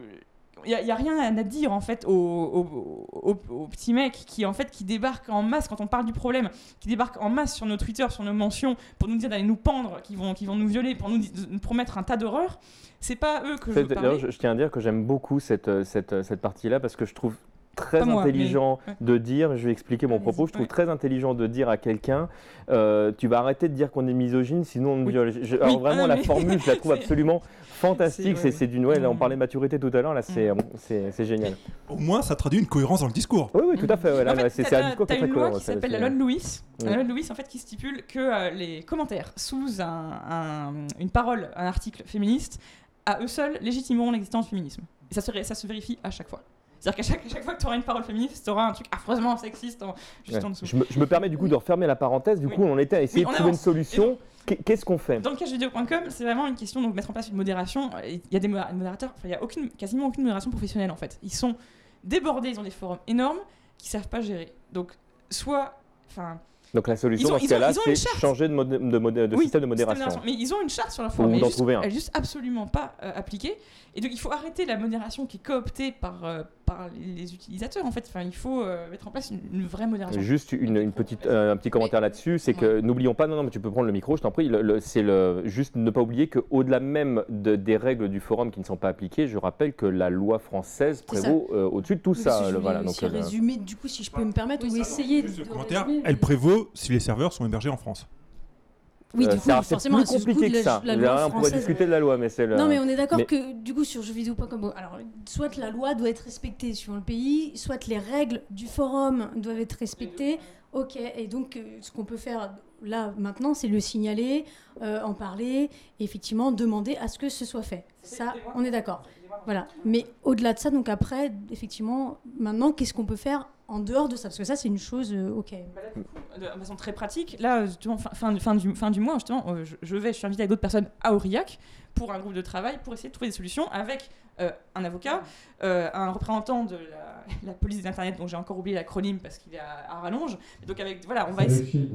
Il n'y a, rien à dire en fait aux, aux- aux- aux petits mecs qui en fait qui débarquent en masse quand on parle du problème, qui débarquent en masse sur nos Twitter, sur nos mentions pour nous dire d'aller nous pendre, qui vont, qui vont nous violer, pour nous, promettre un tas d'horreurs. C'est pas eux que je veux parler. je, je tiens à dire que j'aime beaucoup cette, cette, cette partie-là parce que je trouve très Pas moi, intelligent mais- de dire, je vais expliquer mon propos, je trouve ouais. très intelligent de dire à quelqu'un, euh, tu vas arrêter de dire qu'on est misogyne, sinon on me Oui. viole. Je- Oui. alors vraiment, Ah non, la mais- formule, je la trouve absolument fantastique. c'est- C'est ouais, c'est d'une, ouais, on Mm. parlait de maturité tout à l'heure, là, c'est Mm. c'est génial. Au moins, ça traduit une cohérence dans le discours. Oui, oui, tout à fait. ouais, là, En fait, là, c'est un discours qui est très cohérent. qui ça, s'appelle la loi de Lewis. Mm. La loi de Lewis, en fait, qui stipule que euh, les commentaires sous un, un- une parole, un article féministe, à eux seuls légitimeront l'existence du féminisme. Et ça se, ça se vérifie à chaque fois. C'est-à-dire qu'à chaque, chaque fois que tu auras une parole féministe, tu auras un truc affreusement sexiste en- juste Ouais. en dessous. Je me, je me permets du coup de refermer la parenthèse. Du Oui. coup, on était à essayer Oui, de trouver une avance. solution. Qu'est- Qu'est-ce qu'on fait? Dans le cas de c'est vraiment une question de mettre en place une modération. Il y a des modé- modérateurs, enfin, il y a aucune, quasiment aucune modération professionnelle en fait. Ils sont débordés, ils ont des forums énormes qui savent pas gérer. Donc, soit. Enfin, Donc la solution ont- dans ce cas-là, une c'est changer de, modé- de, de Oui, système de système modération. Mais ils ont une charte sur leur forum. Juste- un. Elle est juste absolument pas euh, appliquée. Et donc il faut arrêter la modération qui est cooptée par, euh, par les utilisateurs. En fait, enfin, il faut euh, mettre en place une, une vraie modération. Juste une, une petite, euh, un petit commentaire là-dessus, c'est que n'oublions pas, non, non, mais tu peux prendre le micro, je t'en prie, le- le- c'est le, juste ne pas oublier qu'au-delà même de- des règles du forum qui ne sont pas appliquées, je rappelle que la loi française prévaut euh, au-dessus de tout Oui, ça. si je le- vais voilà, donc, euh, résumer, du coup, si je peux me permettre, Oui, ou essayer de le commentaire, résumer, elle prévaut si les serveurs sont hébergés en France. Oui, euh, du coup, c'est- c'est forcément, plus compliqué que la- ça. la Là, loi on pourrait française. discuter de la loi, mais c'est le. Non, mais on est d'accord mais- que du coup sur jeuxvideo.com, bon, alors soit la loi doit être respectée sur le pays, soit les règles du forum doivent être respectées. Ok, et donc euh, ce qu'on peut faire là maintenant, c'est le signaler, euh, en parler, et effectivement demander à ce que ce soit fait. Ça, on est d'accord. Voilà. Mais au-delà de ça, donc après, effectivement, maintenant, qu'est-ce qu'on peut faire en dehors de ça? Parce que ça, c'est une chose, euh, ok. Bah là, du coup, de façon très pratique, là, justement, fin, fin, fin du, fin du mois, justement, euh, je, je vais, je suis invité avec d'autres personnes à Aurillac pour un groupe de travail pour essayer de trouver des solutions avec euh, un avocat, euh, un représentant de la, la police d'Internet, dont j'ai encore oublié l'acronyme parce qu'il est à, à rallonge. Et donc, avec, voilà, on va essayer.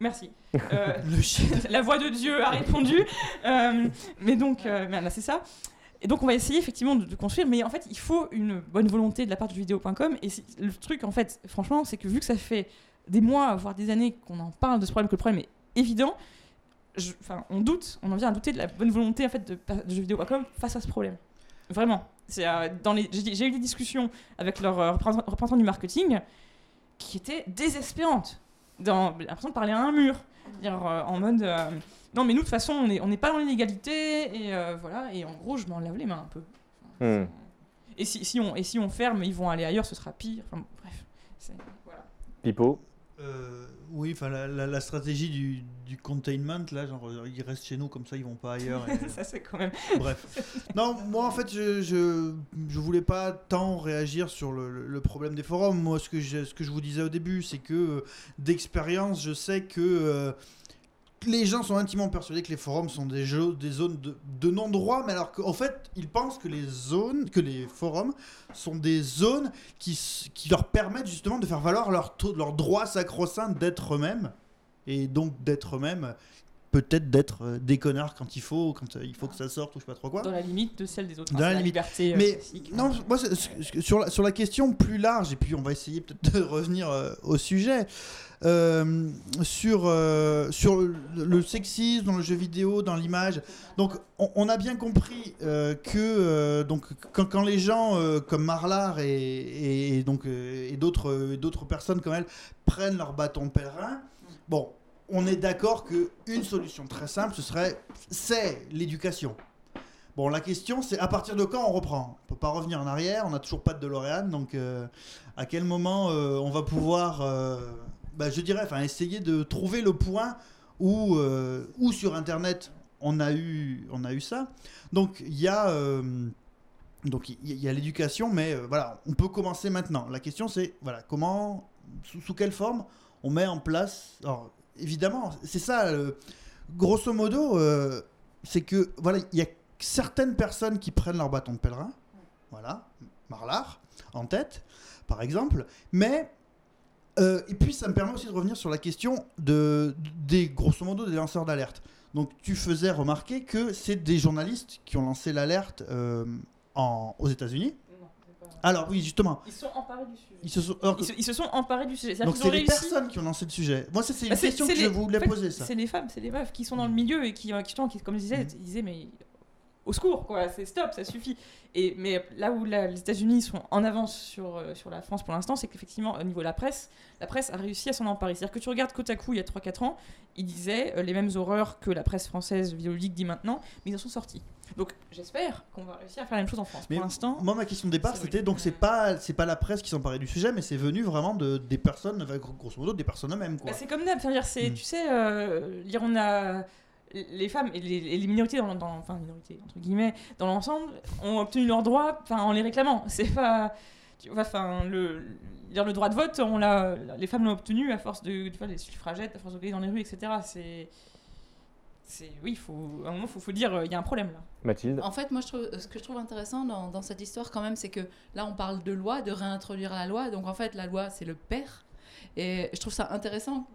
Merci. Euh, la voix de Dieu a répondu. Euh, mais donc, euh, ben là, c'est ça. Et donc, on va essayer effectivement de, de construire, mais en fait, il faut une bonne volonté de la part du vidéo.com. Et le truc, en fait, franchement, c'est que vu que ça fait des mois, voire des années qu'on en parle de ce problème, que le problème est évident, je- on doute, on en vient à douter de la bonne volonté en fait de, de jeuxvideo.com face à ce problème. Vraiment. Euh, dans les, j'ai, eu des discussions avec leurs euh, représentants du marketing qui étaient désespérantes. Dans, l'impression de parler à un mur. Dire, euh, en mode. Non, mais nous, de toute façon, on n'est on n'est pas dans l'inégalité. Et euh, voilà. Et en gros, je m'en lave les mains un peu. Enfin, Hmm. Et, si, si on, et si on ferme, ils vont aller ailleurs, ce sera pire. Enfin, bref. C'est- voilà. Pipo Euh, oui, enfin la, la- la stratégie du, du containment, là, genre euh, ils restent chez nous comme ça, ils vont pas ailleurs. et- Ça, c'est quand même. Bref. Non, moi en fait, je, je, je voulais pas tant réagir sur le, problème des forums. Moi, ce que je, ce que je vous disais au début, c'est que d'expérience, je sais que euh, les gens sont intimement persuadés que les forums sont des, jeux, des zones de, non-droit, mais alors qu'en fait, ils pensent que les zones, que les forums sont des zones qui, qui leur permettent justement de faire valoir leur droit sacro-saint d'être eux-mêmes, et donc d'être eux-mêmes, peut-être d'être euh, des connards quand il faut, quand euh, il faut que ça sorte ou je sais pas trop quoi. Dans la limite de celle des autres. Dans la c'est limite. liberté. euh, Mais classique. non, moi, sur la, sur la question plus large, et puis on va essayer peut-être de revenir euh, au sujet, euh, sur, euh, sur le, le sexisme dans le jeu vidéo, dans l'image. Donc, on, on a bien compris euh, que donc, quand, quand les gens comme Marlar et, donc, et d'autres d'autres personnes comme elle prennent leur bâton pèlerin, bon, on est d'accord qu'une solution très simple, ce serait c'est l'éducation. Bon, la question, c'est à partir de quand on reprend? On peut pas revenir en arrière, on n'a toujours pas de DeLorean, donc euh, à quel moment euh, on va pouvoir, euh, bah, je dirais, enfin, essayer de trouver le point où, où sur Internet on a eu, on a eu ça. Donc il y a, donc il y, a l'éducation, mais voilà, on peut commencer maintenant. La question, c'est voilà, comment, sous, sous quelle forme on met en place. Alors évidemment, c'est ça. euh, grosso modo, euh, c'est que voilà, il y a certaines personnes qui prennent leur bâton de pèlerin, voilà, Marlar en tête, par exemple, mais euh, et puis ça me permet aussi de revenir sur la question de des grosso modo des lanceurs d'alerte. Donc tu faisais remarquer que c'est des journalistes qui ont lancé l'alerte euh, aux États-Unis. Alors oui, justement, Ils sont emparés du sujet. ils se sont, alors que- Ils se, ils se sont emparés du sujet. Donc c'est les personnes qui ont lancé le sujet. Moi, c'est une Bah, question que les- je voulais en fait, poser. C'est les femmes, c'est les meufs qui sont dans le milieu et qui, euh, qui, qui, comme je disais, Mm. ils disaient mais au secours quoi, c'est stop, ça suffit. Et mais là où la- les États-Unis sont en avance sur euh, sur la France pour l'instant, c'est qu'effectivement au niveau de la presse, la presse a réussi à s'en emparer. C'est-à-dire que tu regardes Kotaku il y a 3-4 ans, ils disaient euh, les mêmes horreurs que la presse française vidéoludique dit maintenant, mais ils en sont sortis. Donc j'espère qu'on va réussir à faire la même chose en France. Mais pour l'instant, Moi, ma question de départ, c'était donc c'est pas c'est pas la presse qui s'emparait du sujet, mais c'est venu vraiment de des personnes, grosso modo, des personnes eux-mêmes quoi. Bah, c'est comme d'hab, c'est, Mm. tu sais, euh, dire, on a les femmes et les, minorités, dans, dans- enfin minorités entre guillemets, dans l'ensemble, ont obtenu leurs droits, enfin en les réclamant. C'est pas, tu vois, enfin le, dire, le droit de vote, on l'a, les femmes l'ont obtenu à force de, tu vois, les suffragettes, à force de gagner dans les rues, etc. C'est, c'est, oui, il faut, à un moment, faut, faut dire, il y a un problème là. Mathilde? En fait, moi, je trouve, ce que je trouve intéressant dans, dans cette histoire, quand même, c'est que là, on parle de loi, de réintroduire la loi. Donc, en fait, la loi, c'est le père. Et je trouve ça intéressant.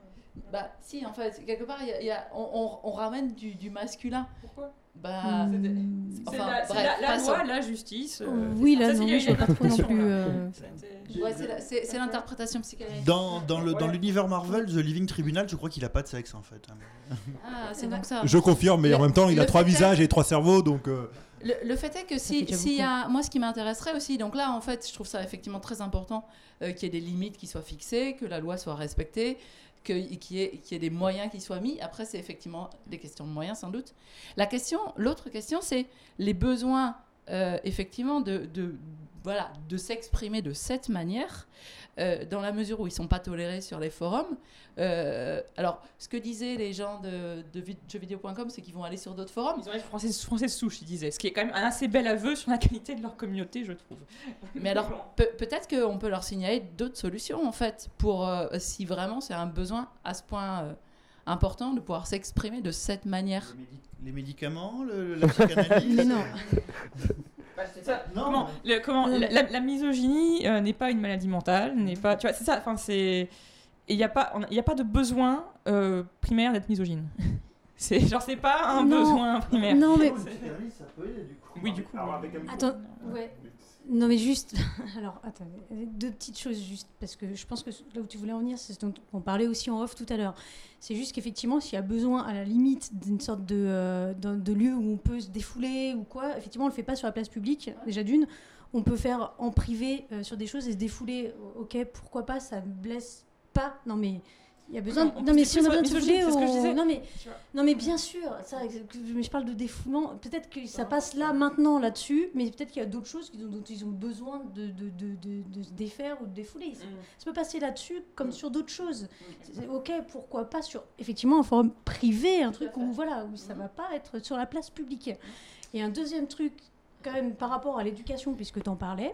Bah, si, en fait, quelque part, il y a- y a- on, on- on ramène du, du masculin. Pourquoi Bah. C'est Enfin, la, la- la loi, la justice. euh, Oui, là, non, je pas trop non plus. euh, c'est la- c'est c'est l'interprétation psychanalytique. Dans, dans le dans Ouais. l'univers Marvel, The Living Tribunal, je crois qu'il a pas de sexe en fait. Ah, c'est donc ça. Je confirme, mais en même temps, il a trois est- visages et trois cerveaux, donc. euh, Le, le fait est que si, y a, moi, ce qui m'intéresserait aussi, donc là, en fait, je trouve ça effectivement très important euh, qu'il y ait des limites qui soient fixées, que la loi soit respectée, qu'il y, ait- des moyens qui soient mis. Après, c'est effectivement des questions de moyens, sans doute. La question, l'autre question, c'est les besoins, euh, effectivement, de, voilà, de s'exprimer de cette manière, euh, dans la mesure où ils sont pas tolérés sur les forums. Euh, alors, ce que disaient les gens de, de vid- jeuxvideo.com, c'est qu'ils vont aller sur d'autres forums. Ils ont les français, français souche, ils disaient. Ce qui est quand même un assez bel aveu sur la qualité de leur communauté, je trouve. Mais alors, pe- peut-être qu'on peut leur signaler d'autres solutions, en fait, pour euh, si vraiment c'est un besoin à ce point euh, important de pouvoir s'exprimer de cette manière. Les, médi- les médicaments, le- la psychanalyse. Mais non. Bah, c'est ça. Non, comment, le- comment la, la- la misogynie euh, n'est pas une maladie mentale, n'est pas. Tu vois, c'est ça. Enfin, c'est. Il n'y a pas, il a pas de besoin euh, primaire d'être misogyne. c'est genre c'est pas un Non. besoin primaire. Non, mais La psychanalyse, ça peut aider, du coup. Oui, du coup. Alors, avec un- Attends, ouais. Non, mais juste. Alors, deux petites choses juste, parce que je pense que là où tu voulais en venir, c'est ce dont on parlait aussi en off tout à l'heure. C'est juste qu'effectivement, s'il y a besoin, à la limite, d'une sorte de, euh, lieu où on peut se défouler ou quoi, effectivement, on le fait pas sur la place publique, déjà d'une. On peut faire en privé euh, sur des choses et se défouler, ok, pourquoi pas, ça ne blesse pas. Non, mais. Il y a besoin. Non, de- on Non, mais si on a besoin de disais. non, mais non mais bien sûr, ça, mais je parle de défoulement. Peut-être que ça passe là maintenant là-dessus, mais peut-être qu'il y a d'autres choses dont ils ont besoin de, de, de, se défaire ou de défouler. Ça, ça peut passer là-dessus comme sur d'autres choses. C'est ok, pourquoi pas sur effectivement un forum privé, un truc où voilà où ça va pas être sur la place publique. Et un deuxième truc quand même par rapport à l'éducation puisque tu en parlais.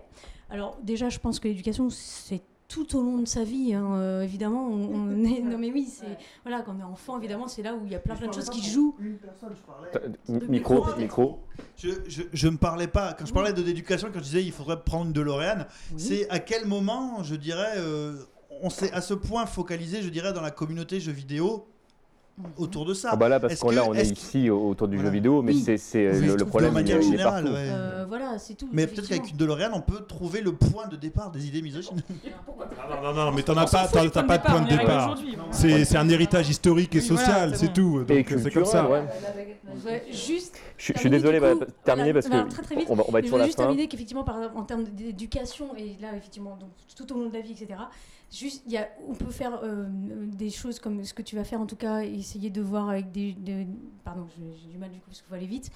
Alors déjà, je pense que l'éducation c'est tout au long de sa vie, hein. Euh, évidemment, on, on est. Non mais oui, c'est voilà, quand on est enfant, évidemment, c'est là où il y a plein plein de choses qui jouent. Une personne, je parlais. Micro, micro. Je, je, je me parlais pas, quand je parlais de d'éducation, quand je disais il faudrait prendre une DeLorean, c'est à quel moment, je dirais, euh, on s'est à ce point focalisé, je dirais, dans la communauté jeux vidéo autour de ça. Ah bah là, parce Est-ce que là, que- on est ici au- autour du Voilà. jeu vidéo, mais Oui. c'est Oui, le, problème, de il, manière est- il est générale, ouais. Euh, voilà, c'est tout. Mais peut-être qu'avec une DeLorean, on peut trouver le point de départ des idées misogynes. Non, non, non, mais t'en as pas, t'as pas de point de départ. C'est c'est un héritage historique et social, c'est tout. Donc c'est comme ça. juste. Je, je suis désolé, bah, coup, terminer parce que très, très vite. on va, on va être sur la juste fin. terminer qu'effectivement, en termes d'éducation, et là, effectivement, donc, tout au long de la vie, etc., juste, y a, on peut faire euh, des choses comme ce que tu vas faire, en tout cas, essayer de voir avec des. pardon, j'ai j'ai du mal du coup, parce qu'il faut aller vite.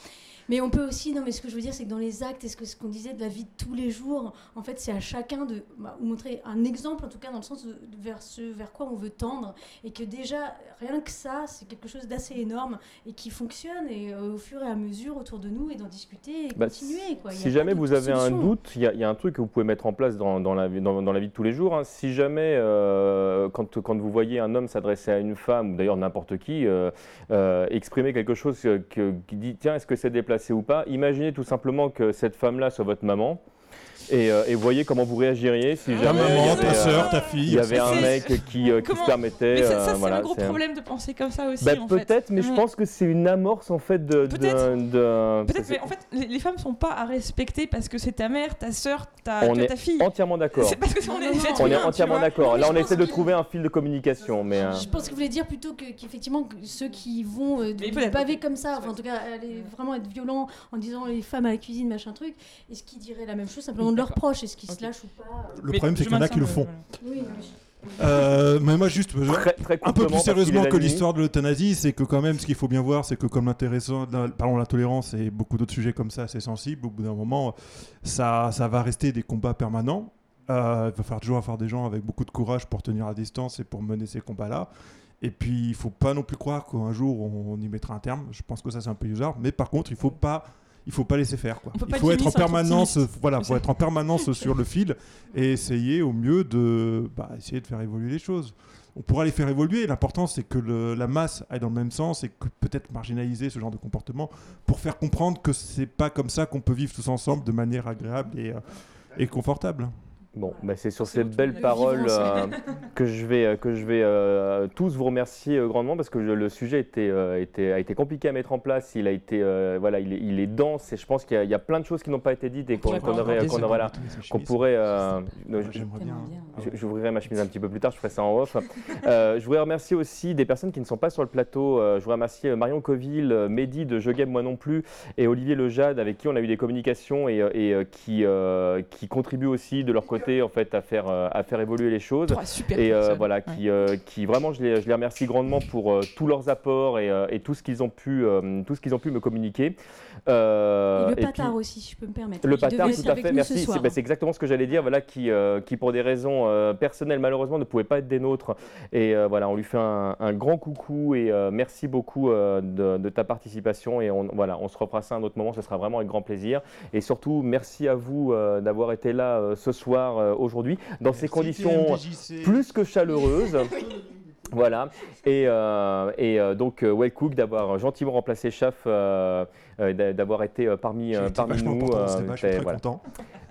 Mais on peut aussi, non, mais ce que je veux dire, c'est que dans les actes, et ce que- ce qu'on disait de la vie de tous les jours, en fait, c'est à chacun de bah, montrer un exemple, en tout cas, dans le sens de, de vers ce vers quoi on veut tendre, et que déjà, rien que ça, c'est quelque chose d'assez énorme et qui fonctionne, et euh, au fur et à mesure autour de nous, et d'en discuter, et Bah, continuer. Quoi. Si jamais vous avez un doute, il y, y a un truc que vous pouvez mettre en place dans, dans la, vie- dans, dans la vie de tous les jours. hein. Si jamais, euh, quand, quand vous voyez un homme s'adresser à une femme, ou d'ailleurs n'importe qui, euh, exprimer quelque chose qui dit tiens, est-ce que c'est déplacé Imaginez tout simplement que cette femme-là soit votre maman. Et, euh, et voyez comment vous réagiriez si Ta jamais il y maman, avait, ta euh, sœur, ta il fille. y avait un mec qui, euh, qui se permettait. Mais ça, euh, ça, c'est voilà, un gros c'est- problème de penser comme ça aussi. Bah, en fait. peut-être, mais je pense que c'est une amorce en fait de. Peut-être. de- Peut-être, mais en fait, les, les femmes sont pas à respecter parce que c'est ta mère, ta sœur, ta, On est ta fille. Entièrement d'accord. C'est parce que Non, on non, est non. êtres On est entièrement d'accord. Non, Là, on essaie de que- trouver un fil de communication, mais. euh, Je pense que vous voulez dire plutôt que- qu'effectivement que ceux qui vont baver comme ça, enfin, en tout cas vraiment être violents en disant les femmes à la cuisine machin truc, est-ce qu'ils diraient la même chose? Simplement de leurs proches, est-ce qu'ils se lâchent ou pas Le Mais problème, c'est qu'il y en a qui le font. Oui, Euh, mais moi, juste, je- Très, très un peu plus sérieusement que l'histoire de l'euthanasie, c'est que quand même, ce qu'il faut bien voir, c'est que comme l'intéressant, la- pardon, la tolérance et beaucoup d'autres sujets comme ça, assez sensibles, au bout d'un moment, ça, ça va rester des combats permanents. Euh, il va falloir toujours avoir des gens avec beaucoup de courage pour tenir à distance et pour mener ces combats-là. Et puis, il faut pas non plus croire qu'un jour on y mettra un terme. Je pense que ça c'est un peu bizarre, mais par contre, il faut pas, il faut pas laisser faire. Quoi. Il faut être en permanence, voilà, faut être en permanence sur le fil et essayer au mieux de, bah, essayer de faire évoluer les choses. On pourra les faire évoluer. L'important, c'est que le- la masse aille dans le même sens et que peut-être marginaliser ce genre de comportement pour faire comprendre que c'est pas comme ça qu'on peut vivre tous ensemble de manière agréable et, euh, et confortable. Bon, bah, c'est sur ces belles paroles euh, que je vais, euh, que je vais euh, tous vous remercier euh, grandement parce que je- le sujet était, euh, était- a été compliqué à mettre en place. Il a été, euh, voilà, il est, il est dense et je pense qu'il y, a- il y a plein de choses qui n'ont pas été dites et qu'on aurait, qu'on des aurait là, qu'on pourrait. euh, J'ouvrirai ma chemise un petit peu plus tard, je ferai ça en off. Euh, je voudrais remercier aussi des personnes qui ne sont pas sur le plateau. Euh, je voudrais remercier Marion Coville, Mehdi de Je Game Moi Non Plus et Olivier Lejade avec qui on a eu des communications et, et, qui, euh, qui contribuent aussi de leur côté en fait, à, faire, euh, à faire évoluer les choses. Super Et euh, voilà, Ouais. qui, euh, qui vraiment, je les, je les remercie grandement pour euh, tous leurs apports et, et tout ce qu'ils ont pu, tout ce qu'ils ont pu me communiquer. Et le patard aussi, si je peux me permettre. le devait patard, tout à fait, merci. C'est bah, c'est exactement ce que j'allais dire. Voilà, qui, qui pour des raisons personnelles, malheureusement, ne pouvait pas être des nôtres. Et voilà, on lui fait un, un grand coucou et merci beaucoup de, de ta participation. Et on, voilà, on se refera ça à un autre moment. Ce sera vraiment avec grand plaisir. Et surtout, merci à vous d'avoir été là ce soir, euh, aujourd'hui, dans ces conditions plus que chaleureuses. Voilà, et, euh, et euh, donc Wellcook d'avoir gentiment remplacé Chaf, euh, d'avoir été euh, parmi, euh, parmi nous. euh, voilà. content.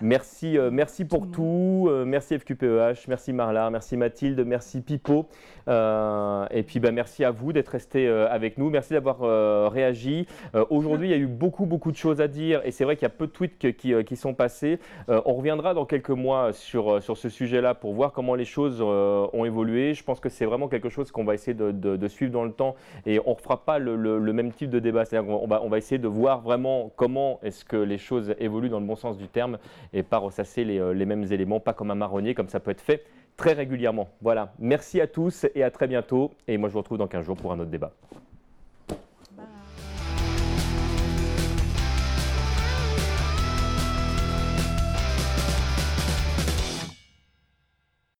Merci, euh, merci pour Tout tout. euh, merci FQPEH, merci Marla, merci Mathilde, merci Pipo. euh, et puis bah, merci à vous d'être restés euh, avec nous. Merci d'avoir euh, réagi. Euh, Aujourd'hui, il y a eu beaucoup, beaucoup de choses à dire. Et c'est vrai qu'il y a peu de tweets que- qui, euh, qui sont passés. Euh, on reviendra dans quelques mois sur, euh, sur ce sujet-là pour voir comment les choses euh, ont évolué. Je pense que c'est vraiment quelque chose qu'on va essayer de, de- de suivre dans le temps. Et on ne refera pas le, le- le même type de débat. C'est-à-dire qu'on va, on va essayer de voir vraiment comment est-ce que les choses évoluent dans le bon sens du terme et pas ressasser les, euh, les mêmes éléments, pas comme un marronnier, comme ça peut être fait très régulièrement. Voilà, merci à tous et à très bientôt. Et moi, je vous retrouve dans 15 jours pour un autre débat.